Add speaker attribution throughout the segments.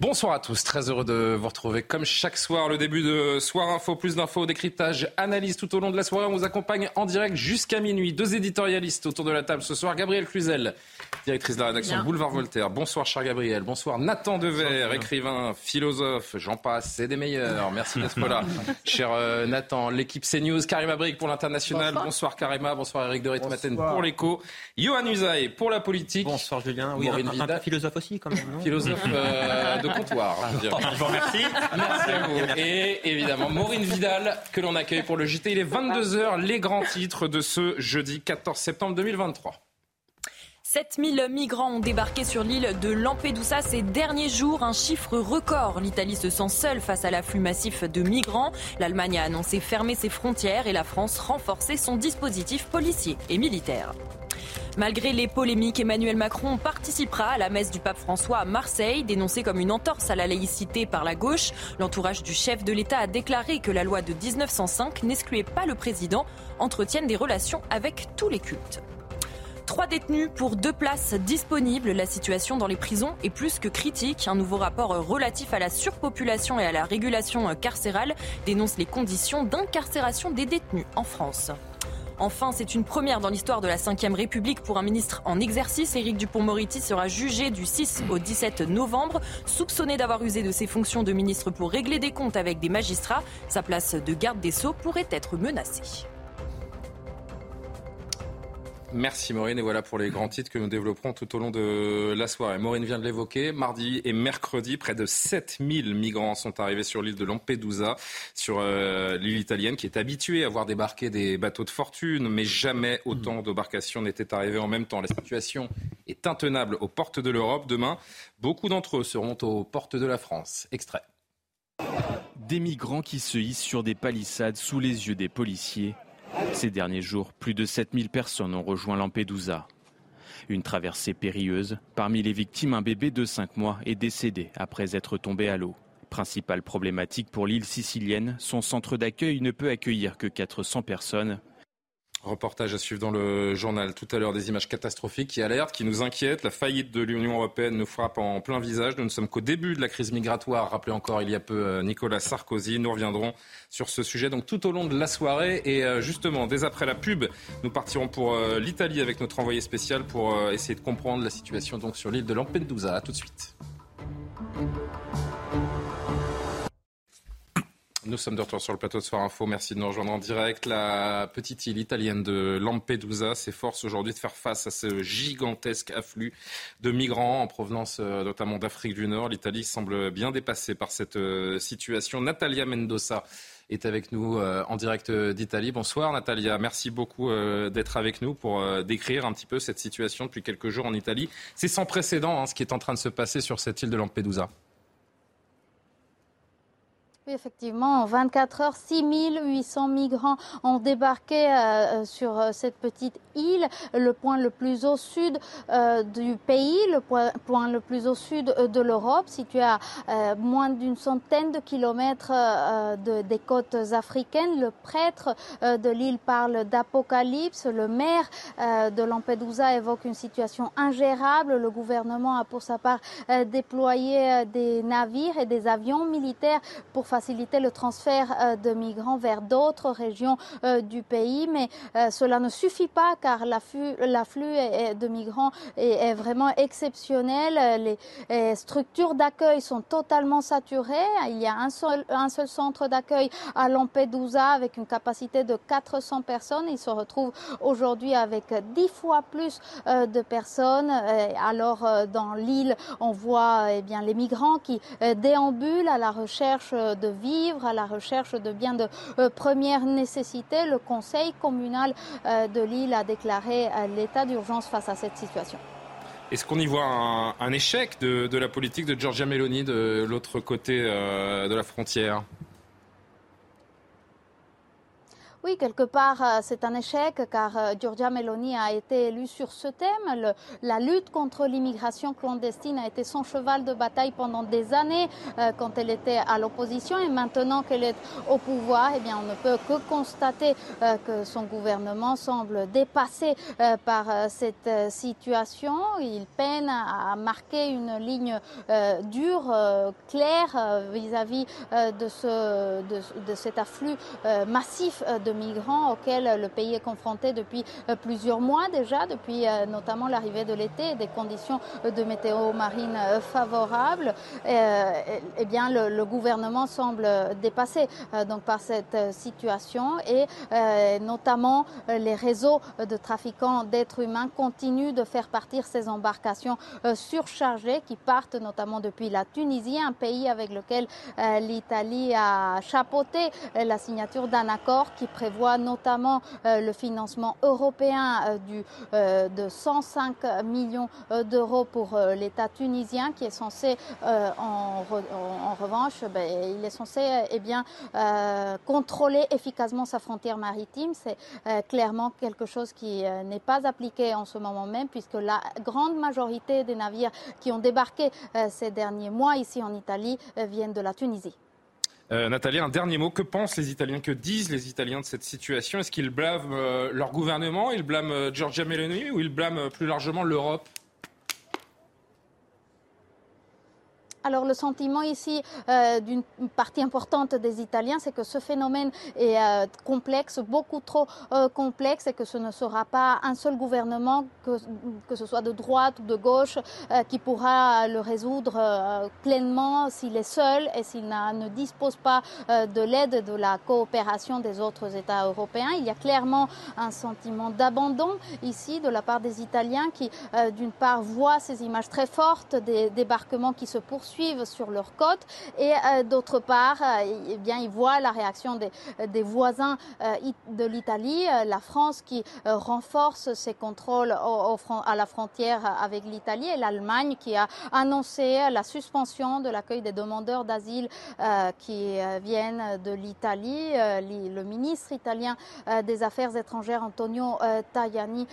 Speaker 1: Bonsoir à tous, très heureux de vous retrouver comme chaque soir, le début de Soir Info, plus d'infos, décryptage, analyse tout au long de la soirée. On vous accompagne en direct jusqu'à minuit. Deux éditorialistes autour de la table ce soir. Gabriel Cluzel, directrice de la rédaction
Speaker 2: Bien.
Speaker 1: Boulevard Voltaire. Bonsoir cher Gabriel. Bonsoir Nathan Dever, écrivain, philosophe, j'en passe, c'est des meilleurs. Merci d'être là. cher euh, Nathan, l'équipe CNews, Karima Brick pour l'international. Bonsoir. Karima, bonsoir Eric de Ritmaten pour l'écho. Johan Usaï pour la politique.
Speaker 3: Bonsoir Julien. Oui, un, un peu philosophe aussi quand même. non?
Speaker 1: Philosophe euh, de comptoir. je dirais.
Speaker 3: Je vous remercie.
Speaker 1: Merci à vous. Et évidemment, Maureen Vidal, que l'on accueille pour le JT. Il est 22h, les grands titres de ce jeudi 14 septembre 2023.
Speaker 2: 7000 migrants ont débarqué sur l'île de Lampedusa ces derniers jours, un chiffre record. L'Italie se sent seule face à l'afflux massif de migrants. L'Allemagne a annoncé fermer ses frontières et la France renforcer son dispositif policier et militaire. Malgré les polémiques, Emmanuel Macron participera à la messe du pape François à Marseille, dénoncée comme une entorse à la laïcité par la gauche. L'entourage du chef de l'État a déclaré que la loi de 1905 n'excluait pas le président entretienne des relations avec tous les cultes. Trois détenus pour deux places disponibles. La situation dans les prisons est plus que critique. Un nouveau rapport relatif à la surpopulation et à la régulation carcérale dénonce les conditions d'incarcération des détenus en France. Enfin, c'est une première dans l'histoire de la Ve République pour un ministre en exercice. Éric Dupont-Moretti sera jugé du 6 au 17 novembre, soupçonné d'avoir usé de ses fonctions de ministre pour régler des comptes avec des magistrats. Sa place de garde des Sceaux pourrait être menacée.
Speaker 1: Merci Maureen et voilà pour les grands titres que nous développerons tout au long de la soirée. Maureen vient de l'évoquer, mardi et mercredi, près de 7000 migrants sont arrivés sur l'île de Lampedusa, sur euh, l'île italienne qui est habituée à voir débarquer des bateaux de fortune, mais jamais autant d'embarcations n'étaient arrivées en même temps. La situation est intenable aux portes de l'Europe. Demain, beaucoup d'entre eux seront aux portes de la France. Extrait.
Speaker 4: Des migrants qui se hissent sur des palissades sous les yeux des policiers. Ces derniers jours, plus de 7000 personnes ont rejoint Lampedusa. Une traversée périlleuse. Parmi les victimes, un bébé de 5 mois est décédé après être tombé à l'eau. Principale problématique pour l'île sicilienne, son centre d'accueil ne peut accueillir que 400 personnes.
Speaker 1: Reportage à suivre dans le journal tout à l'heure des images catastrophiques qui alertent, qui nous inquiètent. La faillite de l'Union européenne nous frappe en plein visage. Nous ne sommes qu'au début de la crise migratoire. Rappelez encore il y a peu euh, Nicolas Sarkozy. Nous reviendrons sur ce sujet donc tout au long de la soirée. Et euh, justement, dès après la pub, nous partirons pour euh, l'Italie avec notre envoyé spécial pour essayer de comprendre la situation donc sur l'île de Lampedusa. À tout de suite. Nous sommes de retour sur le plateau de Soir Info. Merci de nous rejoindre en direct. La petite île italienne de Lampedusa s'efforce aujourd'hui de faire face à ce gigantesque afflux de migrants en provenance euh, notamment d'Afrique du Nord. L'Italie semble bien dépassée par cette euh, situation. Natalia Mendoza est avec nous euh, en direct d'Italie. Bonsoir Natalia, merci beaucoup d'être avec nous pour décrire un petit peu cette situation depuis quelques jours en Italie. C'est sans précédent hein, ce qui est en train de se passer sur cette île de Lampedusa.
Speaker 5: Effectivement, en 24 heures, 6800 migrants ont débarqué euh, sur euh, cette petite île, le point le plus au sud euh, du pays, le point, point le plus au sud euh, de l'Europe, situé à euh, moins d'une centaine de kilomètres euh, de- des côtes africaines. Le prêtre euh, de l'île parle d'apocalypse. Le maire euh, de Lampedusa évoque une situation ingérable. Le gouvernement a pour sa part euh, déployé euh, des navires et des avions militaires pour faciliter le transfert euh, de migrants vers d'autres régions euh, du pays. Mais euh, cela ne suffit pas car l'afflux de migrants est, vraiment exceptionnel. Les structures d'accueil sont totalement saturées. Il y a un seul, centre d'accueil à Lampedusa avec une capacité de 400 personnes. Il se retrouve aujourd'hui avec 10 fois plus de personnes. Alors dans l'île, on voit eh bien, les migrants qui déambulent à la recherche de vivre, à la recherche de biens de euh, première nécessité. Le conseil communal euh, de l'île a déclaré euh, l'état d'urgence face à cette situation.
Speaker 1: Est-ce qu'on y voit un, échec de, la politique de Giorgia Meloni de l'autre côté de la frontière?
Speaker 5: Oui, quelque part, euh, c'est un échec car euh, Giorgia Meloni a été élue sur ce thème. la lutte contre l'immigration clandestine a été son cheval de bataille pendant des années euh, quand elle était à l'opposition et maintenant qu'elle est au pouvoir, eh bien, on ne peut que constater que son gouvernement semble dépassé par cette situation. Il peine à marquer une ligne dure, claire vis-à-vis de, ce, de, de, cet afflux massif de migrants auxquels le pays est confronté depuis euh, plusieurs mois déjà, depuis euh, notamment l'arrivée de l'été et des conditions de météo marine euh, favorables, eh bien le, gouvernement semble dépassé donc par cette situation et notamment les réseaux de trafiquants d'êtres humains continuent de faire partir ces embarcations surchargées qui partent notamment depuis la Tunisie, un pays avec lequel l'Italie a chapeauté la signature d'un accord qui prévoit notamment euh, le financement européen euh, du, euh, de 105 millions d'euros pour l'État tunisien qui est censé, en, revanche, ben, eh contrôler efficacement sa frontière maritime. C'est clairement quelque chose qui n'est pas appliqué en ce moment même puisque la grande majorité des navires qui ont débarqué ces derniers mois ici en Italie viennent de la Tunisie.
Speaker 1: Euh, Nathalie, un dernier mot. Que pensent les Italiens? Que disent les Italiens de cette situation? Est-ce qu'ils blâment euh, leur gouvernement? Ils blâment euh, Giorgia Meloni ou ils blâment plus largement l'Europe?
Speaker 5: Alors le sentiment ici euh, d'une partie importante des Italiens, c'est que ce phénomène est euh, complexe, beaucoup trop euh, complexe, et que ce ne sera pas un seul gouvernement, que, que ce soit de droite ou de gauche, qui pourra le résoudre pleinement s'il est seul et s'il ne dispose pas de l'aide de la coopération des autres États européens. Il y a clairement un sentiment d'abandon ici de la part des Italiens qui, d'une part, voient ces images très fortes des débarquements qui se poursuivent suivent sur leur côte et euh, d'autre part, euh, eh bien, ils voient la réaction des, voisins euh, de l'Italie, la France qui renforce ses contrôles à la frontière avec l'Italie et l'Allemagne qui a annoncé la suspension de l'accueil des demandeurs d'asile qui viennent de l'Italie. le ministre italien des Affaires étrangères Antonio Tajani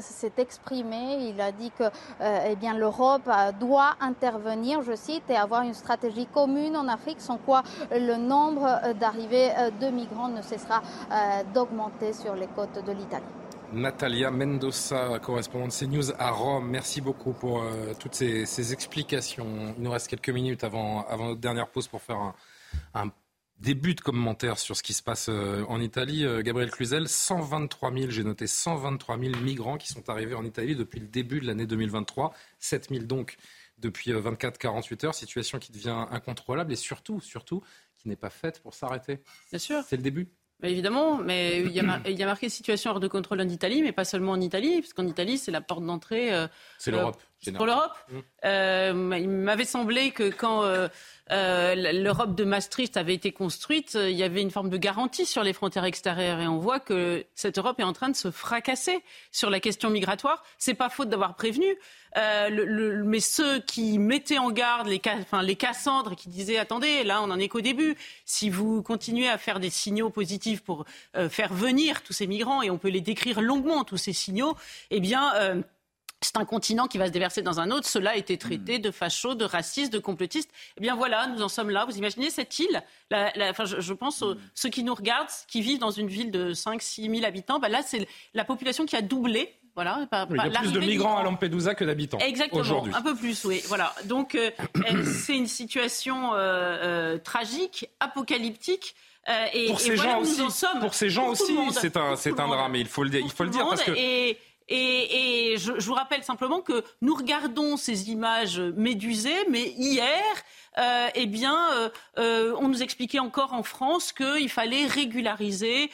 Speaker 5: s'est exprimé. Il a dit que eh bien l'Europe doit intervenir je cite, et avoir une stratégie commune en Afrique, sans quoi le nombre euh, d'arrivées euh, de migrants ne cessera euh, d'augmenter sur les côtes de l'Italie.
Speaker 1: Natalia Mendoza, correspondante CNews à Rome. Merci beaucoup pour toutes ces, explications. Il nous reste quelques minutes avant, avant notre dernière pause pour faire un début de commentaire sur ce qui se passe en Italie. Gabriel Cluzel, 123 000, j'ai noté 123 000 migrants qui sont arrivés en Italie depuis le début de l'année 2023. 7 000 donc depuis 24-48 euh, heures, situation qui devient incontrôlable et surtout, surtout, qui n'est pas faite pour s'arrêter.
Speaker 6: Bien sûr.
Speaker 1: C'est le début.
Speaker 6: évidemment, mais il y, a, il y, a, marqué situation hors de contrôle en Italie, mais pas seulement en Italie, parce qu'en Italie, c'est la porte d'entrée.
Speaker 1: Euh, c'est l'Europe.
Speaker 6: Euh, pour l'Europe. Mmh. il m'avait semblé que quand euh, l'Europe de Maastricht avait été construite, il y avait une forme de garantie sur les frontières extérieures. Et on voit que cette Europe est en train de se fracasser sur la question migratoire. C'est pas faute d'avoir prévenu. Euh, le, mais ceux qui mettaient en garde les, enfin, les Cassandres qui disaient attendez, là on en est qu'au début. Si vous continuez à faire des signaux positifs pour euh, faire venir tous ces migrants, et on peut les décrire longuement tous ces signaux, eh bien euh, c'est un continent qui va se déverser dans un autre. Cela a été traité hmm. de facho, de raciste, de complotiste. Eh bien voilà, nous en sommes là. Vous imaginez cette île? Enfin, je, pense aux hmm. ceux qui nous regardent, qui vivent dans une ville de 5-6 000 habitants. Bah là, c'est la population qui a doublé. Voilà,
Speaker 1: il y a plus de migrants à Lampedusa que d'habitants.
Speaker 6: Exactement, un peu plus, oui. Voilà. Donc euh, c'est une situation euh, euh, tragique, apocalyptique.
Speaker 1: et, pour ces gens aussi, pour ces gens aussi, c'est un, c'est un drame. il faut le, il faut le dire parce que.
Speaker 6: Et, je, vous rappelle simplement que nous regardons ces images médusées, mais hier, euh, eh bien, euh, euh, on nous expliquait encore en France qu'il fallait régulariser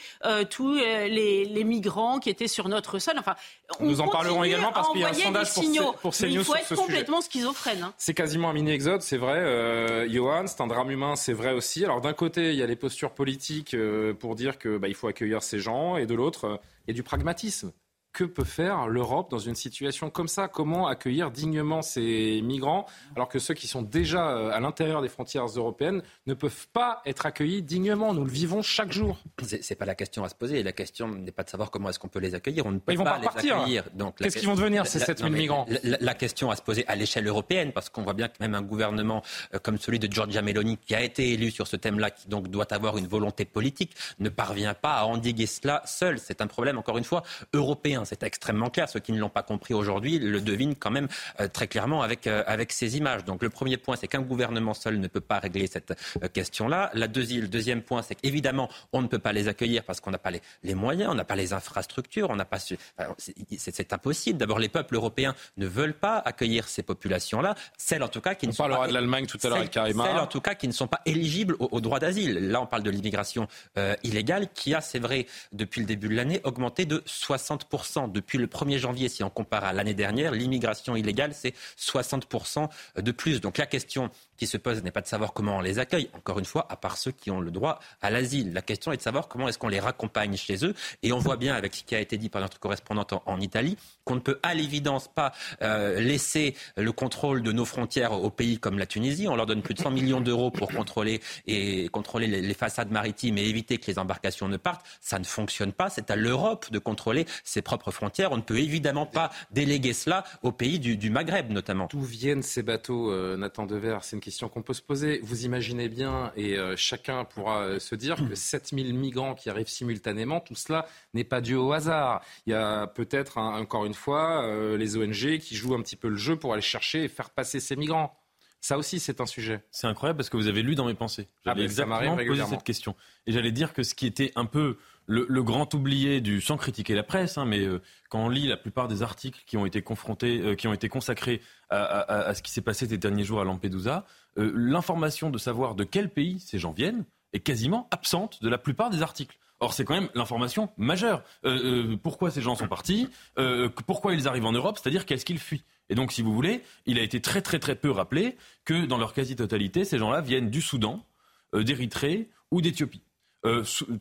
Speaker 6: tous les, migrants qui étaient sur notre sol. Enfin,
Speaker 1: nous en parlerons également parce qu'il y a un sondage pour, pour CNews.
Speaker 6: Il faut être complètement schizophrène. Hein.
Speaker 1: C'est quasiment un mini-exode, c'est vrai. Johan, c'est un drame humain, c'est vrai aussi. Alors d'un côté, il y a les postures politiques pour dire qu'il bah, faut accueillir ces gens, et de l'autre, il y a du pragmatisme que peut faire l'Europe dans une situation comme ça? Comment accueillir dignement ces migrants alors que ceux qui sont déjà euh, à l'intérieur des frontières européennes ne peuvent pas être accueillis dignement? Nous le vivons chaque jour.
Speaker 7: C'est pas la question à se poser. La question n'est pas de savoir comment est-ce qu'on peut les accueillir. On ne peut
Speaker 1: Ils vont
Speaker 7: pas,
Speaker 1: pas repartir.
Speaker 7: accueillir.
Speaker 1: Qu'est-ce qu'ils vont devenir ces 7000 migrants?
Speaker 7: la, la, question à se poser à l'échelle européenne, parce qu'on voit bien que même un gouvernement euh, comme celui de Giorgia Meloni, qui a été élu sur ce thème-là, qui donc doit avoir une volonté politique, ne parvient pas à endiguer cela seul. C'est un problème, encore une fois, européen. C'est extrêmement clair. Ceux qui ne l'ont pas compris aujourd'hui le devinent quand même euh, très clairement avec, euh, avec ces images. Donc le premier point, c'est qu'un gouvernement seul ne peut pas régler cette euh, question-là. La deuxi le deuxième point, c'est qu'évidemment, on ne peut pas les accueillir parce qu'on n'a pas les, les, moyens, on n'a pas les infrastructures, on n'a pas su... enfin, c'est impossible. D'abord, les peuples européens ne veulent pas accueillir ces populations-là. Celles, en tout cas, qui
Speaker 1: on
Speaker 7: ne sont
Speaker 1: parlera
Speaker 7: pas...
Speaker 1: de l'Allemagne tout à l'heure avec Karima.
Speaker 7: Celles, en tout cas, qui ne sont pas éligibles au, au droit d'asile. Là, on parle de l'immigration euh, illégale qui a, c'est vrai, depuis le début de l'année, augmenté de 60%. Depuis le 1er janvier, si on compare à l'année dernière, l'immigration illégale, c'est 60% de plus. Donc la question qui se pose n'est pas de savoir comment on les accueille, encore une fois, à part ceux qui ont le droit à l'asile. La question est de savoir comment est-ce qu'on les raccompagne chez eux. Et on voit bien avec ce qui a été dit par notre correspondante en, en Italie qu'on ne peut à l'évidence pas euh, laisser le contrôle de nos frontières aux pays comme la Tunisie. On leur donne plus de 100 millions d'euros pour contrôler et contrôler les, les façades maritimes et éviter que les embarcations ne partent. Ça ne fonctionne pas. C'est à l'Europe de contrôler ses propres frontières. On ne peut évidemment pas déléguer cela aux pays du, du Maghreb notamment.
Speaker 1: D'où viennent ces bateaux, euh, Nathan Dever C'est une question qu'on peut se poser. Vous imaginez bien, et euh, chacun pourra se dire que 7000 migrants qui arrivent simultanément, tout cela n'est pas dû au hasard. Il y a peut-être, encore une fois, euh, les ONG qui jouent un petit peu le jeu pour aller chercher et faire passer ces migrants. Ça aussi, c'est un sujet.
Speaker 8: C'est incroyable parce que vous avez lu dans mes pensées.
Speaker 1: Ah ben, ça
Speaker 8: exactement
Speaker 1: régulièrement.
Speaker 8: cette question. Et j'allais dire que ce qui était un peu le, le grand oublié du, sans critiquer la presse, hein, mais euh, quand on lit la plupart des articles qui ont été confrontés, euh, qui ont été consacrés à, à- à ce qui s'est passé ces derniers jours à Lampedusa, l'information de savoir de quel pays ces gens viennent est quasiment absente de la plupart des articles. Or, c'est quand même l'information majeure. Euh, euh, pourquoi ces gens sont partis euh, Pourquoi ils arrivent en Europe C'est-à-dire qu'est-ce qu'ils fuient Et donc, si vous voulez, il a été très très très peu rappelé que dans leur quasi-totalité, ces gens-là viennent du Soudan, d'Érythrée ou d'Éthiopie.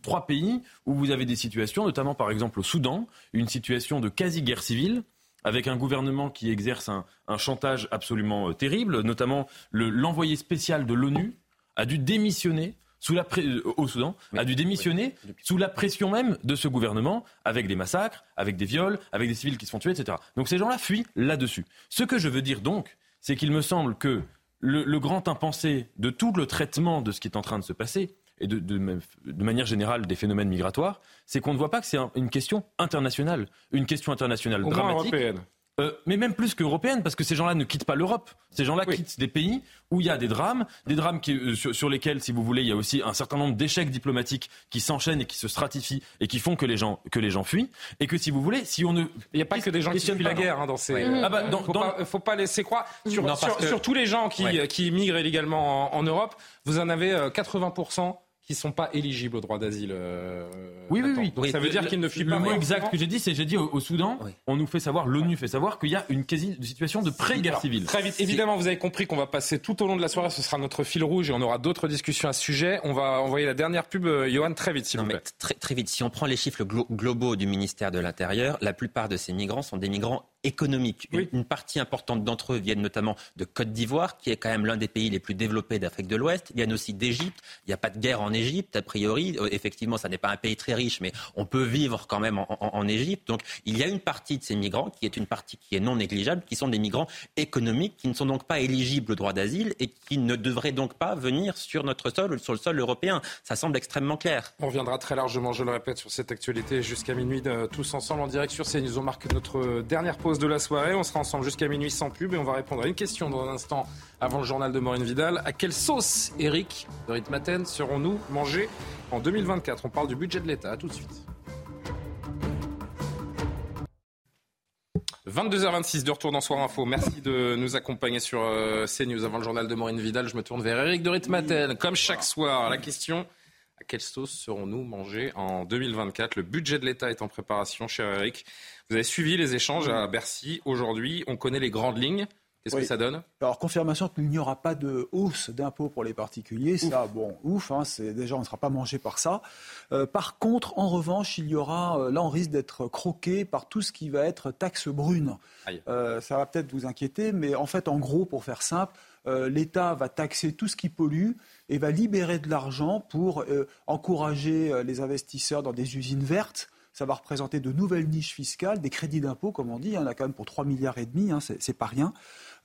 Speaker 8: Trois pays où vous avez des situations, notamment par exemple au Soudan, une situation de quasi-guerre civile, avec un gouvernement qui exerce un, chantage absolument terrible, notamment le- l'envoyé spécial de l'ONU a dû démissionner sous la euh, au Soudan, a dû démissionner sous la pression même de ce gouvernement, avec des massacres, avec des viols, avec des civils qui se font tuer, etc. Donc ces gens-là fuient là-dessus. Ce que je veux dire donc, c'est qu'il me semble que le, le grand impensé de tout le traitement de ce qui est en train de se passer, et de, de, de manière générale des phénomènes migratoires, c'est qu'on ne voit pas que c'est un- une question internationale, une question internationale
Speaker 1: Au
Speaker 8: dramatique.
Speaker 1: européenne.
Speaker 8: Euh, mais même plus qu'européenne, parce que ces gens-là ne quittent pas l'Europe. Ces gens-là
Speaker 1: Oui.
Speaker 8: quittent des pays où il y a des drames, des drames qui, euh, sur, sur lesquels, si vous voulez, il y a aussi un certain nombre d'échecs diplomatiques qui s'enchaînent et qui se stratifient et qui font que les gens que les gens fuient. Et que si vous voulez, si on ne
Speaker 1: Il n'y a pas que des gens qui fuient la guerre hein, dans ces.
Speaker 7: Ouais.
Speaker 8: Ah bah, dans-
Speaker 1: faut,
Speaker 8: dans-
Speaker 1: pas, faut pas laisser croire. Sur,
Speaker 7: Non,
Speaker 1: sur-
Speaker 7: que-
Speaker 1: sur tous les gens qui,
Speaker 7: Ouais.
Speaker 1: qui migrent illégalement en, en Europe, vous en avez euh, 80% qui ne sont pas éligibles au droit d'asile. euh,
Speaker 8: Oui, oui, oui.
Speaker 1: Donc
Speaker 7: Oui,
Speaker 1: ça veut
Speaker 8: Le-
Speaker 1: dire qu'ils ne fuient
Speaker 8: le
Speaker 1: pas.
Speaker 8: mot
Speaker 1: mais-
Speaker 8: exact que j'ai dit, c'est j'ai dit au, au Soudan,
Speaker 7: Oui.
Speaker 8: on nous fait savoir, l'ONU fait savoir qu'il y a une quasi situation de pré-guerre civile.
Speaker 1: Très vite. Évidemment, vous avez compris qu'on va passer tout au long de la soirée. Ce sera notre fil rouge et on aura d'autres discussions à ce sujet. On va envoyer la dernière pub, euh, Johan, très vite, s'il
Speaker 7: Non,
Speaker 1: vous
Speaker 7: mais
Speaker 1: plaît.
Speaker 7: très, très vite, si on prend les chiffres glo- globaux du ministère de l'Intérieur, la plupart de ces migrants sont des migrants économiques. Une-
Speaker 1: Oui.
Speaker 7: Une, partie importante d'entre eux viennent notamment de Côte d'Ivoire, qui est quand même l'un des pays les plus développés d'Afrique de l'Ouest. Ils viennent aussi d'Égypte. Il n'y a pas de guerre en Égypte, a priori. Euh, effectivement, ça n'est pas un pays très riche, mais on peut vivre quand même en, en- en Égypte. Donc, il y a une partie de ces migrants qui est une partie qui est non négligeable, qui sont des migrants économiques, qui ne sont donc pas éligibles au droit d'asile et qui ne devraient donc pas venir sur notre sol sur le sol européen. Ça semble extrêmement clair.
Speaker 1: On reviendra très largement, je le répète, sur cette actualité jusqu'à minuit, euh, tous ensemble en direct sur CNews. On marque notre dernière pause de la soirée. On sera ensemble jusqu'à minuit sans pub et on va répondre à une question dans un instant avant le journal de Maureen Vidal. À quelle sauce, Eric de Ritmaten, serons-nous mangés en 2024 On parle du budget de l'État. À tout de suite. 22h26 de retour dans Soir Info. Merci de nous accompagner sur euh, CNews avant le journal de Maureen Vidal. Je me tourne vers Eric de Ritmaten. Comme chaque soir, la question à quelle sauce serons-nous mangés en 2024 Le budget de l'État est en préparation, cher Eric. Vous avez suivi les échanges à Bercy aujourd'hui. On connaît les grandes lignes. Qu'est-ce que ça donne?
Speaker 9: Alors, confirmation qu'il n'y aura pas de hausse d'impôts pour les particuliers. Ça, bon, ouf, hein, c'est, déjà, on ne sera pas mangé par ça. Euh, par contre, en revanche, il y aura, euh, là, on risque d'être croqué par tout ce qui va être taxe brune. Euh, ça va peut-être vous inquiéter, mais en fait, en gros, pour faire simple, l'État va taxer tout ce qui pollue et va libérer de l'argent pour encourager les investisseurs dans des usines vertes ça va représenter de nouvelles niches fiscales, des crédits d'impôt, comme on dit. Il y en a quand même pour 3 milliards et demi, hein, c'est pas rien.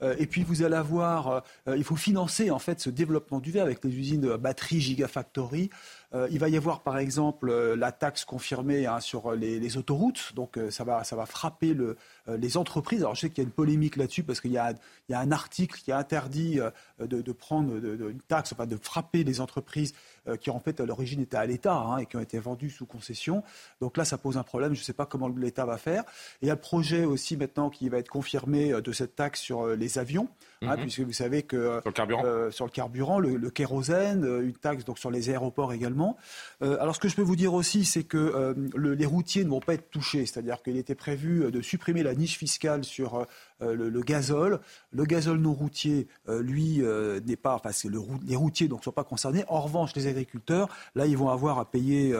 Speaker 9: Euh, et puis vous allez avoir, euh, il faut financer en fait ce développement du verre avec les usines batteries Gigafactory. Euh, il va y avoir par exemple la taxe confirmée hein, sur les, autoroutes, donc ça va, ça va frapper le, les entreprises. Alors je sais qu'il y a une polémique là-dessus parce qu'il y, a, un article qui a interdit de, prendre une taxe, enfin de frapper les entreprises qui en fait à l'origine étaient à l'État hein, et qui ont été vendues sous concession. Donc là, ça pose un problème. Je ne sais pas comment l'État va faire. Et il y a le projet aussi maintenant qui va être confirmé de cette taxe sur les avions, hein, mhm. puisque vous savez que
Speaker 1: sur le carburant,
Speaker 9: euh, sur le, carburant le, kérosène, euh, une taxe donc sur les aéroports également. Euh, alors ce que je peux vous dire aussi, c'est que les routiers ne vont pas être touchés, c'est-à-dire qu'il était prévu de supprimer la niche fiscale sur le, le, gazole. Le gazole non routier, lui, n'est pas, enfin le, les routiers donc sont pas concernés. En revanche, les agriculteurs, là, ils vont avoir à payer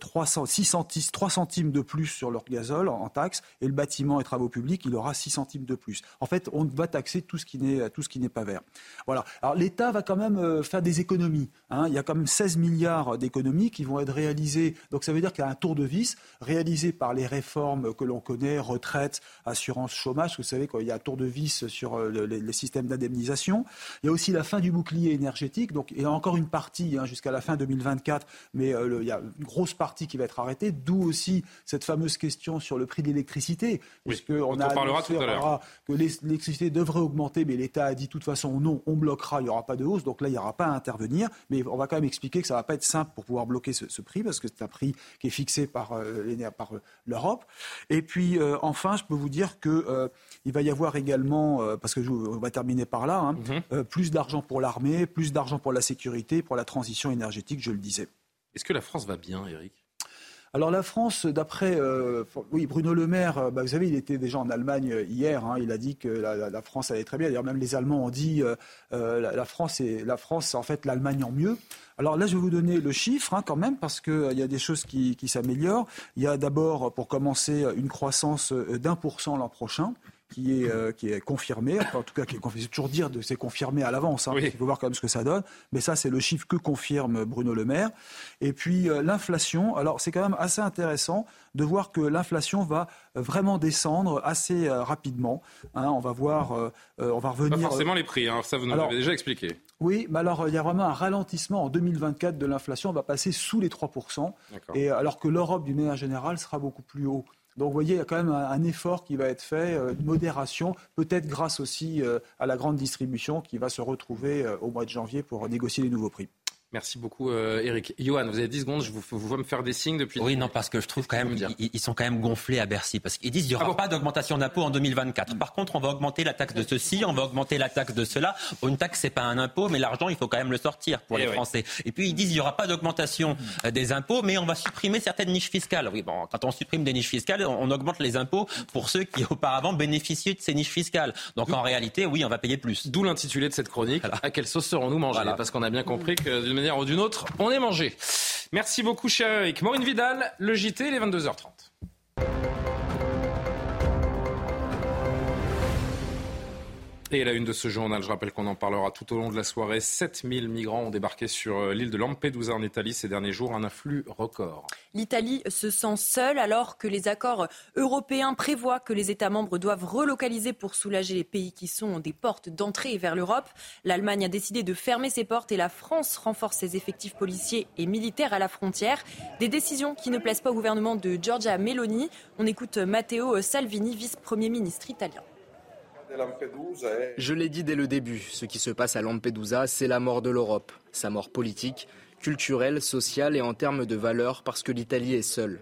Speaker 9: 300, 6 centimes, 3 centimes de plus sur leur gazole en, taxe, et le bâtiment et travaux publics, il aura 6 centimes de plus. En fait, on va taxer tout ce qui n'est pas vert. Voilà. Alors l'État va quand même euh, faire des économies. Hein. Il y a quand même 16 milliards d'économies qui vont être réalisées. Donc ça veut dire qu'il y a un tour de vis réalisé par les réformes que l'on connaît, retraite, assurance chômage. Vous savez qu'il y a tour de vis sur euh, les, systèmes d'indemnisation. Il y a aussi la fin du bouclier énergétique. Donc il y a encore une partie hein, jusqu'à la fin 2024, mais euh, il y a une grosse partie qui va être arrêtée. D'où aussi cette fameuse question sur le prix de l'électricité,
Speaker 1: puisque on, a parlera tout à l'heure
Speaker 9: que l'électricité devrait augmenter, mais l'État a dit de toute façon non, on bloquera, il n'y aura pas de hausse, donc là il n'y aura pas à intervenir. Mais on va quand même expliquer que ça ne va pas être simple pour pouvoir bloquer ce, prix, parce que c'est un prix qui est fixé par, euh, par euh, l'Europe. Et puis euh, enfin, je peux vous dire qu'il va y avoir également, parce que je, on va terminer par là, hein, mhm. plus d'argent pour l'armée, plus d'argent pour la sécurité, pour la transition énergétique, je le disais.
Speaker 1: Est-ce que la France va bien, Eric
Speaker 9: alors la France, d'après euh, oui Bruno Le Maire, euh, bah, vous savez, il était déjà en Allemagne euh, hier. Hein, il a dit que la, France allait très bien. D'ailleurs, même les Allemands ont dit la, France est la France en fait l'Allemagne en mieux. Alors là, je vais vous donner le chiffre hein, quand même parce qu'il y a des choses qui, qui s'améliorent. Il y a d'abord, pour commencer, une croissance d'un pour cent l'an prochain qui est, euh, qui est confirmé, en tout cas qui est confirmé. toujours dire de c'est confirmé à l'avance, hein, il faut voir quand même ce que ça donne, mais ça c'est le chiffre que confirme Bruno Le Maire. Et puis euh, l'inflation, alors c'est quand même assez intéressant de voir que l'inflation va vraiment descendre assez euh, rapidement. Hein. on va voir, on va revenir.
Speaker 1: Pas forcément les prix, hein, ça vous nous l'avez déjà expliqué.
Speaker 9: Oui, mais alors il y a vraiment un ralentissement en 2024 de l'inflation, on va passer sous les 3%, et alors que l'Europe d'une manière générale sera beaucoup plus haut. Donc vous voyez, il y a quand même un, effort qui va être fait, euh, une modération, peut-être grâce aussi euh, à la grande distribution qui va se retrouver euh, au mois de janvier pour négocier les nouveaux prix.
Speaker 1: Merci beaucoup, euh, Eric. Johan, vous avez 10 secondes, je vous, vous vois me faire des signes depuis.
Speaker 7: Oui, non, parce que je trouve quand même ils, sont quand même gonflés à Bercy. Parce qu'ils disent qu'il n'y aura ah pas d'augmentation d'impôt en 2024. Par contre, on va augmenter la taxe de ceci, on va augmenter la taxe de cela. Une taxe, c'est pas un impôt, mais l'argent, il faut quand même le sortir pour eh les Français. Et puis, ils disent qu'il n'y aura pas d'augmentation euh, des impôts, mais on va supprimer certaines niches fiscales. Oui, bon, quand on supprime des niches fiscales, on, augmente les impôts pour ceux qui auparavant bénéficiaient de ces niches fiscales. Donc, en réalité, oui, on va payer plus.
Speaker 1: D'où l'intitulé de cette chronique. À quelle sauce serons-nous mangés Parce qu'on a bien compris que manière ou d'une autre, on est mangé. Merci beaucoup, cher Eric. Maureen Vidal, le JT, les 22h30. Et la une de ce journal, je rappelle qu'on en parlera tout au long de la soirée. 7000 migrants ont débarqué sur euh, l'île de Lampedusa en Italie ces derniers jours, un afflux record.
Speaker 2: L'Italie se sent seule alors que les accords européens prévoient que les États membres doivent relocaliser pour soulager les pays qui sont des portes d'entrée vers l'Europe. L'Allemagne a décidé de fermer ses portes et la France renforce ses effectifs policiers et militaires à la frontière. Des décisions qui ne plaisent pas au gouvernement de Giorgia Meloni. On écoute Matteo Salvini, vice-premier ministre italien.
Speaker 10: Je l'ai dit dès le début, ce qui se passe à Lampedusa, c'est la mort de l'Europe. Sa mort politique, culturelle, sociale et en termes de valeurs parce que l'Italie est seule.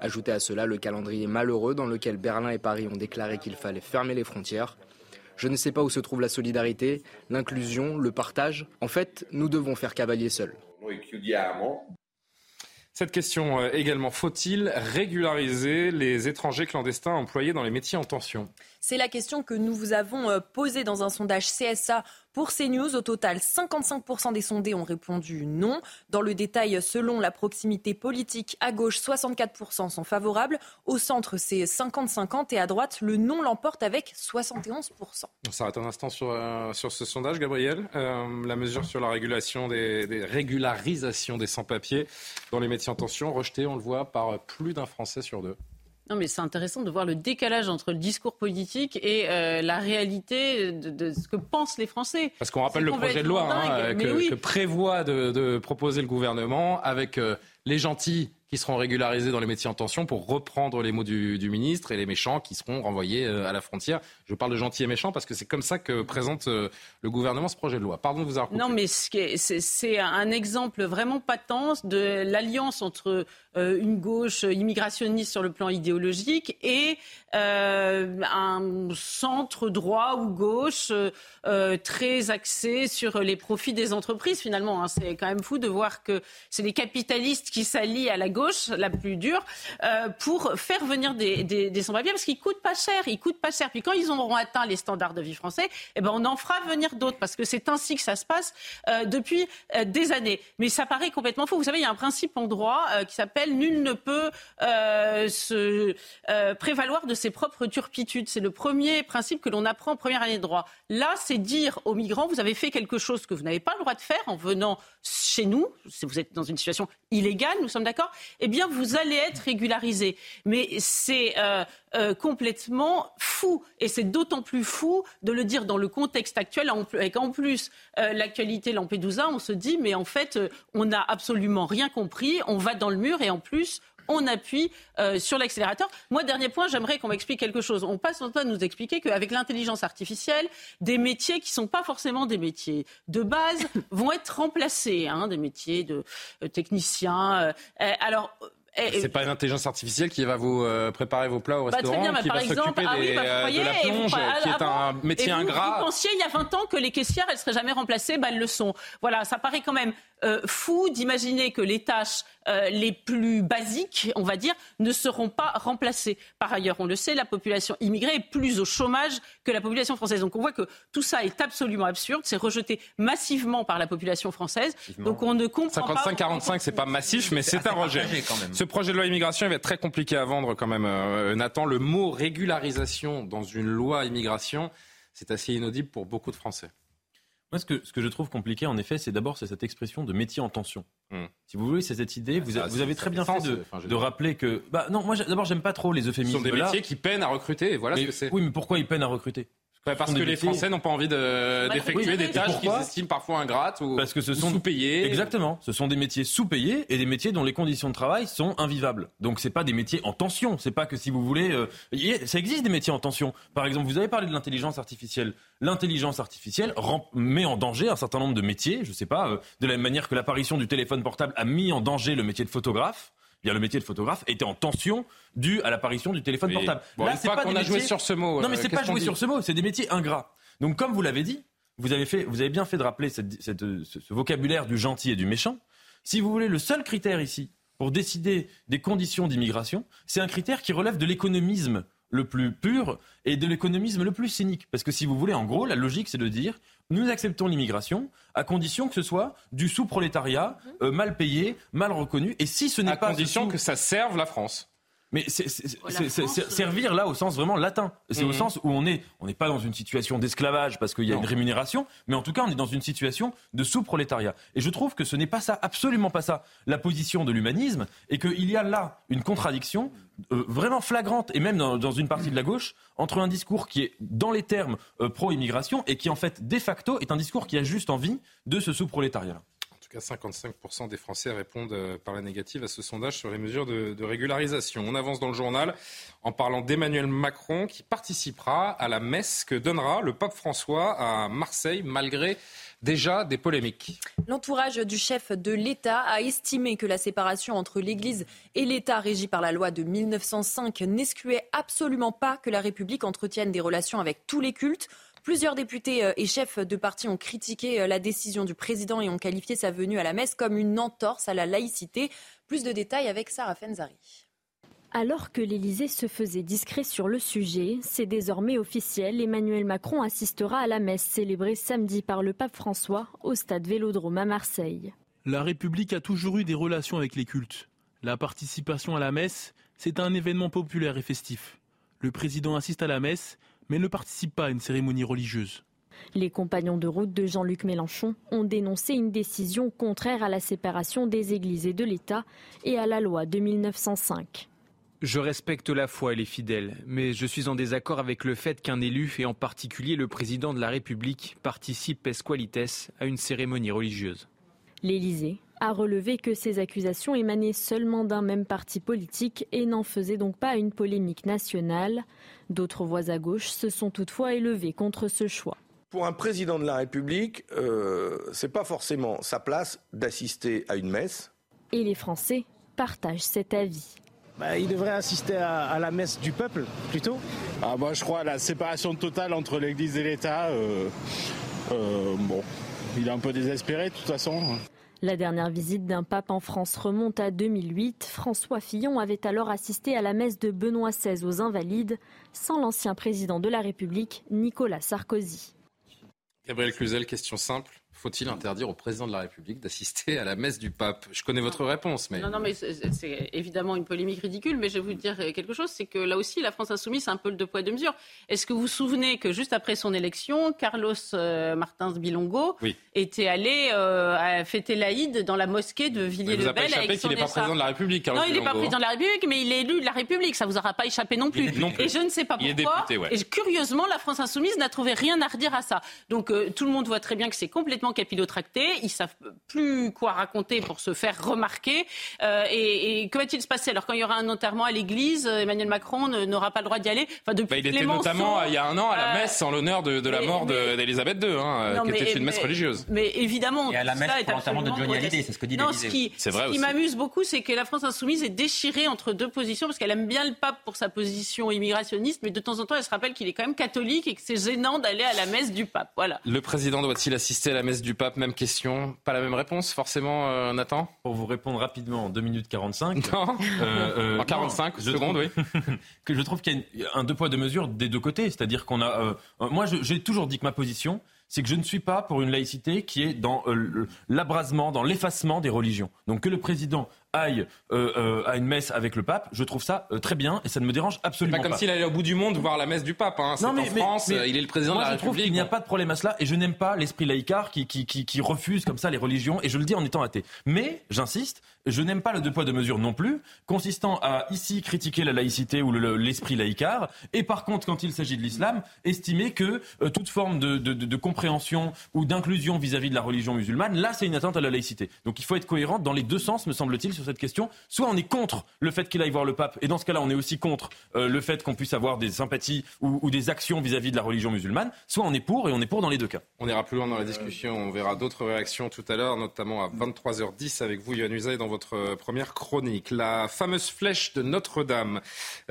Speaker 10: Ajoutez à cela le calendrier malheureux dans lequel Berlin et Paris ont déclaré qu'il fallait fermer les frontières. Je ne sais pas où se trouve la solidarité, l'inclusion, le partage. En fait, nous devons faire cavalier seul.
Speaker 1: Cette question euh, également, faut-il régulariser les étrangers clandestins employés dans les métiers en tension?
Speaker 2: C'est la question que nous vous avons euh, posée dans un sondage CSA pour CNews. Au total, 55% des sondés ont répondu non. Dans le détail, selon la proximité politique, à gauche, 64% sont favorables. Au centre, c'est 50-50 et à droite, le non l'emporte avec 71%.
Speaker 1: On s'arrête un instant sur, euh, ce sondage, Gabriel. Euh, la mesure sur la régulation des, des régularisations des sans-papiers dans les métiers en tension, rejetée, on le voit, par plus d'un Français sur deux.
Speaker 6: Non, mais c'est intéressant de voir le décalage entre le discours politique et euh, la réalité de, ce que pensent les Français.
Speaker 1: Parce qu'on rappelle le projet de loi hein, que, prévoit de, proposer le gouvernement avec euh, les gentils qui seront régularisés dans les métiers en tension pour reprendre les mots du, ministre et les méchants qui seront renvoyés euh, à la frontière. Je parle de gentils et méchants parce que c'est comme ça que présente euh, le gouvernement ce projet de loi. Pardon de vous avoir
Speaker 6: Non, mais c'est un exemple vraiment patent de l'alliance entre euh, une gauche immigrationniste sur le plan idéologique et un centre droit ou gauche très axé sur les profits des entreprises finalement. Hein. C'est quand même fou de voir que c'est les capitalistes qui s'allient à la gauche la plus dure, euh, pour faire venir des, des, sans-papiers parce qu'ils coûtent pas cher. Ils coûtent pas cher. Puis quand ils auront atteint les standards de vie français, eh ben on en fera venir d'autres parce que c'est ainsi que ça se passe euh, depuis euh, des années. Mais ça paraît complètement faux. Vous savez, il y a un principe en droit qui s'appelle nul ne peut se prévaloir de ses propres turpitudes. C'est le premier principe que l'on apprend en première année de droit. Là, c'est dire aux migrants vous avez fait quelque chose que vous n'avez pas le droit de faire en venant chez nous. Vous êtes dans une situation illégale, nous sommes d'accord eh bien, vous allez être régularisé. Mais c'est euh, euh, complètement fou. Et c'est d'autant plus fou de le dire dans le contexte actuel, avec en plus euh, l'actualité Lampedusa, on se dit, mais en fait, on n'a absolument rien compris, on va dans le mur et en plus, on appuie euh, sur l'accélérateur. Moi, dernier point, j'aimerais qu'on m'explique quelque chose. On passe en train de nous expliquer qu'avec l'intelligence artificielle, des métiers qui ne sont pas forcément des métiers de base vont être remplacés, hein, des métiers de euh, techniciens. Euh, alors,
Speaker 1: c'est pas une intelligence artificielle qui va vous préparer vos plats au bah, restaurant, qui va s'occuper ah oui, bah, de la plonge, qui est un métier
Speaker 6: et vous,
Speaker 1: ingrat.
Speaker 6: Vous pensiez il y a 20 ans que les caissières, elles seraient jamais remplacées, bah, elles le sont. Voilà, ça paraît quand même euh, fou d'imaginer que les tâches euh, les plus basiques, on va dire, ne seront pas remplacées. Par ailleurs, on le sait, la population immigrée est plus au chômage que la population française. Donc on voit que tout ça est absolument absurde, c'est rejeté massivement par la population française. Donc on ne comprend
Speaker 1: 55, pas. 55-45, c'est pas massif, mais c'est un rejet. Ce projet de loi immigration, il va être très compliqué à vendre quand même. Euh, Nathan, le mot régularisation dans une loi immigration, c'est assez inaudible pour beaucoup de Français.
Speaker 8: Moi, ce que, ce que je trouve compliqué, en effet, c'est d'abord cette expression de métier en tension. Hmm. Si vous voulez, c'est cette idée. Vous, vous avez très bien fait de, de, rappeler que. Bah, non, moi, d'abord, j'aime pas trop les euphémismes.
Speaker 1: Ce sont des métiers qui peinent à recruter. Voilà ce que c'est.
Speaker 8: Oui, mais pourquoi ils peinent à recruter?
Speaker 1: Parce que les Français n'ont pas envie d'effectuer des tâches qu'ils estiment parfois ingrates ou,
Speaker 8: parce que ce sont
Speaker 1: sous-payées.
Speaker 8: Exactement. Ce sont des métiers sous-payés et des métiers dont les conditions de travail sont invivables. Donc c'est pas des métiers en tension. C'est pas que si vous voulez, euh, ça existe des métiers en tension. Par exemple, vous avez parlé de l'intelligence artificielle. L'intelligence artificielle met en danger un certain nombre de métiers. Je sais pas, euh, de la même manière que l'apparition du téléphone portable a mis en danger le métier de photographe bien le métier de photographe était en tension dû à l'apparition du téléphone portable.
Speaker 1: Là, c'est pas qu'on a joué sur ce mot.
Speaker 8: Non, mais c'est pas joué sur ce mot. C'est des métiers ingrats. Donc, comme vous l'avez dit, vous avez fait, vous avez bien fait de rappeler cette, ce, vocabulaire du gentil et du méchant. Si vous voulez, le seul critère ici pour décider des conditions d'immigration, c'est un critère qui relève de l'économisme le plus pur et de l'économisme le plus cynique. Parce que si vous voulez, en gros, la logique, c'est de dire nous acceptons l'immigration à condition que ce soit du sous-prolétariat, euh, mal payé, mal reconnu. Et si ce n'est pas.
Speaker 1: À condition que ça serve la France.
Speaker 8: Mais c'est servir là au sens vraiment latin. C'est au mhm. sens où on est, on n'est pas dans une situation d'esclavage parce qu'il y a une rémunération, mais en tout cas on est dans une situation de sous-prolétariat. Et je trouve que ce n'est pas ça, absolument pas ça, la position de l'humanisme, et qu'il y a là une contradiction euh, vraiment flagrante, et même dans, une partie de la gauche, entre un discours qui est dans les termes euh, pro-immigration et qui en fait de facto est un discours qui a juste envie de ce sous-prolétariat.
Speaker 1: 55% des Français répondent euh, par la négative à ce sondage sur les mesures de, régularisation. On avance dans le journal en parlant d'Emmanuel Macron qui participera à la messe que donnera le pape François à Marseille malgré déjà des polémiques.
Speaker 2: L'entourage du chef de l'État a estimé que la séparation entre l'Église et l'État régie par la loi de 1905 n'excluait absolument pas que la République entretienne des relations avec tous les cultes. Plusieurs députés euh, et chefs de parti ont critiqué euh, la décision du président et ont qualifié sa venue à la messe comme une entorse à la laïcité. Plus de détails avec Sarah Fenzari.
Speaker 11: Alors que l'Élysée se faisait discret sur le sujet, c'est désormais officiel. Emmanuel Macron assistera à la messe célébrée samedi par le pape François au stade Vélodrome à Marseille.
Speaker 12: La République a toujours eu des relations avec les cultes. La participation à la messe, c'est un événement populaire et festif. Le président assiste à la messe, mais ne participe pas à une cérémonie religieuse.
Speaker 11: Les compagnons de route de Jean-Luc Mélenchon ont dénoncé une décision contraire à la séparation des églises et de l'État et à la loi de 1905.
Speaker 13: Je respecte la foi et les fidèles, mais je suis en désaccord avec le fait qu'un élu, et en particulier le président de la République, participe esqualites à une cérémonie religieuse.
Speaker 11: L'Élysée a relevé que ces accusations émanaient seulement d'un même parti politique et n'en faisaient donc pas une polémique nationale. D'autres voix à gauche se sont toutefois élevées contre ce choix.
Speaker 14: Pour un président de la République, euh, c'est pas forcément sa place d'assister à une messe.
Speaker 11: Et les Français partagent cet avis.
Speaker 15: Bah, il devrait assister à, la messe du peuple, plutôt.
Speaker 16: Ah, moi, je crois à la séparation totale entre l'Église et l'État. Euh, euh, bon, il est un peu désespéré, de toute façon.
Speaker 11: La dernière visite d'un pape en France remonte à 2008. François Fillon avait alors assisté à la messe de Benoît XVI aux Invalides, sans l'ancien président de la République, Nicolas Sarkozy.
Speaker 1: Gabriel Cluzel, question simple. Faut-il interdire au président de la République d'assister à la messe du pape? Je connais votre réponse, mais...
Speaker 6: Non, non, mais c'est évidemment une polémique ridicule, mais je vais vous dire quelque chose, c'est que là aussi, la France insoumise, c'est un peu le deux poids, deux mesures. Est-ce que vous vous souvenez que juste après son élection, Carlos euh, Martins Bilongo était allé euh, fêter l'Aïd dans la mosquée de Villiers-le-Bel
Speaker 1: avec son qu'il n'est pas président de la République,
Speaker 6: Non, il n'est pas président de la République, mais il est élu de la République. Ça vous aura pas échappé non plus. Et je ne sais pas pourquoi. Et curieusement, la France insoumise n'a trouvé rien à redire à ça. Donc euh, tout le monde voit très bien que c'est complètement capillotracté ils savent plus quoi raconter pour se faire remarquer. Euh, et, que va-t-il se passer Alors quand il y aura un enterrement à l'église, Emmanuel Macron n'aura pas le droit d'y aller.
Speaker 1: Enfin, depuis bah, il était notamment il y a un an à la euh, messe en l'honneur de, la mort d'Elisabeth II, hein, qui était une messe religieuse.
Speaker 6: Mais évidemment,
Speaker 7: et à la messe pour l'enterrement de Johnny Hallyday, c'est ce que dit
Speaker 6: non, Ce qui, qui m'amuse beaucoup, c'est que la France insoumise est déchirée entre deux positions parce qu'elle aime bien le pape pour sa position immigrationniste, mais de temps en temps, elle se rappelle qu'il est quand même catholique et que c'est gênant d'aller à la messe du pape. Voilà.
Speaker 1: Le président doit-il assister à la messe du pape Même question. Pas la même réponse, forcément, euh, Nathan
Speaker 8: Pour vous répondre rapidement en 2 minutes 45.
Speaker 1: Non, euh, euh, en 45 secondes, oui.
Speaker 8: que je trouve qu'il y a un deux poids, deux mesures des deux côtés. C'est-à-dire qu'on a. moi, j'ai toujours dit que ma position, c'est que je ne suis pas pour une laïcité qui est dans l'abrasement, dans l'effacement des religions. Donc que le président aille euh, euh, à une messe avec le pape, je trouve ça euh, très bien et ça ne me dérange absolument
Speaker 1: pas. Comme s'il allait au bout du monde voir la messe du pape. Hein. C'est en France, il est le président
Speaker 8: de
Speaker 1: la
Speaker 8: je
Speaker 1: République.
Speaker 8: Trouve qu'il n'y a pas de problème à cela et je n'aime pas l'esprit laïcard qui, qui, qui, qui, refuse comme ça les religions et je le dis en étant athée. Mais, j'insiste, je n'aime pas le deux poids deux mesures non plus, consistant à ici critiquer la laïcité ou l'esprit laïcard et par contre, quand il s'agit de l'islam, estimer que toute forme de, de, de, de compréhension ou d'inclusion vis-à-vis de la religion musulmane, là c'est une atteinte à la laïcité. Donc il faut être cohérent dans les deux sens, me semble-t-il, cette question. Soit on est contre le fait qu'il aille voir le pape, et dans ce cas-là, on est aussi contre euh, le fait qu'on puisse avoir des sympathies ou, des actions vis-à-vis de la religion musulmane, soit on est pour, et on est pour dans les deux cas.
Speaker 1: On ira plus loin dans la discussion, on verra d'autres réactions tout à l'heure, notamment à 23h10 avec vous, Yann Usaï, dans votre euh, première chronique. La fameuse flèche de Notre-Dame,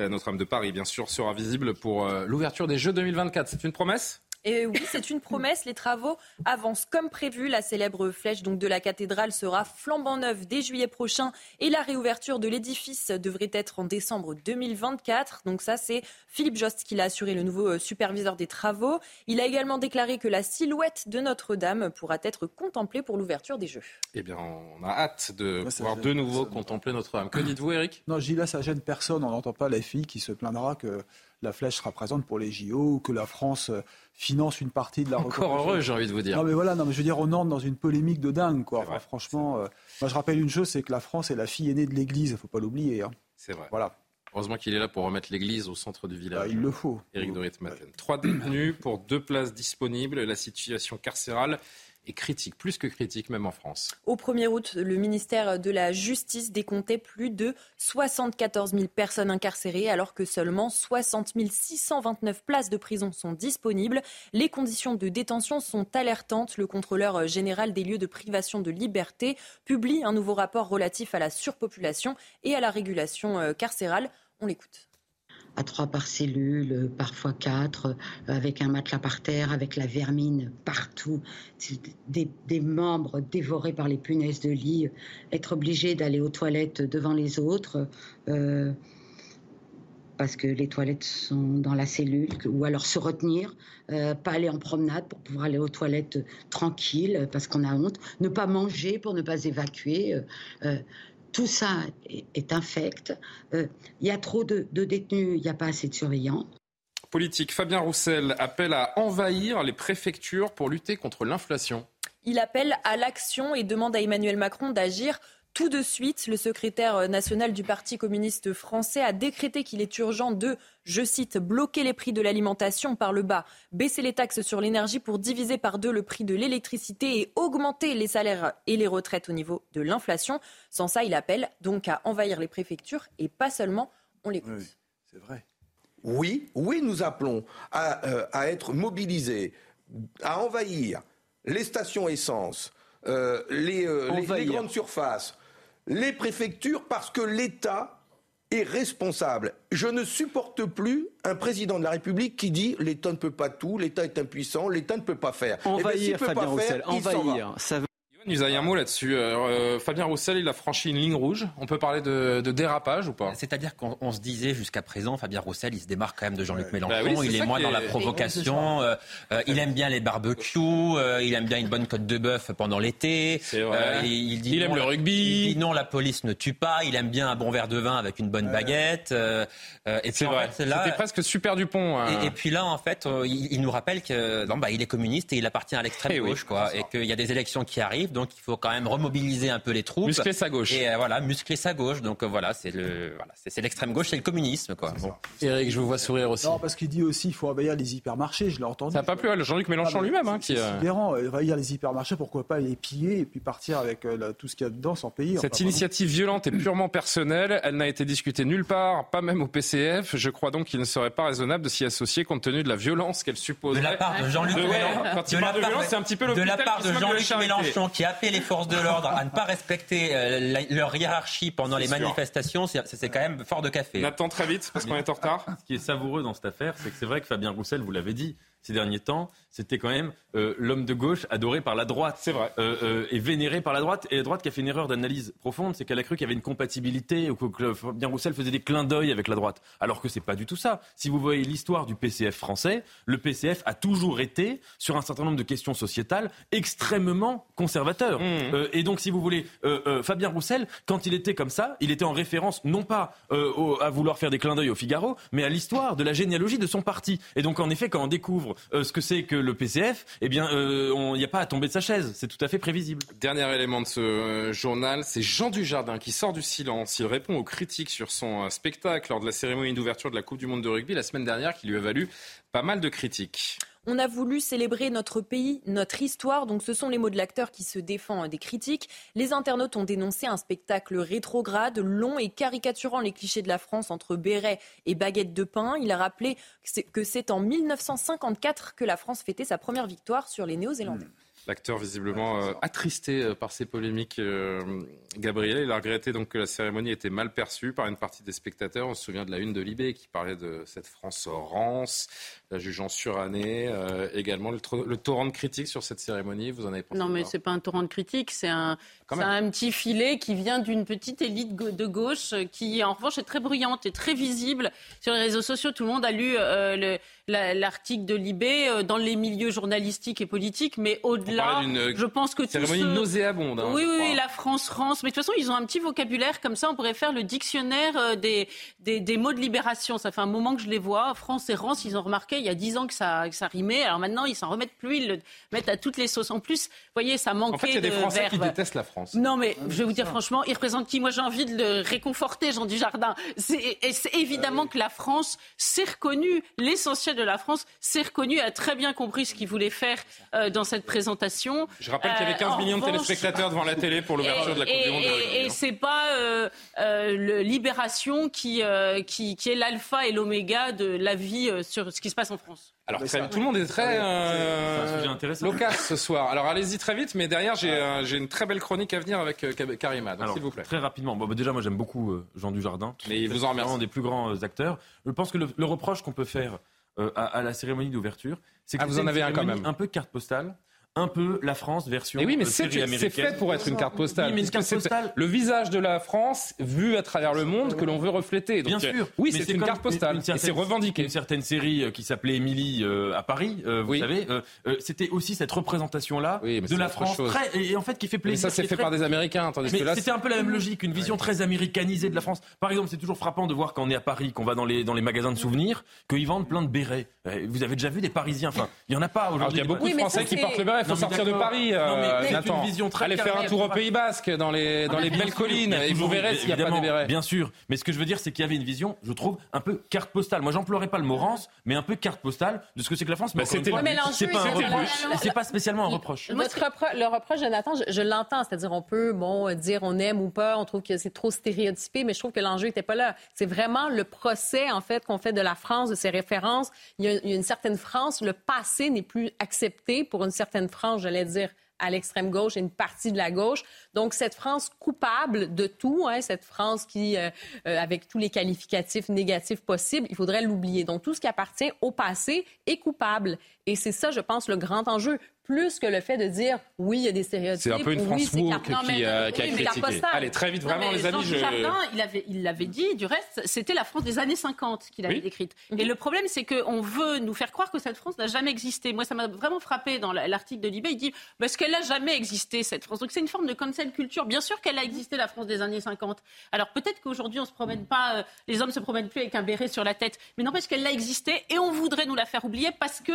Speaker 1: euh, Notre-Dame de Paris, bien sûr, sera visible pour l'ouverture des Jeux 2024. C'est une promesse?
Speaker 2: Et oui, c'est une promesse. Les travaux avancent comme prévu. La célèbre flèche donc de la cathédrale sera flambant neuve dès juillet prochain et la réouverture de l'édifice devrait être en décembre 2024. Donc ça, c'est Philippe Jost qui l'a assuré, le nouveau euh, superviseur des travaux. Il a également déclaré que la silhouette de Notre-Dame pourra être contemplée pour l'ouverture des Jeux.
Speaker 1: Eh bien, on a hâte de voir de nouveau contempler Notre-Dame. Que dites-vous, Eric
Speaker 9: Non, je dis là, ça gêne personne. On n'entend pas la fille qui se plaindra que la flèche sera présente pour les JO ou que la France euh, finance une partie de la
Speaker 1: Encore heureux, j'ai envie de vous dire.
Speaker 9: Non, mais voilà, non, mais je veux dire, on entre dans une polémique de dingue, quoi. franchement, euh, moi, je rappelle une chose, c'est que la France est la fille aînée de l'Église, il ne faut pas l'oublier. Hein.
Speaker 1: C'est vrai. Voilà. Heureusement qu'il est là pour remettre l'église au centre du village.
Speaker 9: Bah, il le faut.
Speaker 1: Éric Dorit Maten. Trois détenus pour deux places disponibles. La situation carcérale est critique, plus que critique même en France.
Speaker 2: Au 1er août, le ministère de la Justice décomptait plus de 74 000 personnes incarcérées alors que seulement 60 629 places de prison sont disponibles. Les conditions de détention sont alertantes. Le contrôleur général des lieux de privation de liberté publie un nouveau rapport relatif à la surpopulation et à la régulation euh, carcérale. On l'écoute
Speaker 17: à trois par cellule, parfois quatre, euh, avec un matelas par terre, avec la vermine partout, des, membres dévorés par les punaises de lit, être obligé d'aller aux toilettes devant les autres. Euh, parce que les toilettes sont dans la cellule, ou alors se retenir, euh, pas aller en promenade pour pouvoir aller aux toilettes tranquille parce qu'on a honte, ne pas manger pour ne pas évacuer. Tout ça est, infect. Il y a trop de, de détenus, il n'y a pas assez de surveillants
Speaker 1: politique, Fabien Roussel appelle à envahir les préfectures pour lutter contre l'inflation.
Speaker 2: Il appelle à l'action et demande à Emmanuel Macron d'agir tout de suite. Le secrétaire national du Parti communiste français a décrété qu'il est urgent de, je cite, bloquer les prix de l'alimentation par le bas, baisser les taxes sur l'énergie pour diviser par deux le prix de l'électricité et augmenter les salaires et les retraites au niveau de l'inflation. Sans ça, il appelle donc à envahir les préfectures et pas seulement on les
Speaker 9: Oui, c'est vrai.
Speaker 14: Oui, oui, nous appelons à, euh, être mobilisés, à envahir les stations essence, euh, les, euh, les, grandes surfaces, les préfectures, parce que l'État est responsable. Je ne supporte plus un président de la République qui dit l'État ne peut pas tout, l'État est impuissant, l'État ne peut pas faire.
Speaker 13: Eh ben, envahir, Fabien Roussel, envahir.
Speaker 1: Ça veut nous a un mot là-dessus. Euh, euh, Fabien Roussel, il a franchi une ligne rouge. On peut parler de, dérapage ou pas?
Speaker 7: C'est-à-dire qu'on se disait jusqu'à présent, Fabien Roussel, il se démarque quand même de Jean-Luc Mélenchon. Bah il est moins dans la provocation. Euh, il aime bien les barbecues. il aime bien une bonne côte de bœuf pendant l'été.
Speaker 1: il, dit il aime le rugby.
Speaker 7: Il dit non, la police ne tue pas. Il aime bien un bon verre de vin avec une bonne baguette.
Speaker 1: et c'est vrai. C'était presque super Dupont.
Speaker 7: Hein. Et, et, puis là, en fait, il, nous rappelle que non, bah, il est communiste et il appartient à l'extrême eh gauche, quoi, et qu'il y a des élections qui arrivent donc il faut quand même remobiliser un peu les troupes.
Speaker 1: Muscler sa gauche.
Speaker 7: Et euh, voilà, muscler sa gauche. Donc euh, voilà, c'est le, voilà, c'est l'extrême gauche, c'est le communisme, quoi. Bon.
Speaker 1: Eric, je vous vois sourire aussi.
Speaker 9: Non, parce qu'il dit aussi, il faut envahir les hypermarchés. Je l'ai entendu.
Speaker 1: Ça n'a pas plu à Jean-Luc Mélenchon lui-même, hein,
Speaker 9: qui. C'est envahir les hypermarchés, pourquoi pas les piller et puis partir avec euh, tout ce qu'il y a dedans sans payer.
Speaker 1: Cette initiative violente et purement personnelle, elle n'a été discutée nulle part, pas même au PCF. Je crois donc qu'il ne serait pas raisonnable de s'y associer compte tenu de la violence qu'elle suppose.
Speaker 7: De la part de Jean-Luc Mélenchon.
Speaker 1: Quand il parle de violence, c'est un petit peu
Speaker 7: De la part de Jean-Luc Mélenchon qui a appelé les forces de l'ordre à ne pas respecter euh, leur hiérarchie pendant les manifestations, c'est quand même fort de café.
Speaker 1: Nathan, très vite, parce qu'on est en retard.
Speaker 8: Ce qui est savoureux dans cette affaire, c'est que c'est vrai que Fabien Roussel, vous l'avez dit, ces derniers temps, c'était quand même euh, l'homme de gauche adoré par la droite.
Speaker 1: C'est vrai.
Speaker 8: Euh, euh, et vénéré par la droite. Et la droite qui a fait une erreur d'analyse profonde, c'est qu'elle a cru qu'il y avait une compatibilité ou que Fabien Roussel faisait des clins d'œil avec la droite. Alors que c'est pas du tout ça. Si vous voyez l'histoire du PCF français, le PCF a toujours été, sur un certain nombre de questions sociétales, extrêmement conservateur. Mmh. et donc, si vous voulez, Fabien Roussel, quand il était comme ça, il était en référence non pas à vouloir faire des clins d'œil au Figaro, mais à l'histoire de la généalogie de son parti. Et donc, en effet, quand on découvre ce que c'est que le PCF, eh bien, il euh, n'y a pas à tomber de sa chaise. C'est tout à fait prévisible.
Speaker 1: Dernier élément de ce euh, journal, c'est Jean Dujardin qui sort du silence. Il répond aux critiques sur son euh, spectacle lors de la cérémonie d'ouverture de la Coupe du Monde de rugby la semaine dernière, qui lui a valu pas mal de critiques.
Speaker 2: On a voulu célébrer notre pays, notre histoire. Donc, ce sont les mots de l'acteur qui se défend des critiques. Les internautes ont dénoncé un spectacle rétrograde, long et caricaturant les clichés de la France entre béret et baguette de pain. Il a rappelé que c'est en 1954 que la France fêtait sa première victoire sur les Néo-Zélandais.
Speaker 1: L'acteur visiblement euh, attristé euh, par ces polémiques, euh, Gabriel, il a regretté donc que la cérémonie était mal perçue par une partie des spectateurs. On se souvient de la une de Libé qui parlait de cette France rance, la jugeant surannée. également le, torrent de critiques sur cette cérémonie. Vous en avez pensé
Speaker 6: Non, mais c'est pas un torrent de critiques, c'est un, un petit filet qui vient d'une petite élite de gauche qui, en revanche, est très bruyante et très visible sur les réseaux sociaux. Tout le monde a lu le l'article de Libé euh, dans les milieux journalistiques et politiques, mais au-delà, je pense que
Speaker 1: cérémonie nauséabonde. Hein,
Speaker 6: oui, oui, la France rance. Mais de toute façon, ils ont un petit vocabulaire comme ça. On pourrait faire le dictionnaire euh, des, des, mots de libération. Ça fait un moment que je les vois. France et rance, ils ont remarqué il y a dix ans que ça, que ça rimait. Alors maintenant, ils s'en remettent plus. Ils le mettent à toutes les sauces. En plus, vous voyez, ça manquait
Speaker 1: En fait, il y a des Français qui détestent la France.
Speaker 6: Non, mais je vais vous dire franchement, il représente qui? Moi, j'ai envie de le réconforter, Jean Dujardin. C'est évidemment que la France s'est reconnue. L'essentiel de la France s'est reconnu, a très bien compris ce qu'il voulait faire euh, dans cette présentation.
Speaker 1: Je rappelle qu'il y avait 15 euh, millions de téléspectateurs devant la télé pour l'ouverture de la Coupe du Monde.
Speaker 6: Et, et c'est pas euh, le Libération qui, qui, qui est l'alpha et l'oméga de la vie sur ce qui se passe en France.
Speaker 1: Alors tout le monde est très loquace ce soir. Alors allez-y très vite, mais derrière j'ai une très belle chronique à venir avec Karima. S'il vous plaît.
Speaker 8: Très rapidement. Bon, bah, déjà moi j'aime beaucoup Jean Dujardin.
Speaker 1: Mais il vous en remercie.
Speaker 8: Un des plus grands acteurs. Je pense que le reproche qu'on peut faire euh, à, la cérémonie d'ouverture.
Speaker 1: C'est que ah, vous en avez un quand même.
Speaker 8: Un peu carte postale. Un peu la France version
Speaker 1: mais oui, mais
Speaker 8: euh,
Speaker 1: c'est fait pour être une carte postale.
Speaker 8: Oui, mais une carte
Speaker 1: c'est
Speaker 8: postale-
Speaker 1: Le visage de la France vu à travers le monde que l'on veut refléter. Donc,
Speaker 8: Bien
Speaker 1: euh,
Speaker 8: sûr.
Speaker 1: Oui, c'est une carte postale.
Speaker 8: une
Speaker 1: et c'est revendiqué.
Speaker 8: Une certaine série euh, qui s'appelait Émilie euh, à Paris, euh, vous savez, euh, c'était aussi cette représentation-là de
Speaker 1: c'est
Speaker 8: la France. très- et, et en fait, qui fait
Speaker 1: Mais
Speaker 8: plaisir.
Speaker 1: ça, c'est fait
Speaker 8: très-
Speaker 1: par des Américains. Tandis
Speaker 8: mais
Speaker 1: que là,
Speaker 8: c'était un peu la même logique, une vision très américanisée de la France. Par exemple, c'est toujours frappant de voir quand on est à Paris, qu'on va dans les, dans les magasins de souvenirs, qu'ils vendent plein de bérets. Vous avez déjà vu des Parisiens? Enfin, il y en a pas aujourd'hui.
Speaker 1: il y a beaucoup de Français qui portent le béret. Il faut sortir de. Paris.
Speaker 8: Non, mais
Speaker 1: euh, Nathan.
Speaker 8: une vision très
Speaker 1: Allez faire un tour au Pays Basque, dans les, dans les
Speaker 8: Bien
Speaker 1: belles
Speaker 8: sûr,
Speaker 1: collines, et vous verrez s'il n'y a pas
Speaker 8: évidemment,
Speaker 1: des bérets.
Speaker 8: Bien sûr. Mais ce que je veux dire, c'est qu'il y avait une vision, je trouve, un peu carte postale. Moi, j'emploierais pas le mot rance, mais un peu carte postale de ce que c'est que la France. Mais
Speaker 1: Bah,
Speaker 8: c'est pas un
Speaker 1: C'était le but.
Speaker 8: reproche. C'est pas spécialement un reproche.
Speaker 18: Le reproche, Jonathan, je, je l'entends. C'est-à-dire, on peut bon, dire on aime ou pas, on trouve que c'est trop stéréotypé, mais je trouve que l'enjeu n'était pas là. C'est vraiment le procès, en fait, qu'on fait de la France, de ses références. Il y, a, il y a une certaine France. Le passé n'est plus accepté pour une certaine France, j'allais dire à l'extrême gauche et une partie de la gauche. Donc cette France coupable de tout, hein, cette France qui, euh, euh, avec tous les qualificatifs négatifs possibles, il faudrait l'oublier. Donc tout ce qui appartient au passé est coupable. Et c'est ça, je pense, le grand enjeu, plus que le fait de dire oui, il y a des stéréotypes.
Speaker 1: C'est un peu une
Speaker 18: oui,
Speaker 1: France
Speaker 18: c'est
Speaker 1: woke
Speaker 18: carte-
Speaker 1: qui, euh, qui a
Speaker 6: oui,
Speaker 1: critiqué. Allez, très vite,
Speaker 6: Non,
Speaker 1: vraiment,
Speaker 6: mais
Speaker 1: les amis.
Speaker 6: Jean
Speaker 1: Je...
Speaker 6: Jardin, il avait, il l'avait dit, du reste, c'était la France des années 50 qu'il avait
Speaker 1: Oui.
Speaker 6: décrite. Et le problème, c'est qu'on veut nous faire croire que cette France n'a jamais existé. Moi, ça m'a vraiment frappé dans la- l'article de Libé. Il dit parce qu'elle n'a jamais existé, cette France? Donc, c'est une forme de cancel culture. Bien sûr qu'elle a existé, la France des années 50. Alors, peut-être qu'aujourd'hui, on se promène pas, euh, les hommes se promènent plus avec un béret sur la tête. Mais n'empêche qu'elle a existé et on voudrait nous la faire oublier parce que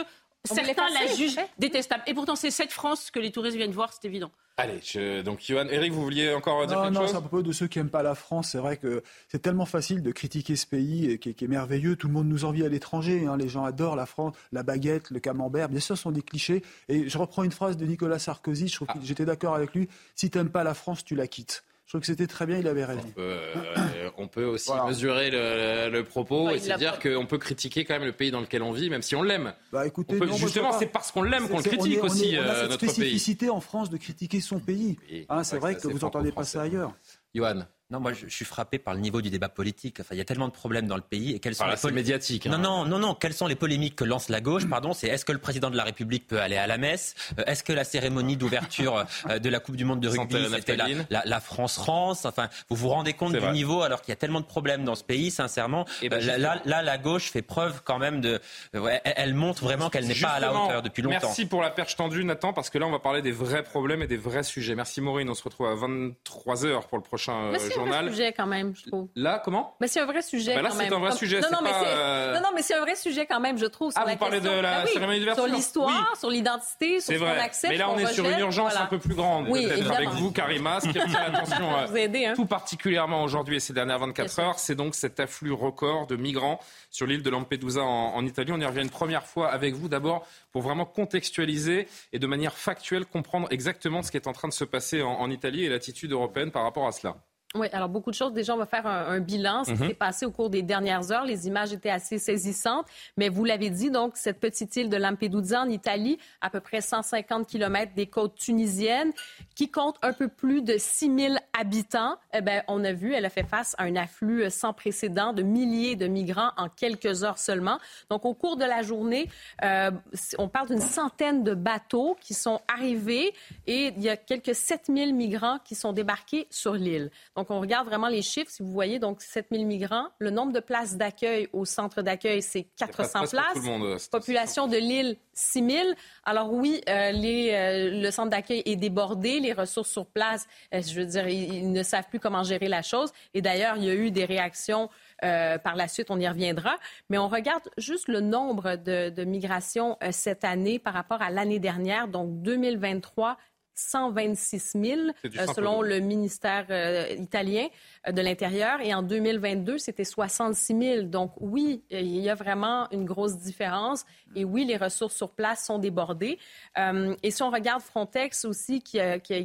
Speaker 6: certains la jugent détestable. Et pourtant, c'est cette France que les touristes viennent voir, c'est évident.
Speaker 1: Allez, je... donc Johan, Eric, vous vouliez encore dire
Speaker 9: Non,
Speaker 1: quelque
Speaker 9: non,
Speaker 1: chose
Speaker 9: c'est à propos de ceux qui n'aiment pas la France. C'est vrai que c'est tellement facile de critiquer ce pays et qui, est- qui est merveilleux. Tout le monde nous envie à l'étranger. hein. Les gens adorent la France, la baguette, le camembert. Bien sûr, ce sont des clichés. Et je reprends une phrase de Nicolas Sarkozy. Je trouve que j'étais d'accord avec lui. Si tu n'aimes pas la France, tu la quittes. Je trouve que c'était très bien. Il avait raison.
Speaker 1: Euh, on peut aussi
Speaker 9: Voilà.
Speaker 1: mesurer le, le propos
Speaker 9: Ouais,
Speaker 1: et se dire qu'on peut critiquer quand même le pays dans lequel on vit, même si on l'aime.
Speaker 9: Bah écoutez,
Speaker 1: On peut-
Speaker 9: non,
Speaker 1: justement, c'est parce qu'on l'aime qu'on le
Speaker 9: on
Speaker 1: critique
Speaker 9: est- on est-
Speaker 1: aussi,
Speaker 9: on a
Speaker 1: euh,
Speaker 9: cette
Speaker 1: notre pays.
Speaker 9: spécificité en France de critiquer son pays. Hein, c'est vrai que
Speaker 1: c'est
Speaker 9: vous n'entendez pas ça ailleurs.
Speaker 1: Johan.
Speaker 7: Non, moi, je, je suis frappé par le niveau du débat politique. Enfin, il y a tellement de problèmes dans le pays. Et quelles sont
Speaker 1: Par
Speaker 7: les
Speaker 1: la scène
Speaker 7: pol-
Speaker 1: médiatique, hein.
Speaker 7: Non, non, non, non. Quelles sont les polémiques que lance la gauche Pardon, c'est est-ce que le président de la République peut aller à la messe? Euh, Est-ce que la cérémonie d'ouverture euh, de la Coupe du Monde de rugby, c'était la, France-France? Enfin, vous vous rendez compte du
Speaker 1: vrai.
Speaker 7: niveau alors qu'il y a tellement de problèmes dans ce pays, sincèrement?
Speaker 1: Eh ben,
Speaker 7: Euh, là, là, là, la gauche fait preuve quand même de. ouais, elle, montre vraiment qu'elle n'est pas à la hauteur depuis longtemps.
Speaker 1: Merci pour la perche tendue, Nathan, parce que là, on va parler des vrais problèmes et des vrais sujets. Merci, Maureen. On se retrouve à 23h pour le prochain euh,
Speaker 18: c'est un sujet quand même, je trouve.
Speaker 1: Là, comment?
Speaker 18: Mais c'est un vrai sujet
Speaker 1: Bah là, c'est un vrai
Speaker 18: Comme-
Speaker 1: sujet,
Speaker 18: Non,
Speaker 1: c'est
Speaker 18: non, mais
Speaker 1: pas,
Speaker 18: c'est-
Speaker 1: euh,
Speaker 18: non, non, mais c'est un vrai sujet quand même, je trouve. Sur
Speaker 1: Ah,
Speaker 18: la
Speaker 1: vous parlez de la
Speaker 18: Ben oui,
Speaker 1: cérémonie d'ouverture
Speaker 18: Sur l'histoire,
Speaker 1: Oui.
Speaker 18: sur l'identité, sur ce qu'on accepte.
Speaker 1: Mais là, on est sur une urgence
Speaker 18: voilà.
Speaker 1: un peu plus grande,
Speaker 18: Oui,
Speaker 1: peut-être avec vous, Karima, ce qui retient l'attention euh,
Speaker 18: Vous aider, hein.
Speaker 1: tout particulièrement aujourd'hui et ces dernières 24 heures. C'est donc cet afflux record de migrants sur l'île de Lampedusa en, en Italie. On y revient une première fois avec vous, d'abord pour vraiment contextualiser et de manière factuelle comprendre exactement ce qui est en train de se passer en, en Italie et l'attitude européenne par rapport à cela.
Speaker 18: Oui, alors beaucoup de choses. Déjà, on va faire un, un bilan. Ce qui
Speaker 1: Mhm.
Speaker 18: s'est passé au cours des dernières heures. Les images étaient assez saisissantes. Mais vous l'avez dit, donc, cette petite île de Lampedusa en Italie, à peu près 150 km des côtes tunisiennes, qui compte un peu plus de 6000 habitants. Eh ben, on a vu, elle a fait face à un afflux sans précédent de milliers de migrants en quelques heures seulement. Donc, au cours de la journée, euh, on parle d'une centaine de bateaux qui sont arrivés et il y a quelques 7000 migrants qui sont débarqués sur l'île. Donc, on regarde vraiment les chiffres. Si vous voyez, donc 7000 migrants. Le nombre de places d'accueil au centre d'accueil, c'est 400
Speaker 1: place pour
Speaker 18: places.
Speaker 1: monde, euh,
Speaker 18: Population de l'île, 6000. Alors oui, euh, les, euh, le centre d'accueil est débordé. Les ressources sur place, euh, je veux dire, ils, ils ne savent plus comment gérer la chose. Et d'ailleurs, il y a eu des réactions par la suite, on y reviendra. Mais on regarde juste le nombre de, de migrations cette année par rapport à l'année dernière, donc 2023. 126 000,
Speaker 1: C'est du
Speaker 18: euh, selon le ministère euh, italien euh, de l'Intérieur. Et en 2022, c'était 66 000. Donc oui, il y a vraiment une grosse différence. Et oui, les ressources sur place sont débordées. Euh, et si on regarde Frontex aussi, qui a, qui a-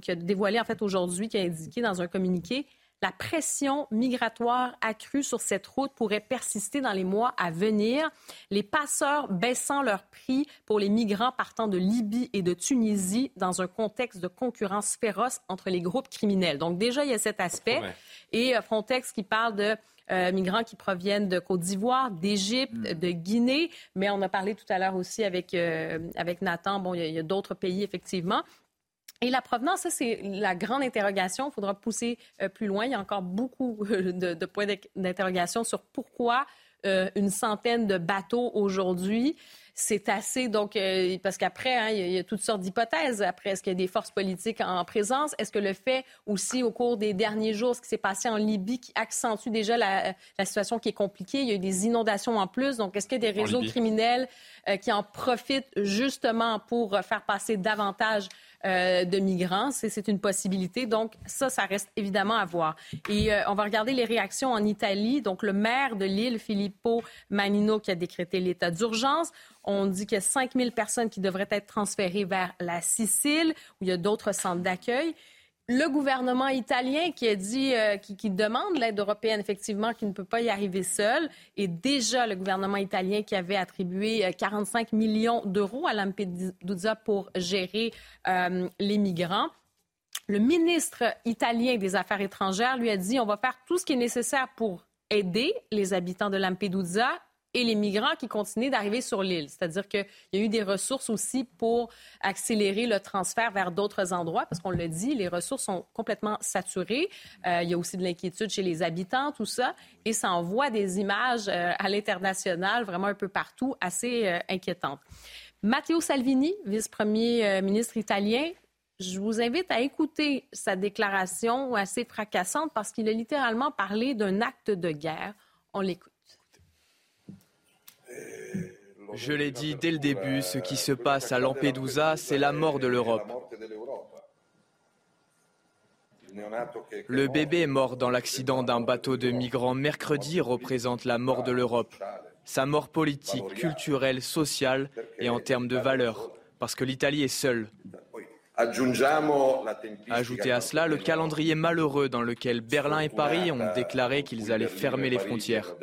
Speaker 18: qui a dévoilé en fait aujourd'hui, qui a indiqué dans un communiqué, la pression migratoire accrue sur cette route pourrait persister dans les mois à venir, les passeurs baissant leur prix pour les migrants partant de Libye et de Tunisie dans un contexte de concurrence féroce entre les groupes criminels. Donc déjà, il y a cet aspect. Et euh, Frontex qui parle de euh, migrants qui proviennent de Côte d'Ivoire, d'Égypte, mm. de Guinée. Mais on a parlé tout à l'heure aussi avec, euh, avec Nathan. Bon, il y a, d'autres pays, effectivement. Et la provenance, ça, c'est la grande interrogation. Il faudra pousser euh, plus loin. Il y a encore beaucoup de, de points d'interrogation sur pourquoi une centaine de bateaux aujourd'hui c'est assez. Donc, euh, parce qu'après, hein, il y, a toutes sortes d'hypothèses. Après, est-ce qu'il y a des forces politiques en présence? Est-ce que le fait aussi, au cours des derniers jours, ce qui s'est passé en Libye, qui accentue déjà la, situation qui est compliquée, il y a eu des inondations en plus. Donc, est-ce qu'il y a des réseaux criminels euh, qui en profitent justement pour faire passer davantage euh, de migrants. C'est une possibilité. Donc, ça, ça reste évidemment à voir. Et euh, on va regarder les réactions en Italie. Donc, le maire de l'île, Filippo Manino, qui a décrété l'état d'urgence. On dit qu'il y a 5000 personnes qui devraient être transférées vers la Sicile, où il y a d'autres centres d'accueil le gouvernement italien qui dit, euh, qui, demande l'aide européenne, effectivement, qui ne peut pas y arriver seul. Et déjà, le gouvernement italien qui avait attribué 45 euh, millions d'euros à Lampedusa pour gérer euh, les migrants. Le ministre italien des Affaires étrangères lui a dit, on va faire tout ce qui est nécessaire pour aider les habitants de Lampedusa et les migrants qui continuent d'arriver sur l'île. C'est-à-dire qu'il y a eu des ressources aussi pour accélérer le transfert vers d'autres endroits, parce qu'on le dit, les ressources sont complètement saturées. Euh, il y a aussi de l'inquiétude chez les habitants, tout ça, et ça envoie des images euh, à l'international, vraiment un peu partout, assez euh, inquiétantes. Matteo Salvini, vice-premier ministre italien, je vous invite à écouter sa déclaration assez fracassante parce qu'il a littéralement parlé d'un acte de guerre. On l'écoute.
Speaker 19: Je l'ai dit dès le début, ce qui se passe à Lampedusa, c'est la mort de l'Europe. Le bébé mort dans l'accident d'un bateau de migrants mercredi représente la mort de l'Europe. Sa mort politique, culturelle, sociale et en termes de valeurs, parce que l'Italie est seule. Ajoutez à cela le calendrier malheureux dans lequel Berlin et Paris ont déclaré qu'ils allaient fermer les frontières.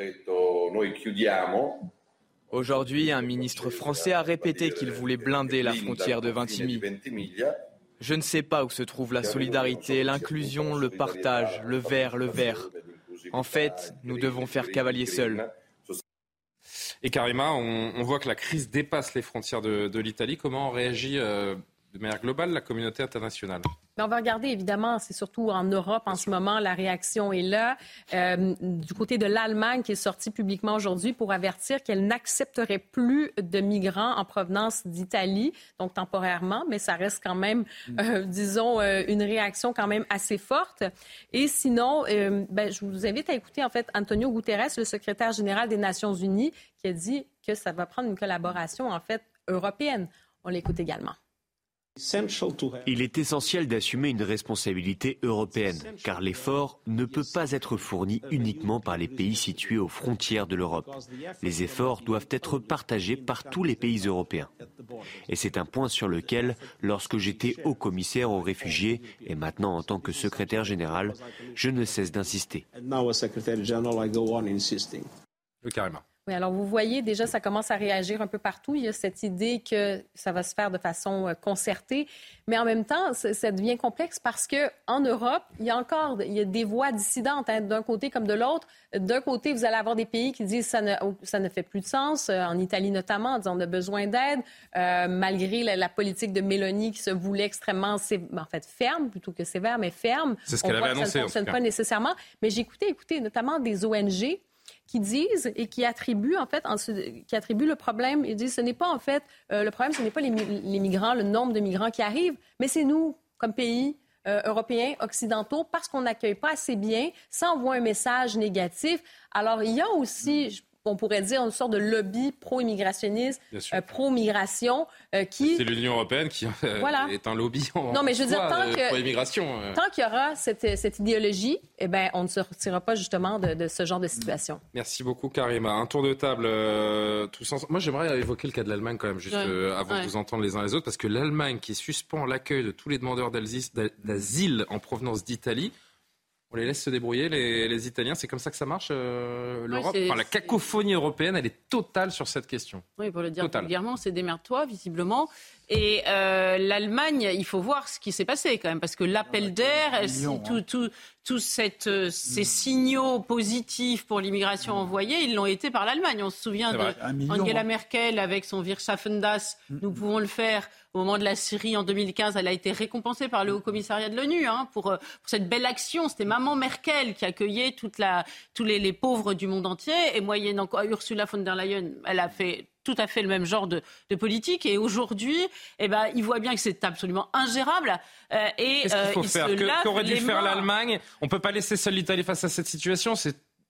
Speaker 19: Aujourd'hui, un ministre français a répété qu'il voulait blinder la frontière de Vintimille. Je ne sais pas où se trouve la solidarité, l'inclusion, le partage, le vert, le vert. En fait, nous devons faire cavalier seul.
Speaker 1: Et Karima, on, voit que la crise dépasse les frontières de, l'Italie. Comment réagit euh, de manière globale la communauté internationale?
Speaker 18: On va regarder, évidemment, c'est surtout en Europe en ce moment, la réaction est là. Euh, du côté de l'Allemagne, qui est sortie publiquement aujourd'hui pour avertir qu'elle n'accepterait plus de migrants en provenance d'Italie, donc temporairement, mais ça reste quand même, euh, disons, euh, une réaction quand même assez forte. Et sinon, ben, je vous invite à écouter, en fait, Antonio Guterres, le secrétaire général des Nations Unies, qui a dit que ça va prendre une collaboration, en fait, européenne. On l'écoute également.
Speaker 20: Il est essentiel d'assumer une responsabilité européenne, car l'effort ne peut pas être fourni uniquement par les pays situés aux frontières de l'Europe. Les efforts doivent être partagés par tous les pays européens. Et c'est un point sur lequel, lorsque j'étais haut commissaire aux réfugiés et maintenant en tant que secrétaire général, je ne cesse d'insister.
Speaker 1: Carrément.
Speaker 18: Oui, alors vous voyez, déjà, ça commence à réagir un peu partout. Il y a cette idée que ça va se faire de façon euh, concertée. Mais en même temps, ça devient complexe parce qu'en Europe, il y a encore il y a des voix dissidentes hein, d'un côté comme de l'autre. D'un côté, vous allez avoir des pays qui disent ça ne, oh, ça ne fait plus de sens, euh, en Italie notamment, en disant on a besoin d'aide, euh, malgré la, politique de Mélanie qui se voulait extrêmement, en fait, ferme plutôt que sévère, mais ferme.
Speaker 1: C'est ce qu'elle avait annoncé.
Speaker 18: Ça ne fonctionne pas nécessairement. Mais j'écoutais, écoutez, notamment des ONG qui disent et qui attribuent en fait, qui le problème. Ils disent ce n'est pas en fait euh, le problème, ce n'est pas les, migrants, le nombre de migrants qui arrivent, mais c'est nous comme pays. Euh, européens, occidentaux, parce qu'on n'accueille pas assez bien, ça envoie un message négatif. Alors, il y a aussi, on pourrait dire, une sorte de lobby pro-immigrationniste, euh, pro-migration, euh, qui...
Speaker 1: C'est l'Union européenne qui euh, est un lobby en
Speaker 18: non, mais je veux dire, tant
Speaker 1: pro-immigration.
Speaker 18: Tant qu'il y aura cette, cette, idéologie, eh ben, on ne sortira pas justement de, de, ce genre de situation.
Speaker 1: Merci beaucoup, Karima. Un tour de table tous ensemble. Moi, j'aimerais évoquer le cas de l'Allemagne quand même, juste avant de vous entendre les uns les autres, parce que l'Allemagne qui suspend l'accueil de tous les demandeurs d'asile en provenance d'Italie, On les laisse se débrouiller, les, Italiens. C'est comme ça que ça marche, euh, l'Europe enfin, La cacophonie européenne, elle est totale sur cette question.
Speaker 6: Oui, pour le dire vulgairement, c'est démerde-toi, visiblement. Et euh, l'Allemagne, il faut voir ce qui s'est passé quand même, parce que l'appel d'air, tout, tout, tout cette, euh, ces signaux positifs pour l'immigration envoyée, ils l'ont été par l'Allemagne. On se souvient d'Angela Merkel avec son Wirtschaftendas. Mm. Nous pouvons le faire. Au moment de la Syrie en 2015, elle a été récompensée par le Haut Commissariat de l'ONU hein, pour, pour, cette belle action. C'était Maman Merkel qui accueillait toute la, tous les, les pauvres du monde entier. Et moyennant Ursula von der Leyen, elle a fait tout à fait le même genre de, politique. Et aujourd'hui, eh ben, ils voient bien que c'est absolument ingérable.
Speaker 1: Euh, et Qu'est-ce qu'il euh, faut faire Qu'aurait dû faire l'Allemagne? On ne peut pas laisser seule l'Italie face à cette situation.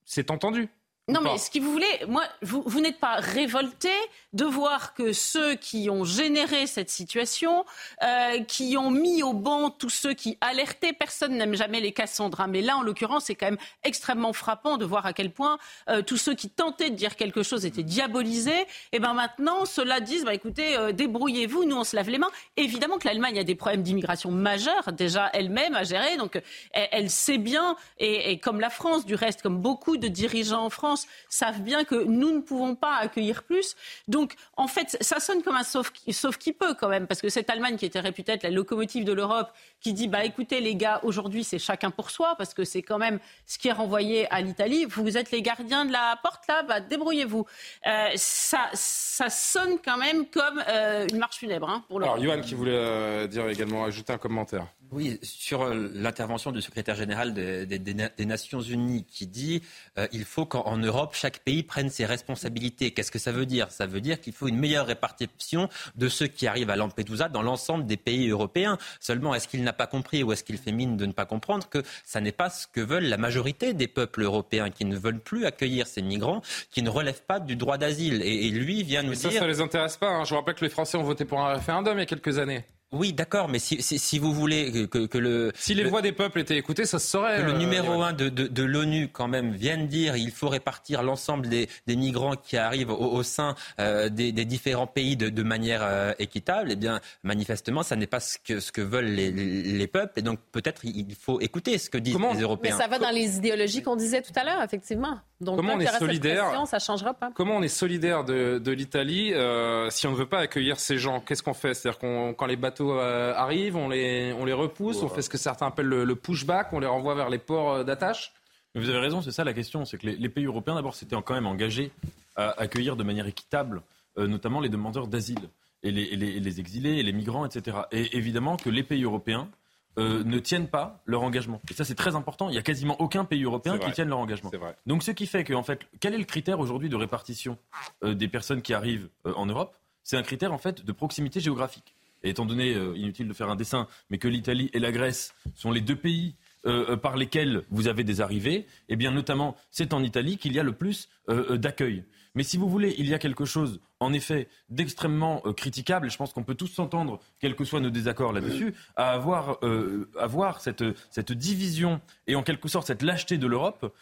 Speaker 1: C'est entendu.
Speaker 6: Non, mais ce que vous voulez, moi, vous, vous n'êtes pas révolté de voir que ceux qui ont généré cette situation, euh, qui ont mis au banc tous ceux qui alertaient, personne n'aime jamais les Cassandra, mais là, en l'occurrence, c'est quand même extrêmement frappant de voir à quel point euh, tous ceux qui tentaient de dire quelque chose étaient diabolisés. Et ben maintenant, ceux-là disent, bah, écoutez, euh, débrouillez-vous, nous on se lave les mains. Évidemment que l'Allemagne a des problèmes d'immigration majeurs, déjà elle-même à gérer, donc elle, sait bien, et, et comme la France, du reste, comme beaucoup de dirigeants en France, savent bien que nous ne pouvons pas accueillir plus. Donc, en fait, ça sonne comme un sauf, qui peut quand même, parce que cette Allemagne qui était réputée être la locomotive de l'Europe, qui dit, bah écoutez les gars, aujourd'hui c'est chacun pour soi, parce que c'est quand même ce qui est renvoyé à l'Italie. Vous êtes les gardiens de la porte là, bah débrouillez-vous. Euh, ça, ça sonne quand même comme euh, une marche funèbre hein, pour
Speaker 1: Alors, Johan qui voulait euh, dire également ajouter un commentaire.
Speaker 7: Oui, sur euh, l'intervention du secrétaire général des, Nations Unies qui dit euh, il faut qu'en Europe, chaque pays prenne ses responsabilités. Qu'est-ce que ça veut dire? Ça veut dire qu'il faut une meilleure répartition de ceux qui arrivent à Lampedusa dans l'ensemble des pays européens. Seulement, est-ce qu'il n'a pas compris ou est-ce qu'il fait mine de ne pas comprendre que ça n'est pas ce que veulent la majorité des peuples européens qui ne veulent plus accueillir ces migrants, qui ne relèvent pas du droit d'asile? Et, lui vient nous dire...
Speaker 1: Ça, ça les intéresse pas. Hein. Je vous rappelle que les Français ont voté pour un référendum il y a quelques années.
Speaker 7: Oui, d'accord, mais si, si, si, vous voulez que, que le...
Speaker 1: Si les voix des peuples étaient écoutées, ça se saurait.
Speaker 7: Que le euh, numéro un de, de, de l'ONU, quand même, vienne dire il faut répartir l'ensemble des, des, migrants qui arrivent au, au sein euh, des, des, différents pays de, de manière euh, équitable, eh bien, manifestement, ça n'est pas ce que, ce que veulent les, les, peuples. Et donc, peut-être, il faut écouter ce que disent les Européens.
Speaker 18: Mais ça va dans les idéologies qu'on disait tout à l'heure, effectivement. Donc,
Speaker 1: comment on est solidaire
Speaker 18: Ça changera pas.
Speaker 1: Comment on est solidaire de, de l'Italie si on ne veut pas accueillir ces gens? Qu'est-ce qu'on fait? C'est-à-dire qu'on quand les bateaux arrivent on les, on les repousse, on fait ce que certains appellent le, pushback, on les renvoie vers les ports euh, d'attache
Speaker 8: Vous avez raison, c'est ça la question. C'est que les, pays européens, d'abord, s'étaient quand même engagés à accueillir de manière équitable, euh, notamment les demandeurs d'asile, et les, exilés, et les migrants, etc. Et évidemment que les pays européens euh, ne tiennent pas leur engagement. Et ça, c'est très important. Il n'y a quasiment aucun pays européen qui tienne leur engagement. Donc, ce qui fait que, en fait, quel est le critère aujourd'hui de répartition des personnes qui arrivent en Europe? C'est un critère, en fait, de proximité géographique. Et étant donné, euh, inutile de faire un dessin, mais que l'Italie et la Grèce sont les deux pays euh, euh, par lesquels vous avez des arrivées, eh bien notamment c'est en Italie qu'il y a le plus d'accueil. Mais si vous voulez, il y a quelque chose, en effet, d'extrêmement critiquable, et je pense qu'on peut tous s'entendre, quels que soient nos désaccords là-dessus, à avoir, avoir cette, cette division et en quelque sorte cette lâcheté de l'Europe,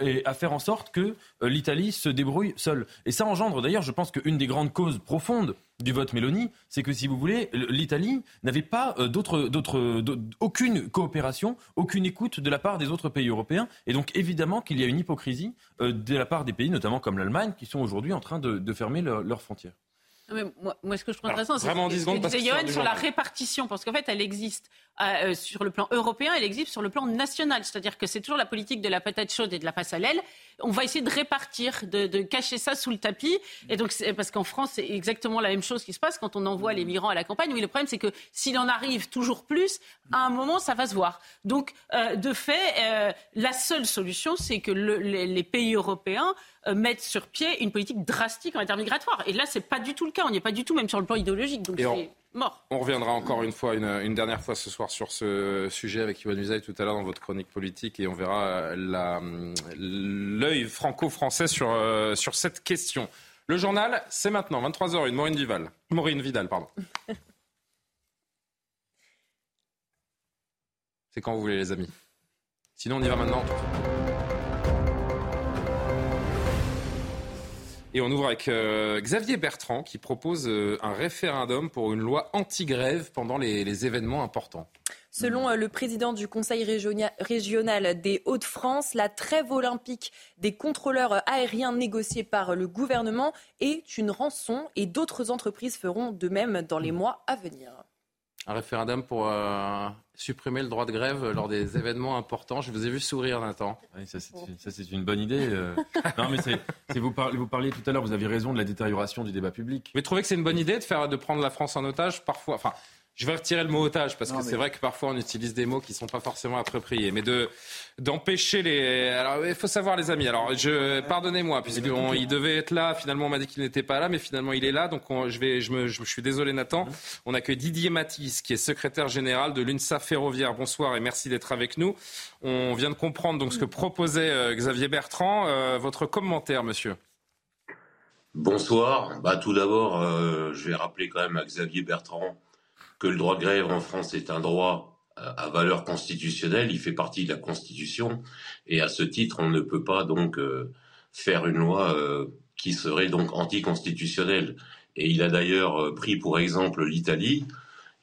Speaker 8: et à faire en sorte que l'Italie se débrouille seule. Et ça engendre d'ailleurs, je pense qu'une des grandes causes profondes du vote Mélanie, c'est que si vous voulez, l'Italie n'avait pas euh, d'autre, d'autres, aucune coopération, aucune écoute de la part des autres pays européens. Et donc évidemment qu'il y a une hypocrisie euh, de la part des pays, notamment comme l'Allemagne, qui sont aujourd'hui en train de, fermer leurs frontières.
Speaker 6: moi, ce que je trouve intéressant, c'est que, sur la répartition, parce qu'en fait, elle existe euh, sur le plan européen, elle existe sur le plan national. C'est-à-dire que c'est toujours la politique de la patate chaude et de la passe à l'aile. On va essayer de répartir, de, de cacher ça sous le tapis. Et donc, parce qu'en France, c'est exactement la même chose qui se passe quand on envoie les migrants à la campagne. Oui, le problème, c'est que s'il en arrive toujours plus, à un moment, ça va se voir. Donc, euh, de fait, euh, la seule solution, c'est que le, les, les, pays européens mettent sur pied une politique drastique en matière migratoire. Et là, c'est pas du tout le cas. On n'y est pas du tout, même sur le plan idéologique. Donc, c'est
Speaker 1: on reviendra encore une fois, une, dernière fois ce soir sur ce sujet avec Yoann Usaï tout à l'heure dans votre chronique politique et on verra l'œil franco-français sur, euh, sur cette question. Le journal, c'est maintenant, 23h, une Maureen Vidal. Maureen Vidal, pardon. c'est quand vous voulez, les amis. Sinon, on y va maintenant. Et on ouvre avec euh, Xavier Bertrand qui propose euh, un référendum pour une loi anti-grève pendant les, événements importants.
Speaker 2: Selon euh, le président du Conseil régional des Hauts-de-France, la trêve olympique des contrôleurs aériens négociée par le gouvernement est une rançon et d'autres entreprises feront de même dans les mois à venir.
Speaker 1: Un référendum pour euh, supprimer le droit de grève lors des événements importants. Je vous ai vu sourire, Nathan.
Speaker 8: Oui, ça, c'est une bonne idée. Euh. non, mais c'est, vous, parliez, vous parliez tout à l'heure, vous aviez raison de la détérioration du débat public.
Speaker 1: Mais trouvez que c'est une bonne idée de, faire, de prendre la France en otage parfois enfin, je vais retirer le mot otage parce que c'est vrai que parfois on utilise des mots qui ne sont pas forcément appropriés. Mais de d'empêcher les. Alors il faut savoir les amis. Alors je pardonnez-moi puisqu'il devait être là. Finalement on m'a dit qu'il n'était pas là, mais finalement il est là. Donc je vais. Je, me, je, suis désolé Nathan. On accueille Didier Matisse qui est secrétaire général de l'UNSA ferroviaire. Bonsoir et merci d'être avec nous. On vient de comprendre donc ce que proposait euh, Xavier Bertrand. Euh, votre commentaire, monsieur?
Speaker 21: Bonsoir. Bah, tout d'abord, euh, je vais rappeler quand même à Xavier Bertrand que le droit de grève en France est un droit euh, à valeur constitutionnelle, il fait partie de la Constitution, et à ce titre, on ne peut pas donc euh, faire une loi euh, qui serait donc anticonstitutionnelle. Et il a d'ailleurs pris pour exemple l'Italie,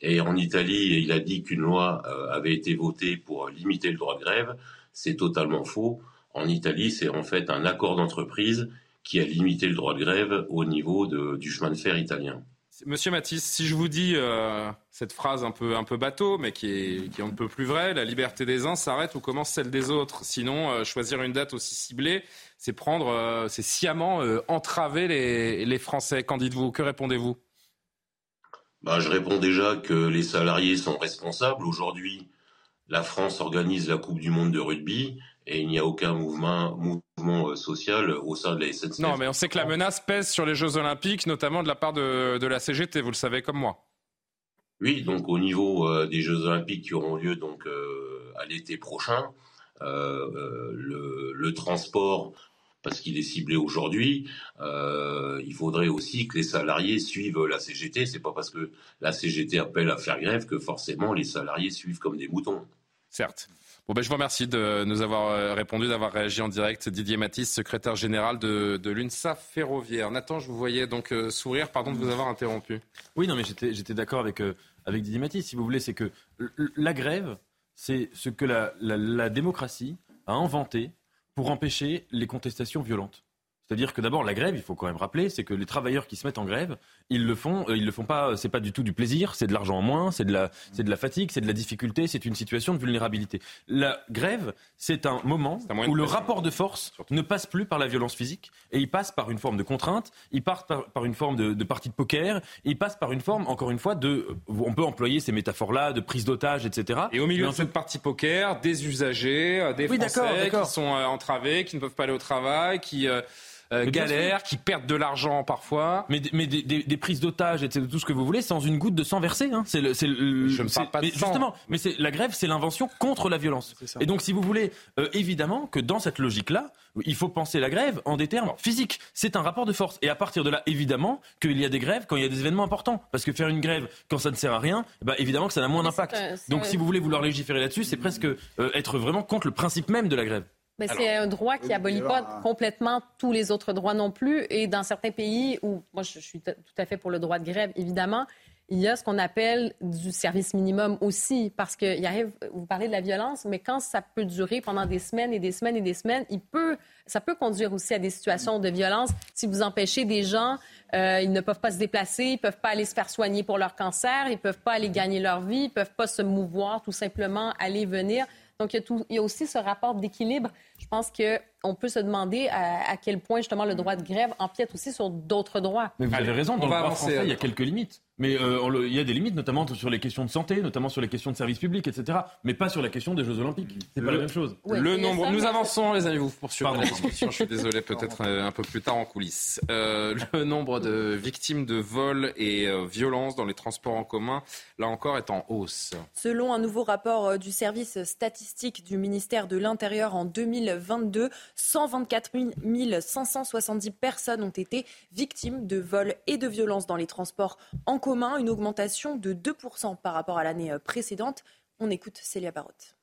Speaker 21: et en Italie, il a dit qu'une loi avait été votée pour limiter le droit de grève. C'est totalement faux. En Italie, c'est en fait un accord d'entreprise qui a limité le droit de grève au niveau du chemin de fer italien.
Speaker 1: Monsieur Matisse, si je vous dis euh, cette phrase un peu, bateau, mais qui est, un peu plus vraie, la liberté des uns s'arrête où commence celle des autres. Sinon, euh, choisir une date aussi ciblée, c'est prendre, euh, c'est sciemment entraver les, Français. Qu'en dites-vous? Que répondez-vous?
Speaker 21: Bah, Je réponds déjà que les salariés sont responsables. Aujourd'hui, la France organise la Coupe du Monde de rugby et il n'y a aucun mouvement euh, social au sein de la SNCF.
Speaker 1: Non, mais on sait que la menace pèse sur les Jeux Olympiques, notamment de la part de, de la CGT, vous le savez comme moi.
Speaker 21: Oui, donc au niveau euh, des Jeux Olympiques qui auront lieu donc euh, à l'été prochain, le, le, transport, parce qu'il est ciblé aujourd'hui, il faudrait aussi que les salariés suivent la CGT. C'est pas parce que la CGT appelle à faire grève que forcément les salariés suivent comme des moutons.
Speaker 1: Certes. Ben, je vous remercie de nous avoir euh, répondu, d'avoir réagi en direct. Didier Matisse, secrétaire général de, l'UNSA Ferroviaire. Nathan, je vous voyais donc euh, sourire. Pardon de vous avoir interrompu.
Speaker 8: Oui, non, mais j'étais d'accord avec, euh, Didier Matisse. Si vous voulez, c'est que la grève, c'est ce que la démocratie a inventé pour empêcher les contestations violentes. C'est-à-dire que d'abord la grève, il faut quand même rappeler, c'est que les travailleurs qui se mettent en grève, ils le font, euh, ils le font pas, c'est pas du tout du plaisir, c'est de l'argent en moins, c'est de la, c'est de la fatigue, c'est de la difficulté, c'est une situation de vulnérabilité. La grève, c'est un moment où le rapport de force ne passe plus par la violence physique et il passe par une forme de contrainte, il passe par, une forme de, partie de poker, il passe par une forme, encore une fois, de, on peut employer ces métaphores-là, de prise d'otage, etc.
Speaker 1: Et au milieu de cette partie poker, des usagers, euh, des Français qui sont euh, entravés, qui ne peuvent pas aller au travail, qui euh, galères, qui perdent de l'argent parfois.
Speaker 8: Mais, mais des, des, des prises d'otages, etc., tout ce que vous voulez, sans une goutte de sang versé. Hein. C'est le,
Speaker 1: le, Je ne parle pas de
Speaker 8: mais Justement, mais c'est la grève, c'est l'invention contre la violence. Et donc, si vous voulez, euh, évidemment que dans cette logique-là, il faut penser la grève en des termes physiques. C'est un rapport de force. Et à partir de là, évidemment, qu'il y a des grèves quand il y a des événements importants. Parce que faire une grève quand ça ne sert à rien, bah, évidemment que ça a moins d'impact. Donc, si vous voulez vouloir légiférer là-dessus, c'est presque euh, être vraiment contre le principe même de la grève.
Speaker 18: Mais c'est un droit qui abolit pas complètement tous les autres droits non plus. Et dans certains pays où, moi je suis tout à fait pour le droit de grève, évidemment, il y a ce qu'on appelle du service minimum aussi, parce que il arrive, vous parlez de la violence, mais quand ça peut durer pendant des semaines et des semaines et des semaines, il peut, ça peut conduire aussi à des situations de violence. Si vous empêchez des gens, euh, ils ne peuvent pas se déplacer, ils peuvent pas aller se faire soigner pour leur cancer, ils peuvent pas aller gagner leur vie, ils peuvent pas se mouvoir, tout simplement aller venir. Donc, il y, a aussi ce rapport d'équilibre. Je pense qu'on peut se demander à, quel point, justement, le droit de grève empiète aussi sur d'autres droits.
Speaker 8: Mais vous avez raison, dans le droit français, il y a quelques limites. Mais euh, il y a des limites, notamment sur les questions de santé, notamment sur les questions de services publics, etc. Mais pas sur la question des Jeux Olympiques. C'est pas la même chose.
Speaker 1: le nombre. nous avançons, les amis. Vous poursuivez la discussion. Je suis désolé, peut-être euh, un peu plus tard en coulisses. Euh, le nombre de victimes de vols et violences dans les transports en commun, là encore, est en hausse.
Speaker 2: Selon un nouveau rapport du service statistique du ministère de l'Intérieur en 2022, 124 570 personnes ont été victimes de vols et de violences dans les transports en commun une augmentation de 2% par rapport à l'année euh, précédente. On écoute Célia Barotte.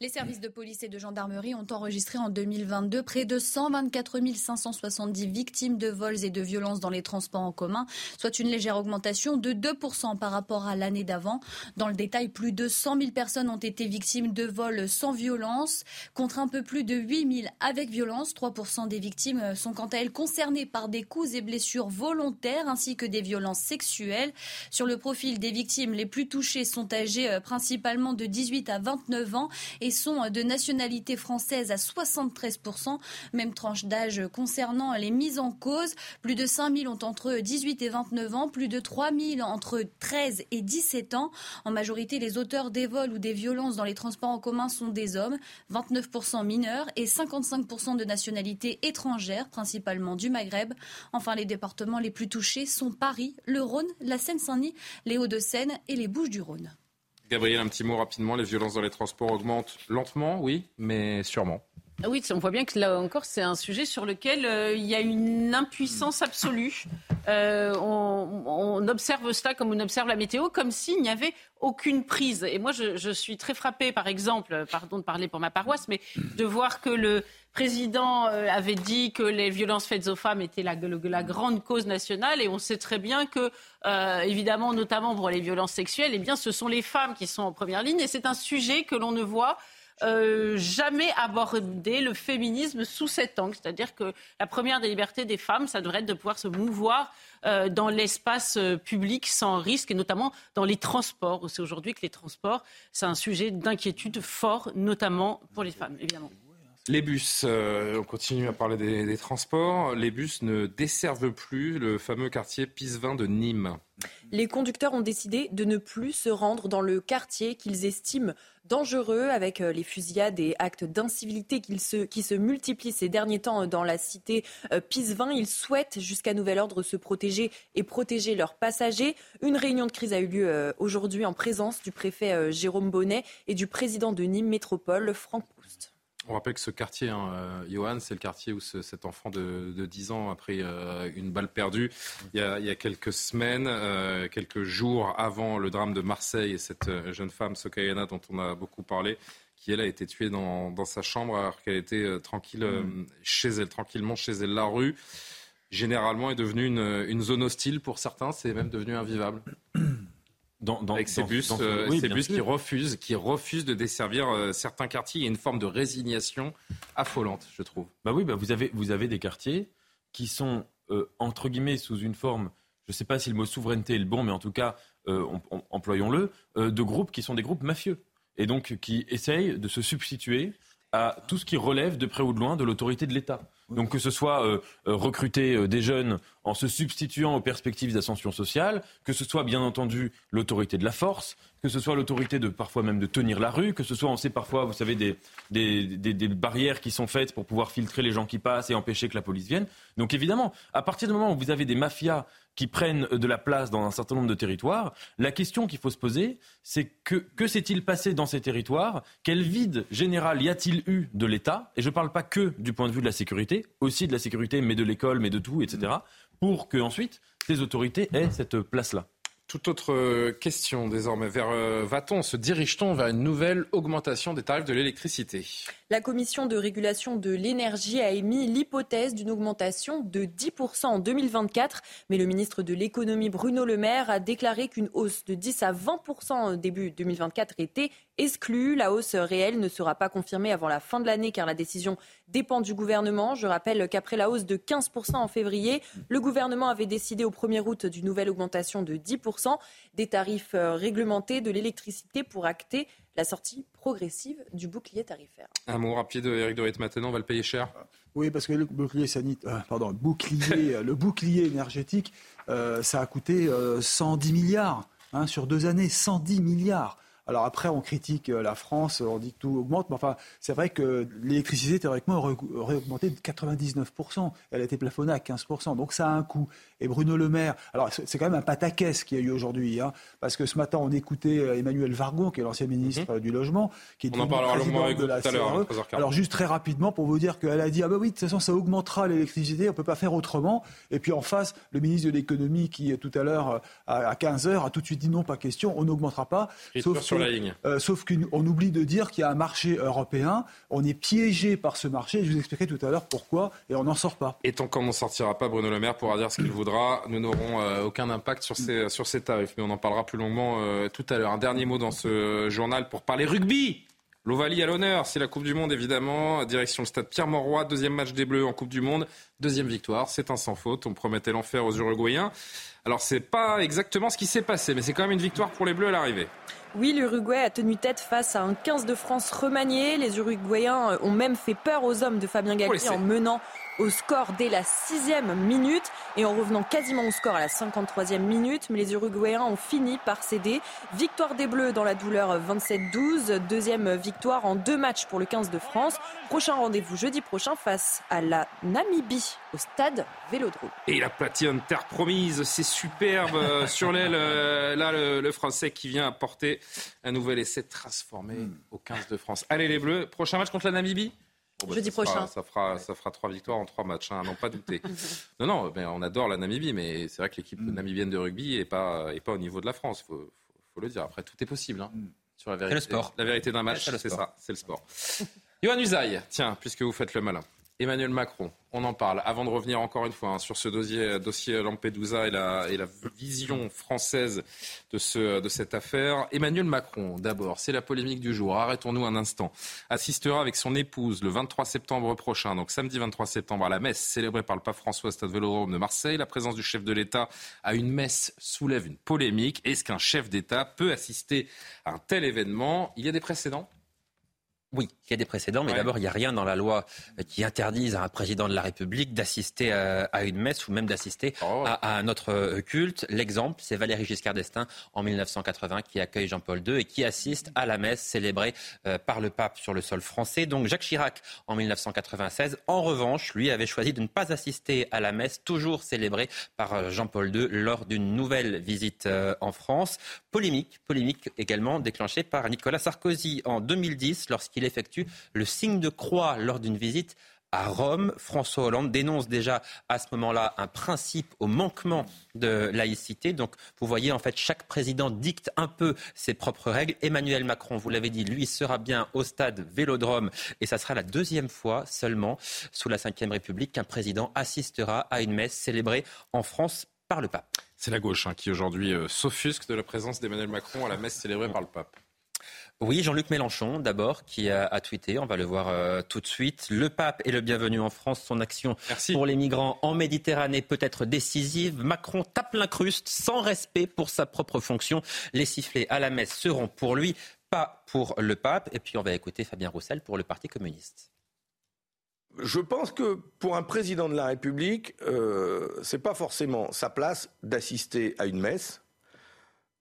Speaker 22: Les services de police et de gendarmerie ont enregistré en 2022 près de 124 570 victimes de vols et de violences dans les transports en commun, soit une légère augmentation de 2% par rapport à l'année d'avant. Dans le détail, plus de 100 000 personnes ont été victimes de vols sans violence, contre un peu plus de 8 000 avec violence. 3% des victimes sont quant à elles concernées par des coups et blessures volontaires ainsi que des violences sexuelles. Sur le profil des victimes, les plus touchées sont âgées euh, principalement de 18 à 29 ans et sont de nationalité française à 73%. Même tranche d'âge concernant les mises en cause. Plus de 5 000 ont entre 18 et 29 ans, plus de 3 000 entre 13 et 17 ans. En majorité, les auteurs des vols ou des violences dans les transports en commun sont des hommes, 29% mineurs et 55% de nationalité étrangère, principalement du Maghreb. Enfin, les départements les plus touchés sont Paris, le Rhône, la Seine-Saint-Denis, les Hauts-de-Seine et les Bouches-du-Rhône.
Speaker 1: Gabriel, un petit mot rapidement. Les violences dans les transports augmentent lentement, oui, mais sûrement.
Speaker 6: Ah oui, on voit bien que là encore, c'est un sujet sur lequel euh, il y a une impuissance absolue. Euh, on, observe cela comme on observe la météo, comme s'il n'y avait aucune prise. Et moi, je, suis très frappée, par exemple, pardon de parler pour ma paroisse, mais de voir que le président euh, avait dit que les violences faites aux femmes étaient la, grande cause nationale, et on sait très bien que, évidemment, notamment pour les violences sexuelles, eh bien, ce sont les femmes qui sont en première ligne, et c'est un sujet que l'on ne voit euh, jamais aborder le féminisme sous cet angle. C'est-à-dire que la première des libertés des femmes, ça devrait être de pouvoir se mouvoir euh, dans l'espace euh, public sans risque, et notamment dans les transports. C'est aujourd'hui que les transports, c'est un sujet d'inquiétude fort, notamment pour les femmes, évidemment.
Speaker 1: Les bus, on continue à parler des, transports. Les bus ne desservent plus le fameux quartier Pisevin de Nîmes.
Speaker 2: Les conducteurs ont décidé de ne plus se rendre dans le quartier qu'ils estiment dangereux avec euh, les fusillades et actes d'incivilité qui se, multiplient ces derniers temps euh, dans la cité euh, Pisevin. Ils souhaitent jusqu'à nouvel ordre se protéger et protéger leurs passagers. Une réunion de crise a eu lieu aujourd'hui en présence du préfet Jérôme Bonnet et du président de Nîmes Métropole, Franck Poust.
Speaker 1: On rappelle que ce quartier, hein, euh, Johan, c'est le quartier où cet enfant de, de, 10 ans a pris euh, une balle perdue il y a, il y a quelques semaines, euh, quelques jours avant le drame de Marseille et cette jeune femme, Sokayana, dont on a beaucoup parlé, qui elle a été tuée dans, dans sa chambre alors qu'elle était tranquille mm. chez elle, tranquillement chez elle. La rue, généralement, est devenue une, une zone hostile pour certains, c'est même devenu invivable. avec ces bus, euh, ces bus qui refusent, qui refusent de desservir euh, certains quartiers. Il y a une forme de résignation affolante, je trouve.
Speaker 8: Bah oui, bah vous avez vous avez des quartiers qui sont euh, entre guillemets sous une forme, je ne sais pas si le mot souveraineté est le bon, mais en tout cas, employons-le, de groupes qui sont des groupes mafieux et donc qui essayent de se substituer à tout ce qui relève de près ou de loin de l'autorité de l'État. Donc que ce soit euh, euh, recruter euh, des jeunes en se substituant aux perspectives d'ascension sociale, que ce soit bien entendu l'autorité de la force, que ce soit l'autorité de parfois même de tenir la rue, que ce soit on sait parfois, vous savez, des, des, des, des, barrières qui sont faites pour pouvoir filtrer les gens qui passent et empêcher que la police vienne. Donc évidemment, à partir du moment où vous avez des mafias qui prennent de la place dans un certain nombre de territoires, la question qu'il faut se poser, c'est que, que s'est-il passé dans ces territoires? Quel vide général y a-t-il eu de l'État? Et je ne parle pas que du point de vue de la sécurité, aussi de la sécurité, mais de l'école, mais de tout, etc., pour que ensuite ces autorités aient cette place-là.
Speaker 1: Toute autre euh, question désormais. Vers euh, va-t-on, se dirige-t-on vers une nouvelle augmentation des tarifs de l'électricité?
Speaker 2: La commission de régulation de l'énergie a émis l'hypothèse d'une augmentation de 10% en 2024, mais le ministre de l'économie Bruno Le Maire a déclaré qu'une hausse de 10 à 20% début 2024 était exclue. La hausse réelle ne sera pas confirmée avant la fin de l'année car la décision dépend du gouvernement. Je rappelle qu'après la hausse de 15% en février, le gouvernement avait décidé au 1er août d'une nouvelle augmentation de 10% des tarifs euh, réglementés de l'électricité pour acter la sortie progressive du bouclier tarifaire.
Speaker 1: Un mot rapide, Eric Dorit, maintenant, on va le payer cher
Speaker 9: Oui, parce que le bouclier, sanitaire, euh, pardon, bouclier, le bouclier énergétique, euh, ça a coûté 110 milliards hein, sur deux années, 110 milliards. Alors après, on critique euh, la France, on dit que tout augmente, mais enfin, c'est vrai que l'électricité, théoriquement, aurait augmenté de 99%. Elle a été plafonnée à 15%. Donc ça a un coût. Et Bruno Le Maire, alors c'est quand même un pataquès qui a eu aujourd'hui, hein, parce que ce matin, on écoutait euh, Emmanuel Vargon, qui est l'ancien ministre mhm. du Logement, qui est
Speaker 1: on en parlera de la CRE. Hein,
Speaker 9: alors juste très rapidement, pour vous dire qu'elle a dit, ah ben oui, de toute façon, ça augmentera l'électricité, on ne peut pas faire autrement. Et puis en face, le ministre de l'économie, qui tout à l'heure, à 15h, a tout de suite dit non, pas question, on n'augmentera pas.
Speaker 1: Sauf sur la ligne.
Speaker 9: Euh, sauf qu'on oublie de dire qu'il y a un marché européen. On est piégé par ce marché. Je vous expliquerai tout à l'heure pourquoi et on n'en sort pas.
Speaker 1: Et tant qu'on n'en sortira pas, Bruno Le Maire pourra dire ce qu'il voudra. Nous n'aurons euh, aucun impact sur ces, sur ces tarifs. Mais on en parlera plus longuement euh, tout à l'heure. Un dernier mot dans ce journal pour parler rugby. L'Ovalie à l'honneur, c'est la Coupe du Monde évidemment. Direction le stade Pierre-Mauroy, deuxième match des Bleus en Coupe du Monde, deuxième victoire. C'est un sans faute. On promettait l'enfer aux Uruguayens. Alors c'est pas exactement ce qui s'est passé, mais c'est quand même une victoire pour les Bleus à l'arrivée.
Speaker 2: Oui, l'Uruguay a tenu tête face à un 15 de France remanié. Les Uruguayens ont même fait peur aux hommes de Fabien Galtier en menant au score dès la sixième minute et en revenant quasiment au score à la 53e minute. Mais les Uruguayens ont fini par céder. Victoire des Bleus dans la douleur 27-12. Deuxième victoire en deux matchs pour le 15 de France. Prochain rendez-vous jeudi prochain face à la Namibie au stade Vélodrome.
Speaker 1: Et la platine terre promise, c'est superbe euh, sur l'aile. Euh, là, le, Français qui vient apporter un nouvel essai transformé hmm. au 15 de France. Allez les Bleus, prochain match contre la Namibie?
Speaker 2: Bah, Jeudi prochain.
Speaker 1: ça, fera, ça fera trois victoires en trois matchs, hein, non pas douter. non, non, ben, on adore la Namibie, mais c'est vrai que l'équipe mm. namibienne de rugby n'est pas, est pas au niveau de la France, il faut, faut, le dire. Après, tout est possible. Hein,
Speaker 7: mm. sur la vérité,
Speaker 1: le sport. La vérité d'un match, c'est ça, c'est le sport. Yohann Usaï, tiens, puisque vous faites le malin. Emmanuel Macron, on en parle. Avant de revenir encore une fois hein, sur ce dossier, dossier Lampedusa et la, vision française de cette affaire, Emmanuel Macron, d'abord, c'est la polémique du jour. Arrêtons-nous un instant. Assistera avec son épouse le 23 septembre prochain, donc samedi 23 septembre, à la messe célébrée par le pape François au Stade Vélodrome de Marseille. La présence du chef de l'État à une messe soulève une polémique. Est-ce qu'un chef d'État peut assister à un tel événement? Il y a des précédents?
Speaker 7: Oui, il y a des précédents, mais d'abord, il n'y a rien dans la loi qui interdise à un président de la République d'assister à, une messe ou même d'assister oh. à, un autre euh, culte. L'exemple, c'est Valéry Giscard d'Estaing en 1980 qui accueille Jean-Paul II et qui assiste à la messe célébrée euh, par le pape sur le sol français. Donc Jacques Chirac en 1996, en revanche, lui avait choisi de ne pas assister à la messe toujours célébrée par euh, Jean-Paul II lors d'une nouvelle visite en France. Polémique, polémique également déclenchée par Nicolas Sarkozy en 2010 lorsqu'il effectue le signe de croix lors d'une visite à Rome. François Hollande dénonce déjà à ce moment-là un principe au manquement de laïcité. Donc vous voyez, en fait, chaque président dicte un peu ses propres règles. Emmanuel Macron, vous l'avez dit, lui sera bien au stade Vélodrome et ça sera la deuxième fois seulement sous la Ve République qu'un président assistera à une messe célébrée en France par le pape.
Speaker 1: C'est la gauche hein, qui aujourd'hui euh, s'offusque de la présence d'Emmanuel Macron à la messe célébrée par le pape.
Speaker 7: Oui, Jean-Luc Mélenchon, d'abord, qui a, tweeté, on va le voir euh, tout de suite. Le pape est le bienvenu en France. Son action pour les migrants en Méditerranée peut être décisive. Macron tape l'incruste sans respect pour sa propre fonction. Les sifflets à la messe seront pour lui, pas pour le pape. Et puis on va écouter Fabien Roussel pour le Parti communiste.
Speaker 14: Je pense que pour un président de la République, euh, ce n'est pas forcément sa place d'assister à une messe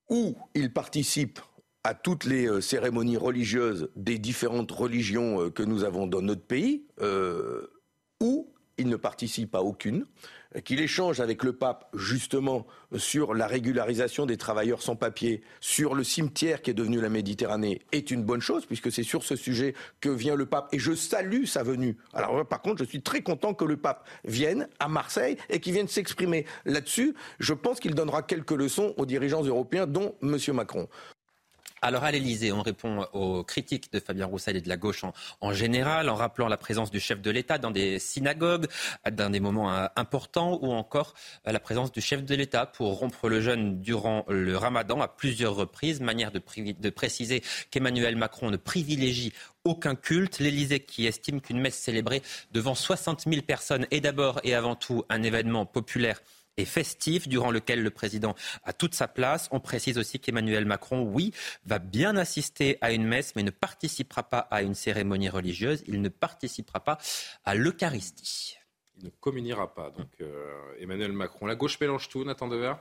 Speaker 14: où il participe à toutes les euh, cérémonies religieuses des différentes religions euh, que nous avons dans notre pays, euh, où il ne participe à aucune, qu'il échange avec le pape justement sur la régularisation des travailleurs sans papier, sur le cimetière qui est devenu la Méditerranée, est une bonne chose, puisque c'est sur ce sujet que vient le pape, et je salue sa venue. Alors par contre, je suis très content que le pape vienne à Marseille et qu'il vienne s'exprimer là-dessus. Je pense qu'il donnera quelques leçons aux dirigeants européens, dont M. Macron.
Speaker 7: Alors à l'Elysée, on répond aux critiques de Fabien Roussel et de la gauche en, général, en rappelant la présence du chef de l'État dans des synagogues, dans des moments euh, importants, ou encore euh, la présence du chef de l'État pour rompre le jeûne durant le ramadan à plusieurs reprises, manière de, de préciser qu'Emmanuel Macron ne privilégie aucun culte. L'Élysée qui estime qu'une messe célébrée devant 60 000 personnes est d'abord et avant tout un événement populaire et festif durant lequel le président a toute sa place. On précise aussi qu'Emmanuel Macron, oui, va bien assister à une messe, mais ne participera pas à une cérémonie religieuse. Il ne participera pas à l'Eucharistie.
Speaker 1: Il ne communiera pas. Donc euh, Emmanuel Macron. La gauche mélange tout, Nathan Dever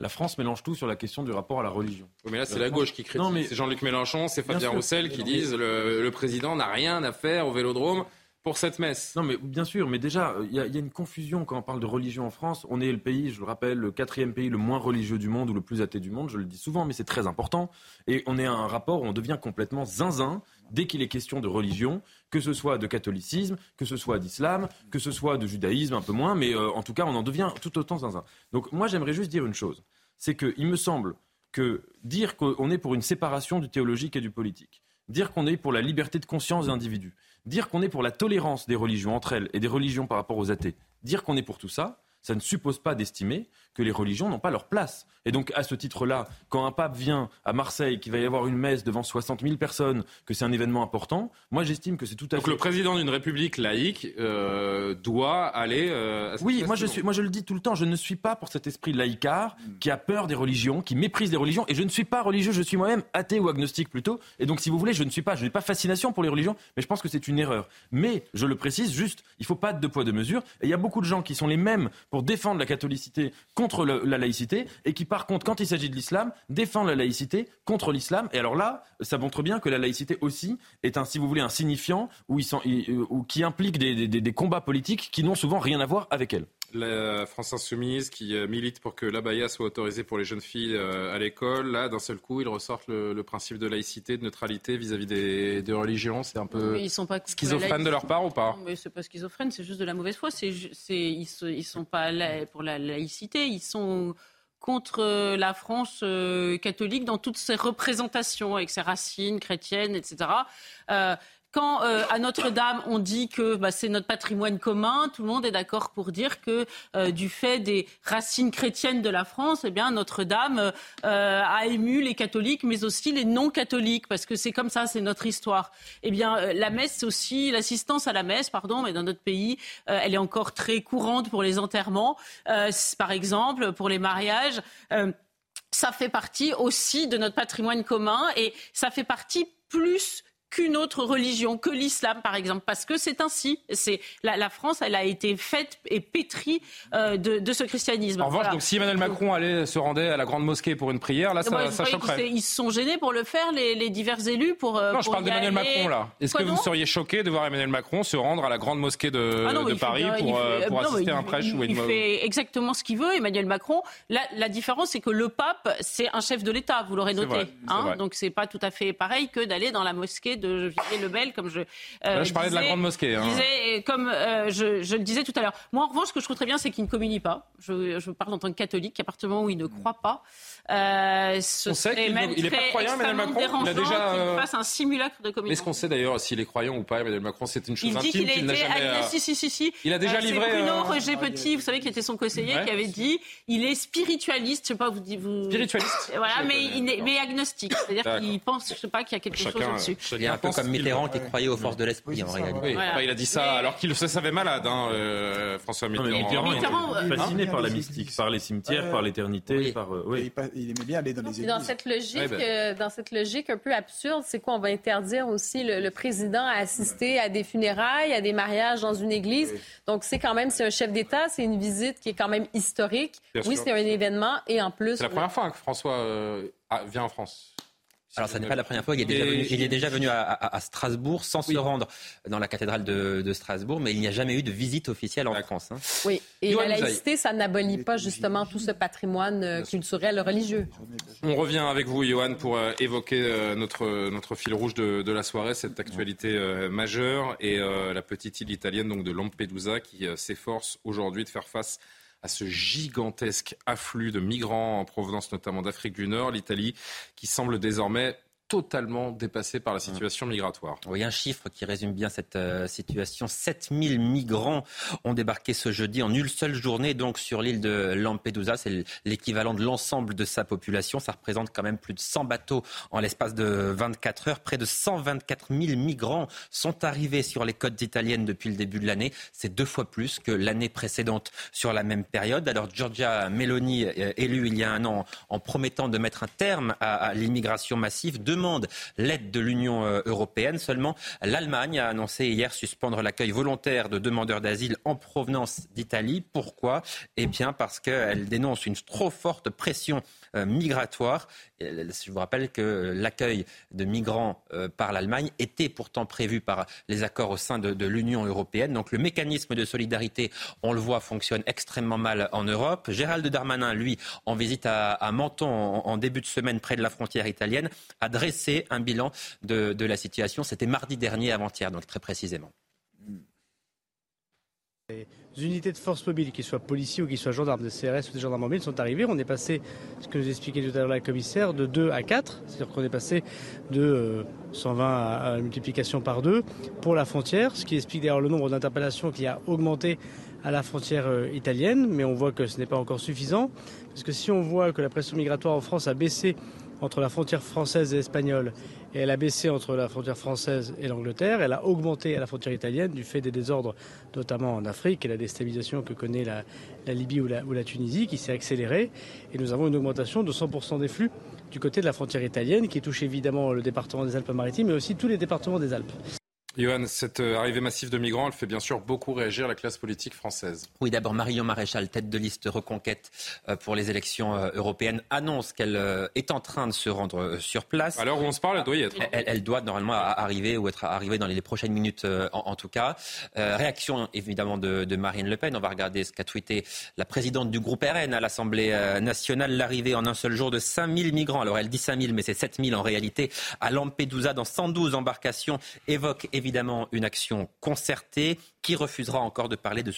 Speaker 8: la France mélange tout sur la question du rapport à la religion.
Speaker 1: mais là, c'est la, gauche qui critique. Mais... C'est Jean-Luc Mélenchon, c'est Fabien Roussel qui disent le, le président n'a rien à faire au vélodrome pour cette messe.
Speaker 8: Non, mais bien sûr, mais déjà, il y, a une confusion quand on parle de religion en France. On est le pays, je le rappelle, le quatrième pays le moins religieux du monde ou le plus athée du monde. Je le dis souvent, mais c'est très important. Et on est à un rapport où on devient complètement zinzin dès qu'il est question de religion, que ce soit de catholicisme, que ce soit d'islam, que ce soit de judaïsme, un peu moins, mais euh, en tout cas, on en devient tout autant zinzin. Donc moi, j'aimerais juste dire une chose, c'est qu'il me semble que dire qu'on est pour une séparation du théologique et du politique, dire qu'on est pour la liberté de conscience d'individus, dire qu'on est pour la tolérance des religions entre elles et des religions par rapport aux athées, dire qu'on est pour tout ça, ça ne suppose pas d'estimer que les religions n'ont pas leur place. Et donc, à ce titre-là, quand un pape vient à Marseille, qu'il va y avoir une messe devant 60 000 personnes, que c'est un événement important, moi j'estime que c'est tout à
Speaker 1: donc
Speaker 8: fait.
Speaker 1: Donc le président d'une république laïque euh, doit aller. Euh, à
Speaker 8: oui, moi je, suis, moi je le dis tout le temps, je ne suis pas pour cet esprit laïcard
Speaker 1: Hmm.
Speaker 8: qui a peur des religions, qui méprise les religions. Et je ne suis pas religieux, je suis moi-même athée ou agnostique plutôt. Et donc, si vous voulez, je ne suis pas, je n'ai pas fascination pour les religions, mais je pense que c'est une erreur. Mais, je le précise, juste, il ne faut pas de deux poids, deux mesures. Et il y a beaucoup de gens qui sont les mêmes pour défendre la catholicité contre le- la laïcité et qui, par contre, quand il s'agit de l'islam, défendent la laïcité contre l'islam. Et alors là, ça montre bien que la laïcité aussi est un, si vous voulez, un signifiant ils- euh, ou qui implique des combats politiques qui n'ont souvent rien à voir avec elle.
Speaker 1: La France Insoumise qui euh, milite pour que l'abaya soit autorisée pour les jeunes filles euh, à l'école. Là, d'un seul coup, ils ressortent le, le principe de laïcité, de neutralité vis-à-vis des, des religions. C'est un peu
Speaker 6: Mais ils sont pas
Speaker 1: schizophrène de leur part ou pas?
Speaker 6: Non, mais c'est pas schizophrène, c'est juste de la mauvaise foi. C'est, ils, ils sont pas là pour la laïcité, ils sont contre euh, la France euh, catholique dans toutes ses représentations, avec ses racines chrétiennes, etc. Euh, quand euh, à Notre-Dame on dit que bah, c'est notre patrimoine commun, tout le monde est d'accord pour dire que euh, du fait des racines chrétiennes de la France, eh bien Notre-Dame euh, a ému les catholiques, mais aussi les non-catholiques, parce que c'est comme ça, c'est notre histoire. Eh bien la messe, aussi l'assistance à la messe, pardon, mais dans notre pays, elle est encore très courante pour les enterrements, par exemple, pour les mariages. Ça fait partie aussi de notre patrimoine commun et ça fait partie plus qu'une autre religion, que l'islam par exemple, parce que c'est ainsi. C'est la, la France, elle a été faite et pétrie euh, de, de ce christianisme.
Speaker 1: En revanche,
Speaker 6: Voilà.
Speaker 1: donc, si Emmanuel Macron allait se rendait à la grande mosquée pour une prière, là, ça,
Speaker 6: je
Speaker 1: ça choquerait.
Speaker 6: Ils se sont gênés pour le faire, les, les divers élus, pour. euh,
Speaker 1: Non, je parle d'Emmanuel
Speaker 6: aller.
Speaker 1: Macron là. Est-ce que vous seriez choqué de voir Emmanuel Macron se rendre à la grande mosquée de,
Speaker 6: Ah non, mais
Speaker 1: de
Speaker 6: il fait
Speaker 1: Paris pour,
Speaker 6: fait-
Speaker 1: euh, pour
Speaker 6: non, mais
Speaker 1: assister à un prêche
Speaker 6: il,
Speaker 1: ou une
Speaker 6: il fait exactement ce qu'il veut, Emmanuel Macron. La, la différence, c'est que le pape, c'est un chef de l'État, vous l'aurez noté.
Speaker 1: vrai,
Speaker 6: hein. Donc c'est pas tout à fait pareil que d'aller dans la mosquée de Vivier Lebel, comme je. euh,
Speaker 1: Là, je parlais de la grande mosquée, hein.
Speaker 6: disais, euh, comme euh, je, je le disais tout à l'heure. Moi, en revanche, ce que je trouve très bien, c'est qu'il ne communie pas. Je, je parle en tant que catholique, à partir du moment où il ne croit pas. Euh, ce
Speaker 1: On sait
Speaker 6: serait
Speaker 1: qu'il ne-
Speaker 6: même
Speaker 1: il est pas croyant, Emmanuel Macron Il a déjà,
Speaker 6: qu'il
Speaker 1: euh,
Speaker 6: fasse un simulacre de communion.
Speaker 1: Est-ce qu'on sait d'ailleurs s'il est croyant ou pas, Emmanuel Macron C'est une chose
Speaker 6: Il dit
Speaker 1: intime
Speaker 6: qu'il a
Speaker 1: qu'il n'a
Speaker 6: été
Speaker 1: jamais. euh,
Speaker 6: si, si, si, si.
Speaker 1: Il a déjà
Speaker 6: Euh, c'est
Speaker 1: livré,
Speaker 6: Bruno
Speaker 1: euh,
Speaker 6: Roger Petit, vous savez, qui était son conseiller,
Speaker 1: Ouais.
Speaker 6: qui avait dit il est spiritualiste, je sais pas, vous dites. Vous...
Speaker 1: Spiritualiste
Speaker 6: Voilà, mais, il est, mais agnostique. C'est-à-dire qu'il pense, je sais pas, qu'il y a quelque chose
Speaker 1: Chacun,
Speaker 6: au-dessus.
Speaker 1: chacun
Speaker 7: Il est un peu comme Mitterrand qui croyait aux forces de l'esprit en réalité.
Speaker 1: Il a dit ça alors qu'il se savait malade, hein, euh, François
Speaker 8: mais
Speaker 1: Mitterrand.
Speaker 8: Mitterrand,
Speaker 6: euh,
Speaker 8: fasciné
Speaker 9: hein,
Speaker 8: par la mystique, par les cimetières, par l'éternité, par euh, oui.
Speaker 9: Il, aimait bien aller dans les églises.
Speaker 18: dans cette logique,
Speaker 1: Ouais, ben.
Speaker 18: euh, dans cette logique un peu absurde, c'est quoi? On va interdire aussi le, le président à assister à des funérailles, à des mariages dans une église. Donc c'est quand même c'est un chef d'État, c'est une visite qui est quand même historique.
Speaker 1: Bien
Speaker 18: oui, c'est un événement et en plus.
Speaker 1: C'est la première fois que François euh, vient en France.
Speaker 7: Alors, ça n'est pas la première fois. Il est déjà venu, il est déjà venu à, à- à Strasbourg sans se rendre dans la cathédrale de, de Strasbourg, mais il n'y a jamais eu de visite officielle en France. hein.
Speaker 18: Oui, et la laïcité, ça n'abolit pas justement tout ce patrimoine euh, culturel religieux.
Speaker 1: On revient avec vous, Johan, pour euh, évoquer euh, notre, notre fil rouge de, de la soirée, cette actualité euh, majeure et euh, la petite île italienne donc de Lampedusa qui euh, s'efforce aujourd'hui de faire face à ce gigantesque afflux de migrants en provenance notamment d'Afrique du Nord, l'Italie qui semble désormais totalement dépassée par la situation migratoire.
Speaker 7: Oui, un chiffre qui résume bien cette euh, situation. 7000 migrants ont débarqué ce jeudi en une seule journée, donc sur l'île de Lampedusa. C'est l'équivalent de l'ensemble de sa population. Ça représente quand même plus de 100 bateaux en l'espace de 24 heures. Près de 124 000 migrants sont arrivés sur les côtes italiennes depuis le début de l'année. C'est deux fois plus que l'année précédente sur la même période. Alors Giorgia Meloni, euh, élue il y a un an en promettant de mettre un terme à, à l'immigration massive, demande l'aide de l'Union euh, européenne. Seulement, l'Allemagne a annoncé hier suspendre l'accueil volontaire de demandeurs d'asile en provenance d'Italie. Pourquoi? Eh bien, parce qu'elle dénonce une trop forte pression euh, migratoire. Euh, Je vous rappelle que l'accueil de migrants euh, par l'Allemagne était pourtant prévu par les accords au sein de, l'Union européenne. Donc le mécanisme de solidarité, on le voit, fonctionne extrêmement mal en Europe. Gérald Darmanin, lui, en visite à, Menton en, début de semaine près de la frontière italienne, a dressé un bilan de, la situation. C'était mardi dernier, avant-hier, donc très précisément.
Speaker 15: Unités de force mobile, qu'ils soient policiers ou qu'ils soient gendarmes, des CRS ou des gendarmes mobiles, sont arrivés. On est passé, ce que nous expliquait tout à l'heure la commissaire, de 2 à 4. C'est-à-dire qu'on est passé de 120 euh, à, une multiplication par 2 pour la frontière, ce qui explique d'ailleurs le nombre d'interpellations qui a augmenté à la frontière euh, italienne. Mais on voit que ce n'est pas encore suffisant. Parce que si on voit que la pression migratoire en France a baissé entre la frontière française et espagnole et elle a baissé entre la frontière française et l'Angleterre. Elle a augmenté à la frontière italienne du fait des désordres, notamment en Afrique et la déstabilisation que connaît la, Libye ou la, ou la Tunisie, qui s'est accélérée. Et nous avons une augmentation de 100% des flux du côté de la frontière italienne, qui touche évidemment le département des Alpes-Maritimes, mais aussi tous les départements des Alpes.
Speaker 1: Johan, cette euh, arrivée massive de migrants, elle fait bien sûr beaucoup réagir la classe politique française.
Speaker 7: Oui, d'abord, Marion Maréchal, tête de liste Reconquête euh, pour les élections euh, européennes, annonce qu'elle est en train de se rendre sur place.
Speaker 1: L'heure où on se parle, elle doit y être.
Speaker 7: Elle, doit normalement arriver ou être arrivée dans les prochaines minutes en, tout cas. réaction évidemment de, Marine Le Pen. On va regarder ce qu'a tweeté la présidente du groupe RN à l'Assemblée nationale. L'arrivée en un seul jour de 5000 migrants. Alors elle dit 5000, mais c'est 7000 en réalité. À Lampedusa, dans 112 embarcations, évoque évidemment évidemment une action concertée. Qui refusera encore de parler de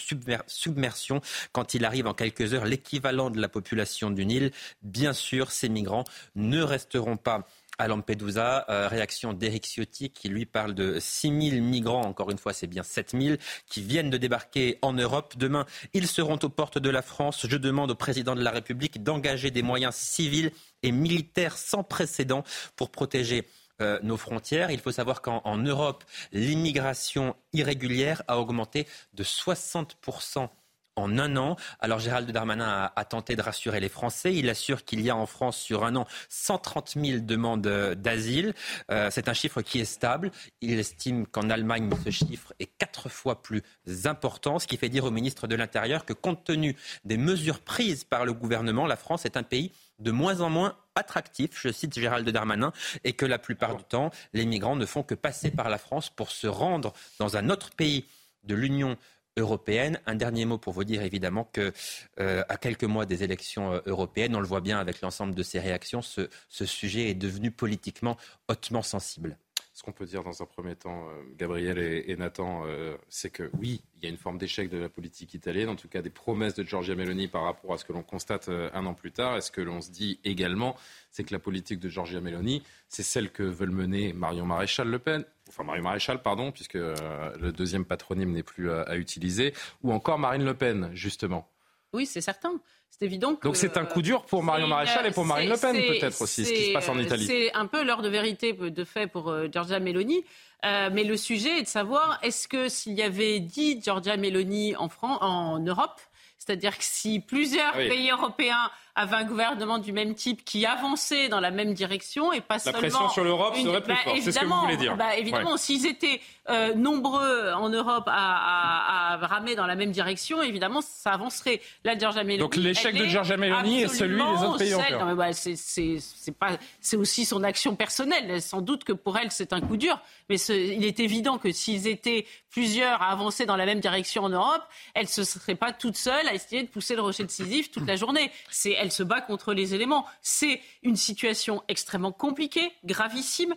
Speaker 7: submersion quand il arrive en quelques heures l'équivalent de la population d'une île Bien sûr, ces migrants ne resteront pas à Lampedusa. Euh, réaction d'Eric Ciotti qui lui parle de 6 000 migrants, encore une fois c'est bien 7 000, qui viennent de débarquer en Europe. Demain, ils seront aux portes de la France. Je demande au président de la République d'engager des moyens civils et militaires sans précédent pour protéger euh, nos frontières. Il faut savoir qu'en Europe, l'immigration irrégulière a augmenté de 60% en un an. Alors Gérald Darmanin a, tenté de rassurer les Français. Il assure qu'il y a en France sur un an 130 000 demandes d'asile. Euh, c'est un chiffre qui est stable. Il estime qu'en Allemagne, ce chiffre est quatre fois plus important, ce qui fait dire au ministre de l'Intérieur que compte tenu des mesures prises par le gouvernement, la France est un pays de moins en moins attractif, je cite Gérald Darmanin, et que la plupart du temps, les migrants ne font que passer par la France pour se rendre dans un autre pays de l'Union européenne. Un dernier mot pour vous dire évidemment que euh, à quelques mois des élections euh, européennes, on le voit bien avec l'ensemble de ces réactions, ce sujet est devenu politiquement hautement sensible.
Speaker 1: Ce qu'on peut dire dans un premier temps, euh, Gabriel et, Nathan, euh, c'est que oui, il y a une forme d'échec de la politique italienne, en tout cas des promesses de Giorgia Meloni par rapport à ce que l'on constate euh, un an plus tard. Et ce que l'on se dit également, c'est que la politique de Giorgia Meloni, c'est celle que veulent mener Marion Maréchal Le Pen, enfin Marion Maréchal, pardon, puisque le deuxième patronyme n'est plus à utiliser, ou encore Marine Le Pen, justement.
Speaker 6: Oui, c'est certain. C'est évident que,
Speaker 1: Donc c'est un coup dur pour Marion Maréchal et pour Marine Le Pen peut-être aussi, ce qui se passe en Italie.
Speaker 6: C'est un peu l'heure de vérité de fait pour euh, Giorgia Meloni. Euh, mais le sujet est de savoir est-ce que s'il y avait dit Giorgia Meloni en, France, en Europe, c'est-à-dire que si plusieurs pays européens avaient un gouvernement du même type qui avançait dans la même direction et pas seulement...
Speaker 1: La pression sur l'Europe serait plus bah, forte, c'est ce que vous voulez dire.
Speaker 6: Bah, évidemment, s'ils étaient euh, nombreux en Europe à, à, ramer dans la même direction, évidemment, ça avancerait. Là, Meloni...
Speaker 1: Donc l'échec de Giorgia Meloni est celui des autres pays européens.
Speaker 6: Bah, c'est aussi son action personnelle. Sans doute que pour elle, c'est un coup dur. Mais il est évident que s'ils étaient plusieurs à avancer dans la même direction en Europe, elle ne se serait pas toute seule à essayer de pousser le rocher de Sisyphe toute la journée. C'est elle se bat contre les éléments. C'est une situation extrêmement compliquée, gravissime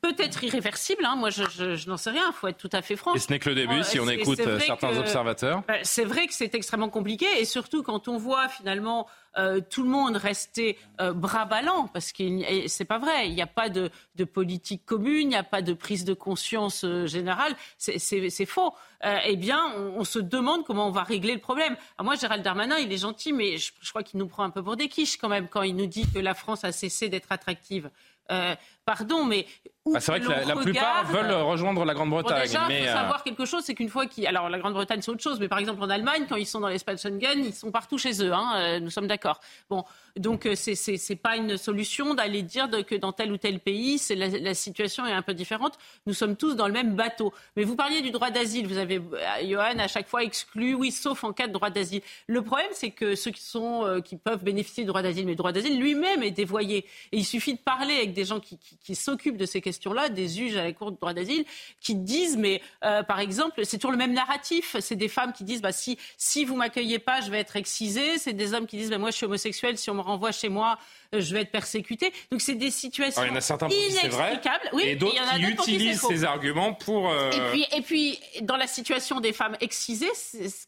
Speaker 6: peut-être irréversible. Hein. Moi, je, n'en sais rien. Il faut être tout à fait franc.
Speaker 1: Et ce n'est que le début, si on écoute euh, certains observateurs.
Speaker 6: Bah, c'est vrai que c'est extrêmement compliqué, et surtout quand on voit finalement euh, tout le monde rester euh, bras ballants, parce que c'est pas vrai. Il n'y a pas de, politique commune, il n'y a pas de prise de conscience euh, générale. C'est faux. eh bien, on, se demande comment on va régler le problème. moi, Gérald Darmanin, il est gentil, mais je, je crois qu'il nous prend un peu pour des quiches quand même quand il nous dit que la France a cessé d'être attractive. Euh, pardon, mais
Speaker 1: ah, c'est vrai que la, plupart veulent rejoindre la Grande-Bretagne.
Speaker 6: déjà,
Speaker 1: il
Speaker 6: faut euh, savoir quelque chose, c'est qu'une fois qu'ils, alors la Grande-Bretagne c'est autre chose, mais par exemple en Allemagne, quand ils sont dans l'espace Schengen, ils sont partout chez eux. Hein, euh, nous sommes d'accord. Bon, donc c'est c'est pas une solution d'aller dire que dans tel ou tel pays, c'est la, situation est un peu différente. Nous sommes tous dans le même bateau. Mais vous parliez du droit d'asile. Vous avez Johan à chaque fois exclu, oui, sauf en cas de droit d'asile. Le problème, c'est que ceux qui sont qui peuvent bénéficier du droit d'asile, mais le droit d'asile lui-même est dévoyé. Et il suffit de parler avec des gens qui, qui, qui s'occupent de ces questions question-là des juges à la Cour de droit d'asile qui disent, mais euh, par exemple, c'est toujours le même narratif. C'est des femmes qui disent, bah, si, si vous m'accueillez pas, je vais être excisée. C'est des hommes qui disent, bah, moi je suis homosexuel, si on me renvoie chez moi, euh, je vais être persécuté. Donc c'est des situations
Speaker 1: Alors, il y en a certains pour qui c'est vrai,
Speaker 6: inextricables. Oui,
Speaker 1: et d'autres qui utilisent ces arguments pour. euh,
Speaker 6: Et puis, et puis, dans la situation des femmes excisées,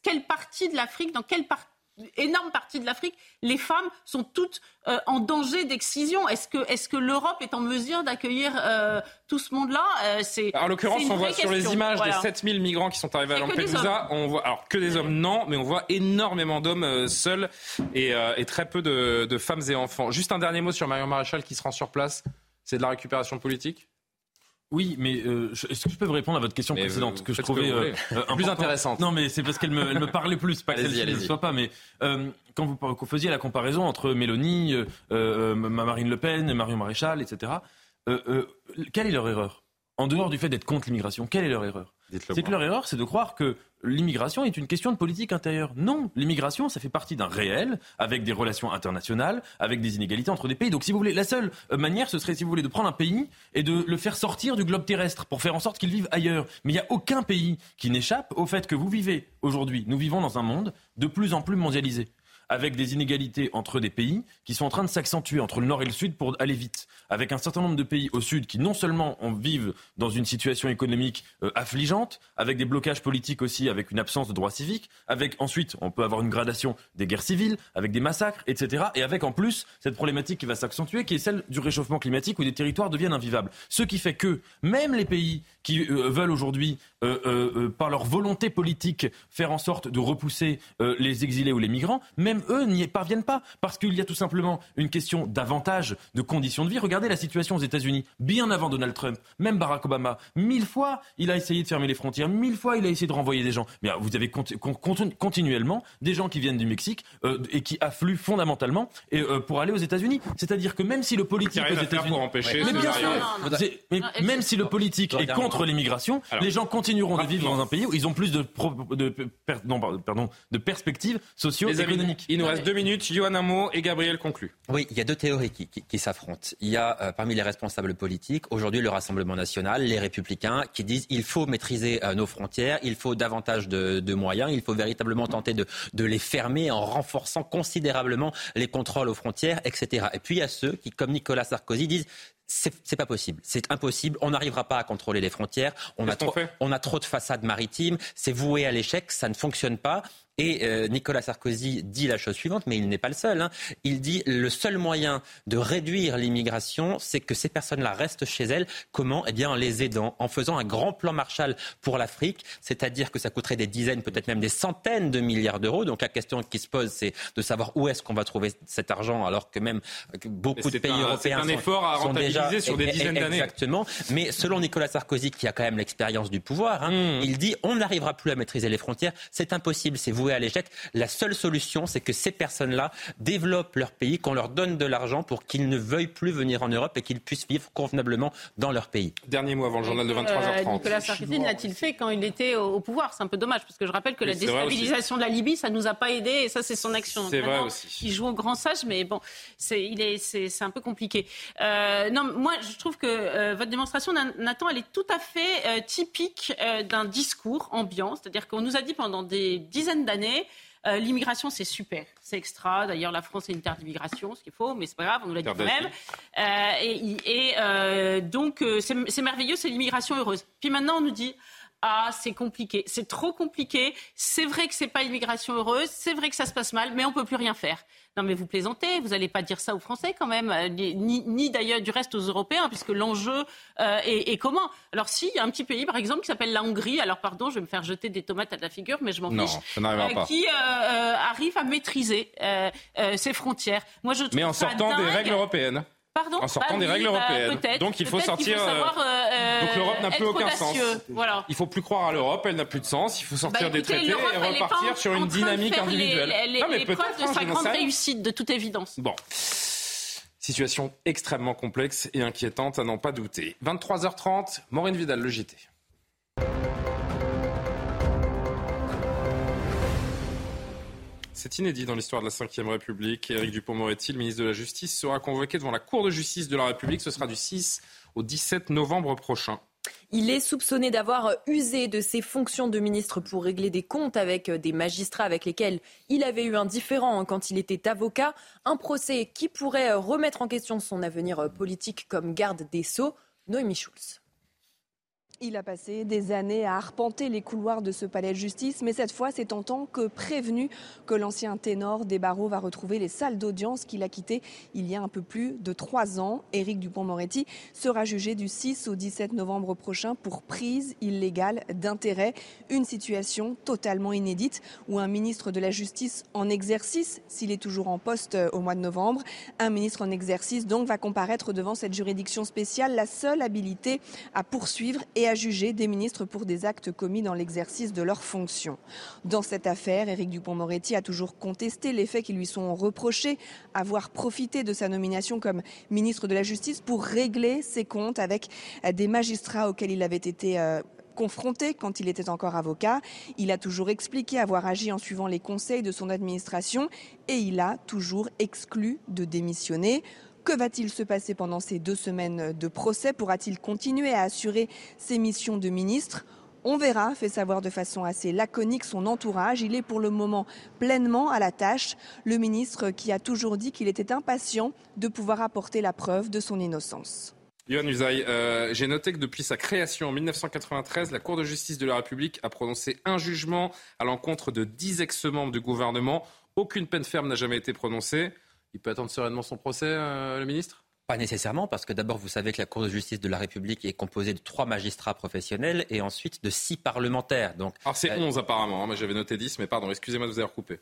Speaker 6: quelle partie de l'Afrique, dans quelle partie énorme partie de l'Afrique, les femmes sont toutes euh, en danger d'excision. Est-ce que, est que l'Europe est en mesure d'accueillir euh, tout ce monde-là? Euh, C'est
Speaker 1: En l'occurrence, on voit sur les images
Speaker 6: Voilà.
Speaker 1: des 7000 migrants qui sont arrivés à Lampedusa, on voit alors que des hommes non, mais on voit énormément d'hommes seuls et, et très peu de, de femmes et enfants. Juste un dernier mot sur Marion Maréchal qui se rend sur place. C'est de la récupération politique?
Speaker 8: Oui, mais euh, est-ce que je peux vous répondre à votre question
Speaker 1: Mais
Speaker 8: précédente
Speaker 1: vous
Speaker 8: que je
Speaker 1: ce que
Speaker 8: trouvais
Speaker 1: vous voulez. Plus intéressante.
Speaker 8: Non, mais c'est parce qu'elle me, elle me parlait plus, pas que celle-ci ne
Speaker 1: allez-y.
Speaker 8: soit pas. Mais euh, quand vous faisiez la comparaison entre Mélanie, euh, euh, Marine Le Pen, Marion Maréchal, etc., euh, euh, quelle est leur erreur? En dehors du fait d'être contre l'immigration, quelle est leur erreur? C'est que leur erreur, c'est de croire que l'immigration est une question de politique intérieure. Non, l'immigration, ça fait partie d'un réel, avec des relations internationales, avec des inégalités entre des pays. Donc, si vous voulez, la seule euh, manière, ce serait, si vous voulez, de prendre un pays et de le faire sortir du globe terrestre pour faire en sorte qu'il vive ailleurs. Mais il n'y a aucun pays qui n'échappe au fait que vous vivez aujourd'hui. Nous vivons dans un monde de plus en plus mondialisé avec des inégalités entre des pays qui sont en train de s'accentuer entre le nord et le sud pour aller vite, avec un certain nombre de pays au sud qui non seulement en vivent dans une situation économique euh, affligeante, avec des blocages politiques aussi, avec une absence de droits civiques, avec ensuite on peut avoir une gradation des guerres civiles, avec des massacres, etc. Et avec en plus cette problématique qui va s'accentuer, qui est celle du réchauffement climatique où des territoires deviennent invivables. Ce qui fait que même les pays qui euh, veulent aujourd'hui, euh, euh, euh, par leur volonté politique, faire en sorte de repousser euh, les exilés ou les migrants, même eux n'y parviennent pas. Parce qu'il y a tout simplement une question d'avantage, de conditions de vie. Regardez la situation aux États-Unis, bien avant Donald Trump, même Barack Obama. Mille fois, il a essayé de fermer les frontières, mille fois, il a essayé de renvoyer des gens. Mais vous avez conti- con- continu- continuellement des gens qui viennent du Mexique euh, et qui affluent fondamentalement et, euh, pour aller aux États-Unis. C'est-à-dire que même si le politique aux États-Unis. c'est- mais
Speaker 1: Non,
Speaker 8: même si le politique est contre l'immigration, les gens continueront de vivre dans un pays où ils ont plus de, pro- de, per- non, pardon, de perspectives socio-économiques.
Speaker 1: il nous reste deux minutes. Johan Amo et Gabriel conclut.
Speaker 7: Oui, il y a deux théories qui, qui- qui s'affrontent. Il y a euh, parmi les responsables politiques, aujourd'hui le Rassemblement national, les républicains, qui disent il faut maîtriser euh, nos frontières, il faut davantage de, de moyens, il faut véritablement tenter de, de les fermer en renforçant considérablement les contrôles aux frontières, etc. Et puis il y a ceux qui, comme Nicolas Sarkozy, disent c'est pas possible, c'est impossible, on n'arrivera pas à contrôler les frontières, on a, trop, on a trop de façades maritimes, c'est voué à l'échec, ça ne fonctionne pas. Et euh, Nicolas Sarkozy dit la chose suivante, mais il n'est pas le seul. hein. Il dit le seul moyen de réduire l'immigration, c'est que ces personnes-là restent chez elles. Comment? Eh bien, en les aidant, en faisant un grand plan Marshall pour l'Afrique, c'est-à-dire que ça coûterait des dizaines, peut-être même des centaines de milliards d'euros. Donc la question qui se pose, c'est de savoir où est-ce qu'on va trouver cet argent, alors que même que beaucoup de pays
Speaker 1: un-
Speaker 7: européens
Speaker 1: c'est un
Speaker 7: sont-
Speaker 1: effort à
Speaker 7: sont déjà
Speaker 1: sur des dizaines d'années.
Speaker 7: Exactement. Mais selon Nicolas Sarkozy, qui a quand même l'expérience du pouvoir, hein,
Speaker 1: Hmm.
Speaker 7: il dit on n'arrivera plus à maîtriser les frontières. C'est impossible, c'est voué à l'échec. La seule solution, c'est que ces personnes-là développent leur pays, qu'on leur donne de l'argent pour qu'ils ne veuillent plus venir en Europe et qu'ils puissent vivre convenablement dans leur pays.
Speaker 1: Dernier mot avant le journal de
Speaker 6: Euh,
Speaker 1: 23h30.
Speaker 6: Nicolas Sarkozy l'a-t-il fait quand il était au, au pouvoir? C'est un peu dommage parce que je rappelle que la déstabilisation de la Libye, ça nous a pas aidé et ça c'est son action.
Speaker 1: C'est vrai aussi.
Speaker 6: Il joue au grand sage, mais bon, c'est il est c'est un peu compliqué. Euh, non, moi je trouve que euh, votre démonstration, Nathan, elle est tout à fait euh, typique euh, d'un discours ambiant, c'est-à-dire qu'on nous a dit pendant des dizaines d'années. Euh, L'immigration, c'est super, c'est extra. D'ailleurs, la France est une terre d'immigration, ce qui est faux, mais c'est pas grave, on nous l'a dit quand même. Euh, et et, euh, donc, c'est c'est merveilleux, c'est l'immigration heureuse. Puis maintenant, on nous dit. Ah, c'est compliqué, c'est trop compliqué. C'est vrai que c'est pas l'immigration heureuse, c'est vrai que ça se passe mal, mais on peut plus rien faire. Non, mais vous plaisantez, vous n'allez pas dire ça aux Français quand même, euh, ni, ni d'ailleurs du reste aux Européens, puisque l'enjeu euh, est, est comment Alors, si, il y a un petit pays, par exemple, qui s'appelle la Hongrie. Alors, pardon, je vais me faire jeter des tomates à la figure, mais je m'en
Speaker 1: Non,
Speaker 6: fiche. Euh,
Speaker 1: pas.
Speaker 6: Qui euh, euh, arrive à maîtriser ses frontières. Moi, je trouve
Speaker 1: Mais en
Speaker 6: ça
Speaker 1: sortant des règles européennes.
Speaker 6: Pardon
Speaker 1: En sortant
Speaker 6: Bah
Speaker 1: des
Speaker 6: oui,
Speaker 1: règles
Speaker 6: bah,
Speaker 1: européennes. Donc il faut sortir.
Speaker 6: faut savoir, euh,
Speaker 1: Donc l'Europe n'a plus aucun sens.
Speaker 6: Voilà.
Speaker 1: Il faut plus croire à l'Europe, elle n'a plus de sens. Il faut sortir
Speaker 6: Bah,
Speaker 1: des
Speaker 6: écoutez,
Speaker 1: traités et repartir sur une dynamique individuelle.
Speaker 6: les- les-
Speaker 1: non mais
Speaker 6: les
Speaker 1: peut-être.
Speaker 6: de
Speaker 1: hein,
Speaker 6: sa grande réussite, de toute évidence.
Speaker 1: Bon. Situation extrêmement complexe et inquiétante à n'en pas douter. 23h30, Maureen Vidal, le JT. C'est inédit dans l'histoire de la Ve République. Éric Dupont-Moretti, le ministre de la Justice, sera convoqué devant la Cour de justice de la République. Ce sera du 6 au 17 novembre prochain.
Speaker 2: Il est soupçonné d'avoir usé de ses fonctions de ministre pour régler des comptes avec des magistrats avec lesquels il avait eu un différend quand il était avocat. Un procès qui pourrait remettre en question son avenir politique comme garde des Sceaux. Noémie Schulz.
Speaker 23: Il a passé des années à arpenter les couloirs de ce palais de justice, mais cette fois, c'est en tant que prévenu que l'ancien ténor des barreaux va retrouver les salles d'audience qu'il a quittées il y a un peu plus de trois ans. Éric Dupont-Moretti sera jugé du 6 au 17 novembre prochain pour prise illégale d'intérêt. Une situation totalement inédite où un ministre de la Justice en exercice, s'il est toujours en poste au mois de novembre, un ministre en exercice donc va comparaître devant cette juridiction spéciale, la seule habilité à poursuivre et à à juger des ministres pour des actes commis dans l'exercice de leurs fonctions. Dans cette affaire, Éric Dupont-Moretti a toujours contesté les faits qui lui sont reprochés, avoir profité de sa nomination comme ministre de la Justice pour régler ses comptes avec des magistrats auxquels il avait été euh, confronté quand il était encore avocat. Il a toujours expliqué avoir agi en suivant les conseils de son administration et il a toujours exclu de démissionner. Que va-t-il se passer pendant ces deux semaines de procès? Pourra-t-il continuer à assurer ses missions de ministre? On verra, fait savoir de façon assez laconique son entourage. Il est pour le moment pleinement à la tâche. Le ministre qui a toujours dit qu'il était impatient de pouvoir apporter la preuve de son innocence.
Speaker 1: Yohann Usaï, euh, j'ai noté que depuis sa création en 1993, la Cour de justice de la République a prononcé un jugement à l'encontre de dix ex-membres du gouvernement. Aucune peine ferme n'a jamais été prononcée. Il peut attendre sereinement son procès, euh, le ministre?
Speaker 7: Pas nécessairement, parce que d'abord, vous savez que la Cour de justice de la République est composée de trois magistrats professionnels et ensuite de six parlementaires. Donc,
Speaker 1: Alors c'est euh, onze apparemment, hein. j'avais noté dix, mais pardon, excusez-moi de vous avoir coupé.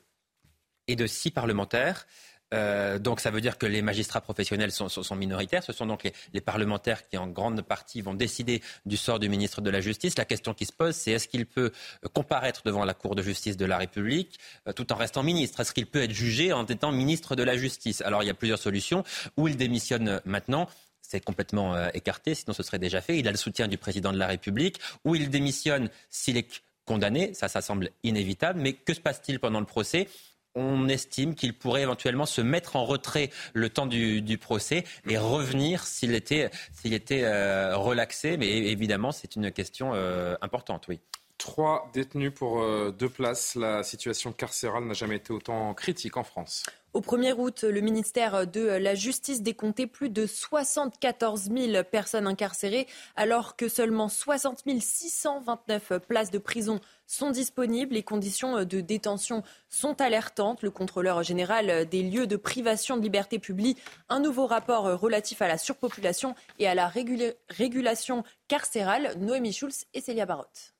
Speaker 7: Et de six parlementaires. Euh, donc ça veut dire que les magistrats professionnels sont, minoritaires. Ce sont donc les, parlementaires qui, en grande partie, vont décider du sort du ministre de la Justice. La question qui se pose, c'est est-ce qu'il peut euh, comparaître devant la Cour de justice de la République euh, tout en restant ministre? Est-ce qu'il peut être jugé en étant ministre de la Justice? Alors il y a plusieurs solutions. Ou il démissionne maintenant c'est complètement écarté, sinon ce serait déjà fait. Il a le soutien du président de la République, ou il démissionne s'il est condamné, ça, ça semble inévitable. Mais que se passe-t-il pendant le procès? On estime qu'il pourrait éventuellement se mettre en retrait le temps du, procès et revenir s'il était, s'il était euh, relaxé. Mais évidemment, c'est une question euh, importante, oui.
Speaker 1: Trois détenus pour euh, deux places. La situation carcérale n'a jamais été autant critique en France.
Speaker 2: Au 1er août, le ministère de la Justice décomptait plus de 74 000 personnes incarcérées, alors que seulement 60 629 places de prison sont disponibles. Les conditions de détention sont alertantes. Le contrôleur général des lieux de privation de liberté publie un nouveau rapport relatif à la surpopulation et à la régulation carcérale. Noémie Schulz et Célia Barotte.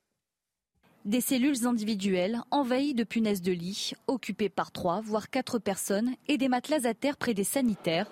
Speaker 22: Des cellules individuelles envahies de punaises de lit, occupées par trois, voire quatre personnes, et des matelas à terre près des sanitaires.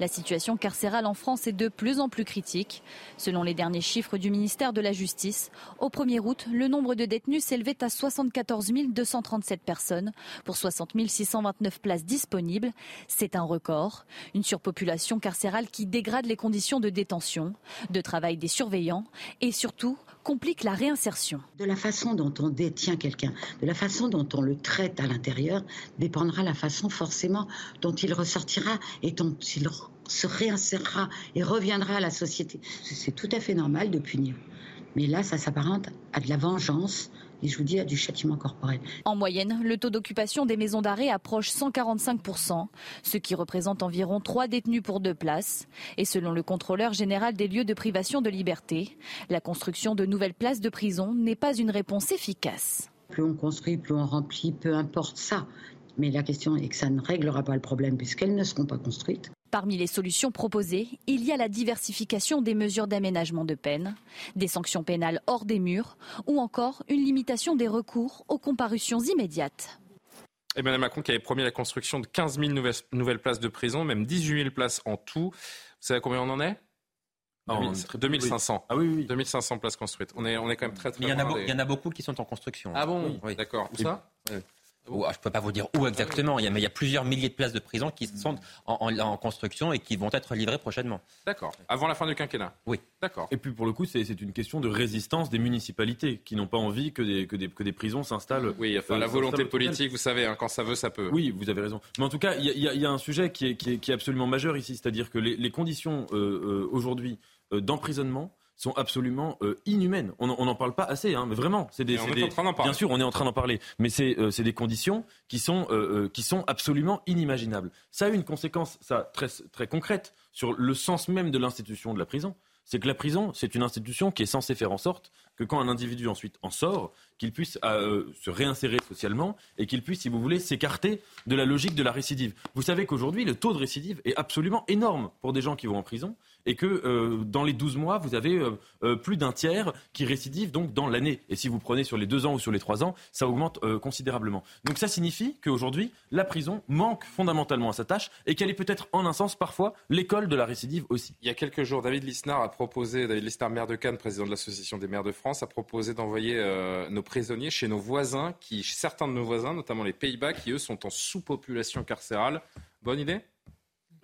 Speaker 22: La situation carcérale en France est de plus en plus critique. Selon les derniers chiffres du ministère de la Justice, au 1er août, le nombre de détenus s'élevait à 74 237 personnes pour 60 629 places disponibles. C'est un record. Une surpopulation carcérale qui dégrade les conditions de détention, de travail des surveillants et surtout complique la réinsertion.
Speaker 17: De la façon dont on détient quelqu'un, de la façon dont on le traite à l'intérieur, dépendra la façon forcément dont il ressortira et dont il se réinsérera et reviendra à la société. C'est tout à fait normal de punir. Mais là, ça s'apparente à de la vengeance et je vous dis à du châtiment corporel.
Speaker 22: En moyenne, le taux d'occupation des maisons d'arrêt approche 145%, ce qui représente environ 3 détenus pour 2 places. Et selon le contrôleur général des lieux de privation de liberté, la construction de nouvelles places de prison n'est pas une réponse efficace.
Speaker 17: Plus on construit, plus on remplit, peu importe ça. Mais la question est que ça ne réglera pas le problème puisqu'elles ne seront pas construites.
Speaker 22: Parmi les solutions proposées, il y a la diversification des mesures d'aménagement de peine, des sanctions pénales hors des murs ou encore une limitation des recours aux comparutions immédiates.
Speaker 1: Emmanuel Macron qui avait promis la construction de 15 000 nouvelles, places de prison, même 18 000 places en tout. Vous savez combien on en est? 2500. Ah oui, oui. 2500 places construites. On est, on est quand même très très
Speaker 7: Mais il y, en a il y en a beaucoup qui sont en construction.
Speaker 1: Ah bon? D'accord. Où ça?
Speaker 24: Je ne peux pas vous dire où exactement, il y a, mais il y a plusieurs milliers de places de prison qui sont en, construction et qui vont être livrées prochainement.
Speaker 1: D'accord. Avant la fin du quinquennat
Speaker 24: Oui.
Speaker 1: D'accord.
Speaker 8: Et puis pour le coup, c'est une question de résistance des municipalités qui n'ont pas envie que des, que des, que des prisons s'installent.
Speaker 1: Oui, enfin, la volonté politique, vous savez, hein, quand ça veut, ça peut.
Speaker 8: Oui, vous avez raison. Mais en tout cas, il y, a un sujet qui est, qui est, absolument majeur ici, c'est-à-dire que les, conditions euh, euh, aujourd'hui euh, d'emprisonnement sont absolument euh, inhumaines. On n'en parle pas assez, hein, mais vraiment.
Speaker 1: C'est des, on est en train d'en parler.
Speaker 8: Bien sûr, on est en train d'en parler, mais c'est euh, des conditions qui sont, euh, qui sont absolument inimaginables. Ça a une conséquence ça, très, très concrète sur le sens même de l'institution de la prison. C'est que la prison, c'est une institution qui est censée faire en sorte que quand un individu ensuite en sort, qu'il puisse se réinsérer socialement et qu'il puisse, si vous voulez, s'écarter de la logique de la récidive. Vous savez qu'aujourd'hui, le taux de récidive est absolument énorme pour des gens qui vont en prison et que euh, dans les 12 mois, vous avez euh, euh, plus d'un tiers qui récidive donc dans l'année. Et si vous prenez sur les 2 ans ou sur les 3 ans, ça augmente considérablement. Donc ça signifie qu'aujourd'hui, la prison manque fondamentalement à sa tâche et qu'elle est peut-être en un sens parfois l'école de la récidive aussi.
Speaker 1: Il y a quelques jours, David Lisnard a proposé, David Lisnard, maire de Cannes, président de l'Association des maires de France, a proposé d'envoyer nos prisonniers chez nos voisins, qui, certains de nos voisins, notamment les Pays-Bas, qui eux sont en sous-population carcérale. Bonne idée?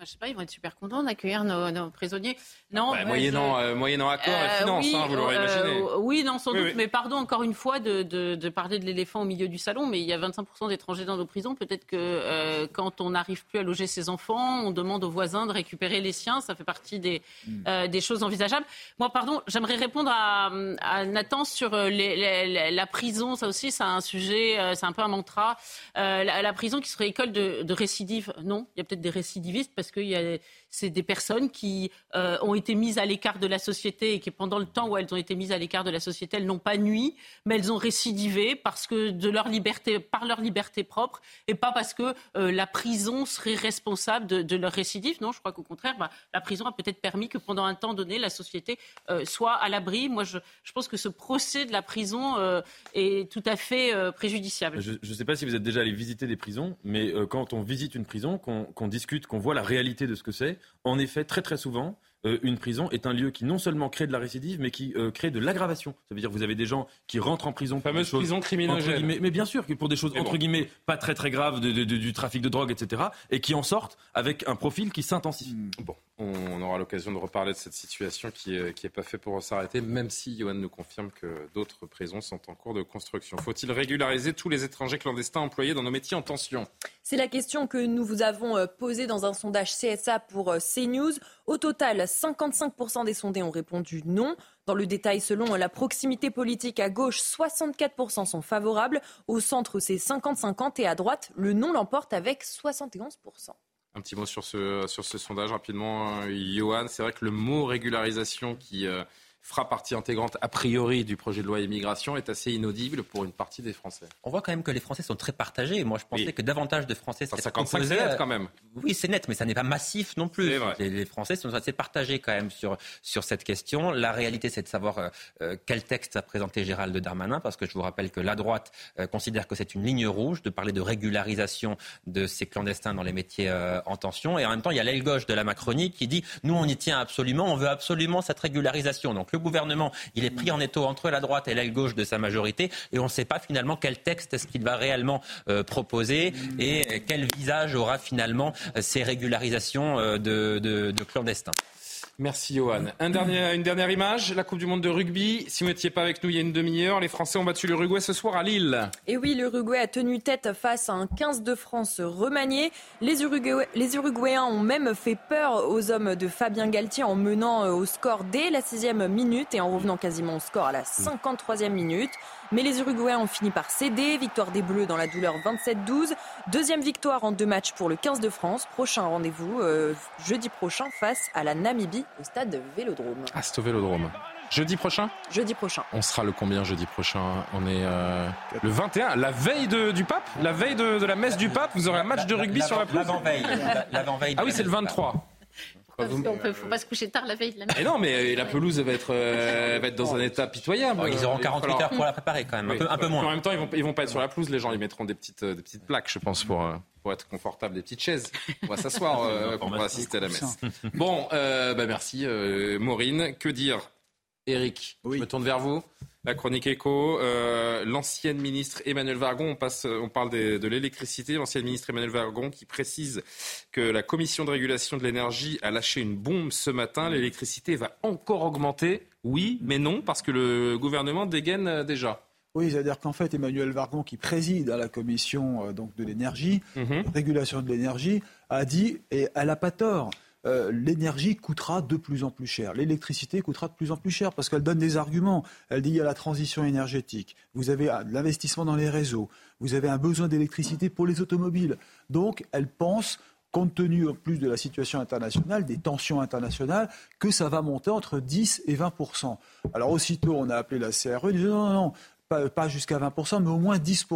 Speaker 6: Je sais pas, ils vont être super contents d'accueillir nos, prisonniers. Non,
Speaker 1: bah, moyennant, euh, moyennant accord et euh, finance, hein, vous l'aurez euh, imaginé.
Speaker 6: oui, non, sans doute. Mais pardon encore une fois de, de, de parler de l'éléphant au milieu du salon, mais il y a 25% d'étrangers dans nos prisons. Peut-être que quand on n'arrive plus à loger ses enfants, on demande aux voisins de récupérer les siens. Ça fait partie des, hmm. des choses envisageables. Moi, pardon, j'aimerais répondre à, à, Nathan sur les, la prison. Ça aussi, c'est un sujet, c'est un peu un mantra. La, la, prison qui serait école de, de récidive. Non, il y a peut-être des récidivistes parce que c'est des personnes qui euh, ont été mises à l'écart de la société et qui, pendant le temps où elles ont été mises à l'écart de la société, elles n'ont pas nui, mais elles ont récidivé parce que de leur liberté, par leur liberté propre et pas parce que euh, la prison serait responsable de, leur récidive. Non, je crois qu'au contraire, bah, la prison a peut-être permis que pendant un temps donné, la société euh, soit à l'abri. Moi, je, pense que ce procès de la prison est tout à fait préjudiciable.
Speaker 8: Je ne sais pas si vous êtes déjà allé visiter des prisons, mais quand on visite une prison, qu'on discute, qu'on voit la réalité de ce que c'est, en effet, très très souvent, euh, une prison est un lieu qui non seulement crée de la récidive, mais qui euh, crée de l'aggravation. Ça veut dire que vous avez des gens qui rentrent en prison
Speaker 1: pour prison criminogène.
Speaker 8: Mais bien sûr, pour des choses entre guillemets pas très très graves, du trafic de drogue, etc., et qui en sortent avec un profil qui s'intensifie. Hmm.
Speaker 1: Bon, on aura l'occasion de reparler de cette situation qui est, qui est pas fait pour s'arrêter, même si Johan nous confirme que d'autres prisons sont en cours de construction. Faut-il régulariser tous les étrangers clandestins employés dans nos métiers en tension?
Speaker 2: C'est la question que nous vous avons euh, posée dans un sondage CSA pour CNews. Au total, 55% des sondés ont répondu non. Dans le détail, selon la proximité politique à gauche, 64% sont favorables. Au centre, c'est 50-50 et à droite, le non l'emporte avec 71%.
Speaker 1: Un petit mot sur ce, sondage rapidement, euh, Johan. C'est vrai que le mot régularisation qui euh, fera partie intégrante a priori du projet de loi immigration est assez inaudible pour une partie des Français.
Speaker 24: On voit quand même que les Français sont très partagés. Moi, je pensais que davantage de Français
Speaker 1: seraient 55 c'est net quand même.
Speaker 24: Oui, c'est net, mais ça n'est pas massif non plus. Les, Français sont assez partagés quand même sur, sur cette question. La réalité, c'est de savoir euh, euh, quel texte a présenté Gérald Darmanin, parce que je vous rappelle que la droite euh, considère que c'est une ligne rouge de parler de régularisation de ces clandestins dans les métiers en tension. Et en même temps, il y a l'aile gauche de la Macronie qui dit nous, on y tient absolument, on veut absolument cette régularisation. Donc le gouvernement, il est pris en étau entre la droite et l'aile gauche de sa majorité, et on ne sait pas finalement quel texte est-ce qu'il va réellement euh, proposer et quel visage aura finalement euh, ces régularisations euh, de clandestins.
Speaker 1: Merci Johan. une dernière image, la Coupe du Monde de rugby. Si vous n'étiez pas avec nous il y a une demi-heure, les Français ont battu l'Uruguay ce soir à Lille.
Speaker 2: Et oui, l'Uruguay a tenu tête face à un 15 de France remanié. Les, Uruguayens ont même fait peur aux hommes de Fabien Galtier en menant euh, au score dès la sixième minute et en revenant quasiment au score à la 53e minute. Mais les Uruguayens ont fini par céder. Victoire des Bleus dans la douleur 27-12. Deuxième victoire en deux matchs pour le 15 de France. Prochain rendez-vous euh, jeudi prochain face à la Namibie au stade Vélodrome.
Speaker 1: Ah, c'est au Vélodrome. Jeudi prochain?
Speaker 2: Jeudi prochain.
Speaker 1: On sera le combien jeudi prochain? On est euh, le 21, la veille du pape? La veille de, la messe du pape? Vous aurez un match de rugby sur la pelouse?
Speaker 24: L'avant-veille.
Speaker 1: Ah oui, c'est le 23.
Speaker 6: Parce ne faut pas se coucher tard la veille de la
Speaker 1: Et non, mais la pelouse va être, euh, va être dans un état pitoyable.
Speaker 24: ils auront 48 heures pour la préparer quand même, un, peu, moins.
Speaker 1: En même temps, ils vont, ils vont pas être sur la pelouse, les gens, ils mettront des petites, des petites plaques, je pense, pour, euh, pour être confortable, des petites chaises. On va s'asseoir euh, pour assister à la messe. Bon, bah merci Maureen. Que dire Eric, je me tourne vers vous. La chronique éco, euh, l'ancienne ministre Emmanuel Vargon, on, passe, on parle de l'électricité, l'ancienne ministre Emmanuel Vargon qui précise que la commission de régulation de l'énergie a lâché une bombe ce matin, l'électricité va encore augmenter. Oui, mais non, parce que le gouvernement dégaine euh, déjà.
Speaker 9: Oui, c'est-à-dire qu'en fait, Emmanuel Vargon, qui préside à la commission euh, donc de l'énergie, mhm. régulation de l'énergie, a dit, et elle n'a pas tort, euh, l'énergie coûtera de plus en plus cher. L'électricité coûtera de plus en plus cher parce qu'elle donne des arguments. Elle dit il y a la transition énergétique, vous avez ah, l'investissement dans les réseaux, vous avez un besoin d'électricité pour les automobiles. Donc elle pense compte tenu en plus de la situation internationale, des tensions internationales, que ça va monter entre 10 et 20% Alors aussitôt, on a appelé la CRE, dit non, non, non, pas, pas jusqu'à 20 mais au moins 10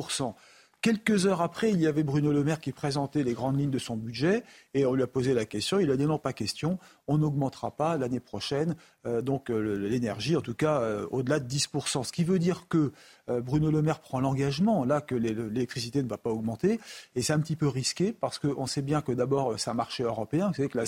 Speaker 9: Quelques heures après, il y avait Bruno Le Maire qui présentait les grandes lignes de son budget et on lui a posé la question. Il a dit non, pas question, on n'augmentera pas l'année prochaine euh, donc euh, l'énergie, en tout cas euh, au-delà de 10%. Ce qui veut dire que Bruno Le Maire prend l'engagement là que l'électricité ne va pas augmenter et c'est un petit peu risqué parce qu'on sait bien que d'abord c'est un marché européen. Vous savez que.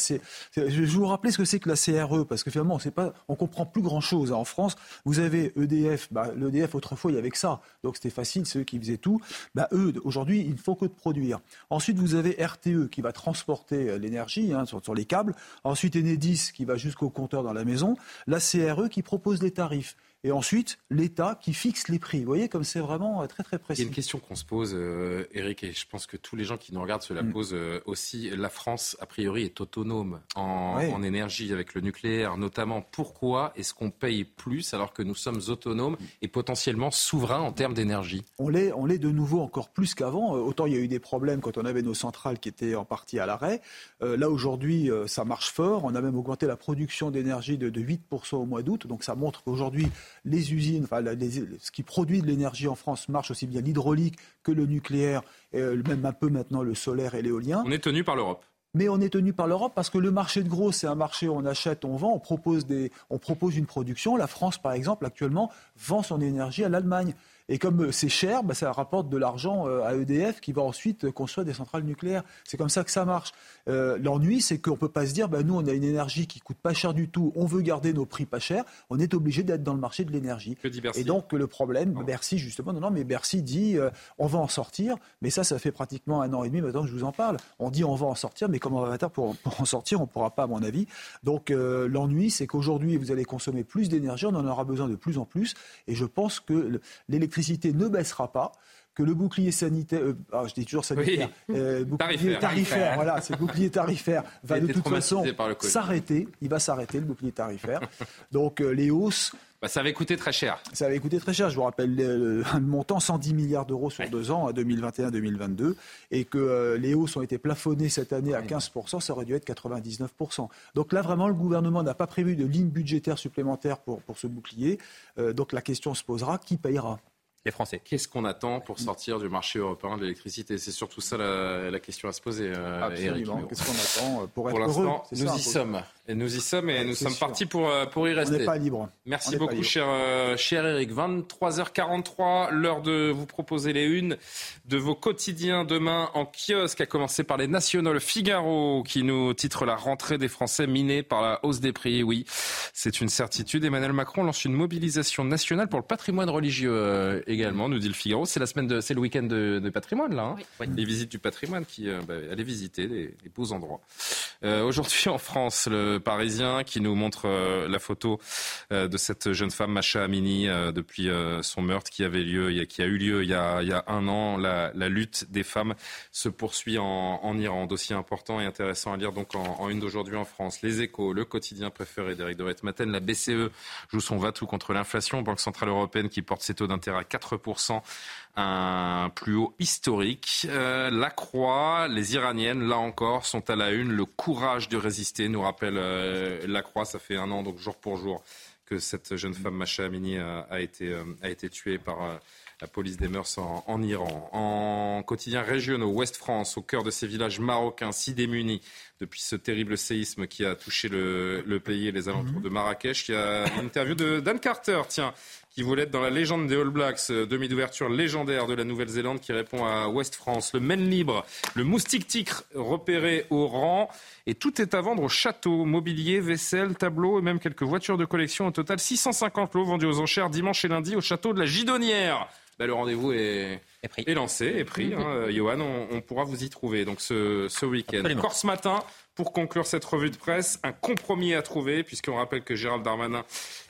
Speaker 9: Je vais vous rappeler ce que c'est que la CRE parce que finalement on ne on comprend plus grand-chose en France. Vous avez EDF, bah, l'EDF autrefois il y avait que ça, donc c'était facile, c'est eux qui faisaient tout. Bah, eux aujourd'hui il ne faut que de produire. Ensuite vous avez RTE qui va transporter l'énergie hein, sur, sur les câbles. Ensuite Enedis qui va jusqu'au compteur dans la maison. La CRE qui propose les tarifs et ensuite l'État qui fixe les prix. Vous voyez comme c'est vraiment euh, très très précis.
Speaker 1: Il y a une question qu'on se pose, euh, Eric, et je pense que tous les gens qui nous regardent se la mm. posent euh, aussi. La France, a priori, est autonome en, énergie avec le nucléaire, notamment. Pourquoi est-ce qu'on paye plus alors que nous sommes autonomes et potentiellement souverains en termes d'énergie?
Speaker 9: On l'est, on l'est de nouveau encore plus qu'avant. Autant il y a eu des problèmes quand on avait nos centrales qui étaient en partie à l'arrêt. là aujourd'hui, ça marche fort. On a même augmenté la production d'énergie de, de 8% au mois d'août. Donc ça montre qu'aujourd'hui les usines, enfin, ce qui produit de l'énergie en France marche aussi bien l'hydraulique que le nucléaire, et euh, même un peu maintenant le solaire et l'éolien.
Speaker 1: On est tenu par l'Europe
Speaker 9: mais on est tenu par l'Europe parce que le marché de gros, c'est un marché où on achète, on vend, on propose, des, on propose une production. La France, par exemple, actuellement, vend son énergie à l'Allemagne. Et comme euh, c'est cher, bah, ça rapporte de l'argent euh, à EDF qui va ensuite construire des centrales nucléaires. C'est comme ça que ça marche. Euh, l'ennui, c'est qu'on ne peut pas se dire, bah, nous, on a une énergie qui coûte pas cher du tout, on veut garder nos prix pas chers. On est obligé d'être dans le marché de l'énergie. Et donc, le problème, Bercy, justement, non, non, mais Bercy dit, on va en sortir. Mais ça, ça fait pratiquement un an et demi maintenant que je vous en parle. On dit, on va en sortir, mais comment on va faire pour, pour en sortir On ne pourra pas, à mon avis. Donc, l'ennui, c'est qu'aujourd'hui, vous allez consommer plus d'énergie, on en aura besoin de plus en plus. Et je pense que l'électricité l'électricité ne baissera pas que le bouclier sanitaire, euh, ah, je dis toujours sanitaire,
Speaker 1: euh, bouclier
Speaker 9: tarifaire, voilà, ce bouclier tarifaire va de toute façon s'arrêter. Il va s'arrêter le bouclier tarifaire. Donc euh, les hausses.
Speaker 1: Bah, ça avait coûté très cher.
Speaker 9: Ça avait coûté très cher. Je vous rappelle le, montant 110 milliards d'euros sur deux ans, à 2021-2022, et que les hausses ont été plafonnées cette année à 15%, ça aurait dû être 99%. Donc là, vraiment, le gouvernement n'a pas prévu de ligne budgétaire supplémentaire pour, pour ce bouclier. donc la question se posera qui payera?
Speaker 1: Les Français. Qu'est-ce qu'on attend pour sortir du marché européen de l'électricité? C'est surtout ça la, question à se poser. Euh,
Speaker 9: Absolument. Qu'est-ce qu'on attend pour, être
Speaker 1: l'instant, nous y sommes. Et nous y sommes et nous sommes partis pour, euh, pour y rester.
Speaker 9: On n'est pas libre.
Speaker 1: Merci beaucoup, cher, euh, cher Eric. 23h43, l'heure de vous proposer les unes de vos quotidiens demain en kiosque, à commencer par les nationaux. Le Figaro qui nous titre la rentrée des Français minée par la hausse des prix. Oui, c'est une certitude. Emmanuel Macron lance une mobilisation nationale pour le patrimoine religieux également, nous dit le Figaro. C'est la semaine de, c'est le week-end de, patrimoine là. Hein. Les visites du patrimoine qui, euh, bah, allez visiter les, beaux endroits. Euh, aujourd'hui en France, le Parisien qui nous montre euh, la photo de cette jeune femme Macha Amini depuis son meurtre qui avait lieu, qui a eu lieu il y a, il y a un an. La, la, lutte des femmes se poursuit en, en, Iran. Dossier important et intéressant à lire donc en, en une d'aujourd'hui en France. Les Échos, le quotidien préféré d'Éric de Maten, la BCE joue son va-tout contre l'inflation. Banque centrale européenne qui porte ses taux d'intérêt à 4 4%, un plus haut historique. Euh, la Croix, les Iraniennes, là encore, sont à la une. Le courage de résister, nous rappelle euh, la Croix. Ça fait un an, donc jour pour jour, que cette jeune femme, Macha Amini, a, été, euh, a été tuée par la police des mœurs en, Iran. En quotidien régionaux, Ouest France, au cœur de ces villages marocains si démunis depuis ce terrible séisme qui a touché le, pays et les alentours mhm. de Marrakech. Il y a une interview de Dan Carter, tiens, qui voulait être dans la légende des All Blacks, euh, demi d'ouverture légendaire de la Nouvelle-Zélande qui répond à Ouest France. Le Maine libre, le moustique tigre repéré au rang. Et tout est à vendre au château. Mobilier, vaisselle, tableau et même quelques voitures de collection. Au total, 650 lots vendus aux enchères dimanche et lundi au château de la Gidonnière. Ben, le rendez-vous est, est, lancé, est pris. Hein. Johan, on, pourra vous y trouver donc ce, ce week-end. Encore ce matin, pour conclure cette revue de presse, un compromis à trouver, puisqu'on rappelle que Gérald Darmanin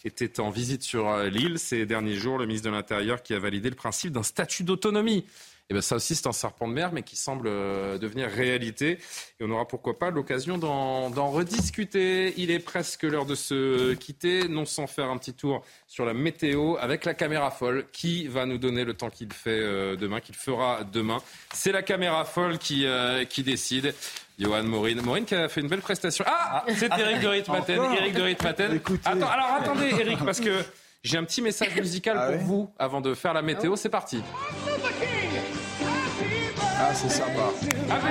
Speaker 1: était en visite sur euh, l'île ces derniers jours, le ministre de l'Intérieur qui a validé le principe d'un statut d'autonomie. Et eh bien ça aussi, c'est un serpent de mer, mais qui semble euh, devenir réalité. Et on aura pourquoi pas l'occasion d'en rediscuter. Il est presque l'heure de se quitter, non sans faire un petit tour sur la météo avec la caméra folle qui va nous donner le temps qu'il fait euh, demain, qu'il fera demain. C'est la caméra folle qui, qui décide. Johan Maureen. Maureen qui a fait une belle prestation. Ah, c'est Eric de Ritmaten. Eric de Ritmaten. Attends, alors attendez, Eric, parce que j'ai un petit message musical ah pour vous avant de faire la météo. C'est parti.
Speaker 9: Ah, c'est sympa. Happy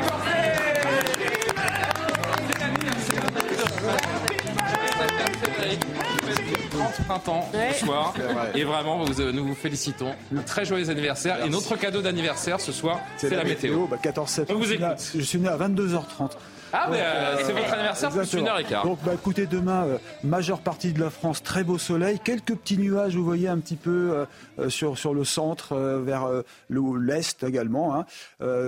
Speaker 1: printemps ce soir. Et vraiment, euh, nous vous félicitons. Un très joyeux anniversaire. Et notre cadeau d'anniversaire ce soir, c'est la, météo.
Speaker 9: 14 bah, vous Je suis né à 22h30.
Speaker 1: Ah, mais euh, c'est votre anniversaire plus une heure et quart.
Speaker 9: Donc, bah, écoutez, demain, euh, majeure partie de la France, très beau soleil. Quelques petits nuages, vous voyez, un petit peu euh, sur, sur le centre, vers l'est également. Hein.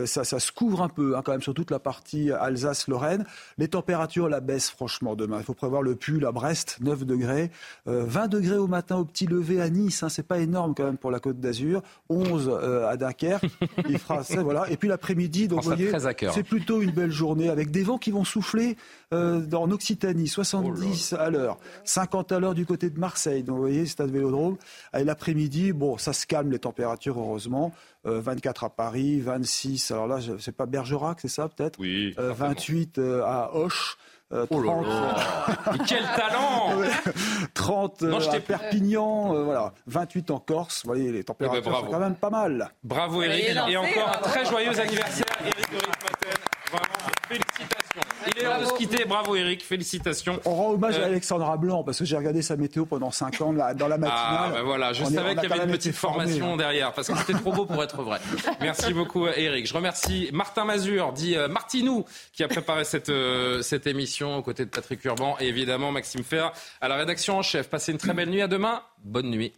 Speaker 9: ça, ça se couvre un peu, hein, quand même, sur toute la partie Alsace-Lorraine. Les températures, la baisse, franchement, demain. Il faut prévoir le pull à Brest, 9 degrés. 20 degrés au matin au petit lever à Nice. Hein, c'est pas énorme, quand même, pour la Côte d'Azur. 11 à Dunkerque. Il fera ça, voilà. Et puis l'après-midi, donc, vous voyez, c'est plutôt une belle journée avec des vents qui vont souffler euh, en Occitanie, 70 à l'heure, 50 à l'heure du côté de Marseille. Donc vous voyez, stade Vélodrome. Et l'après-midi, bon, ça se calme les températures, heureusement. 24 euh, à Paris, 26, alors là, c'est pas Bergerac, c'est ça peut-être?
Speaker 1: Oui.
Speaker 9: 28 euh, à Auch. 30,
Speaker 1: oh là là. quel talent
Speaker 9: 30 à Perpignan, voilà, 28 en Corse. Vous voyez, les températures eh ben, sont quand même pas mal.
Speaker 1: Bravo Eric. Et, encore un très joyeux anniversaire, Eric félicitations. Il est l'heure de se quitter. Bravo Eric, félicitations.
Speaker 9: On rend hommage à euh, Alexandra Blanc parce que j'ai regardé sa météo pendant 5 ans dans la matinale.
Speaker 1: Ah ben voilà, je savais qu'il y avait une petite formation hein. derrière parce que c'était trop beau pour être vrai. Merci beaucoup Eric. Je remercie Martin Mazur, dit euh, Martinou, qui a préparé cette, euh, cette émission aux côtés de Patrick Urban et évidemment Maxime Fer à la rédaction en chef. Passez une très belle nuit. À demain. Bonne nuit.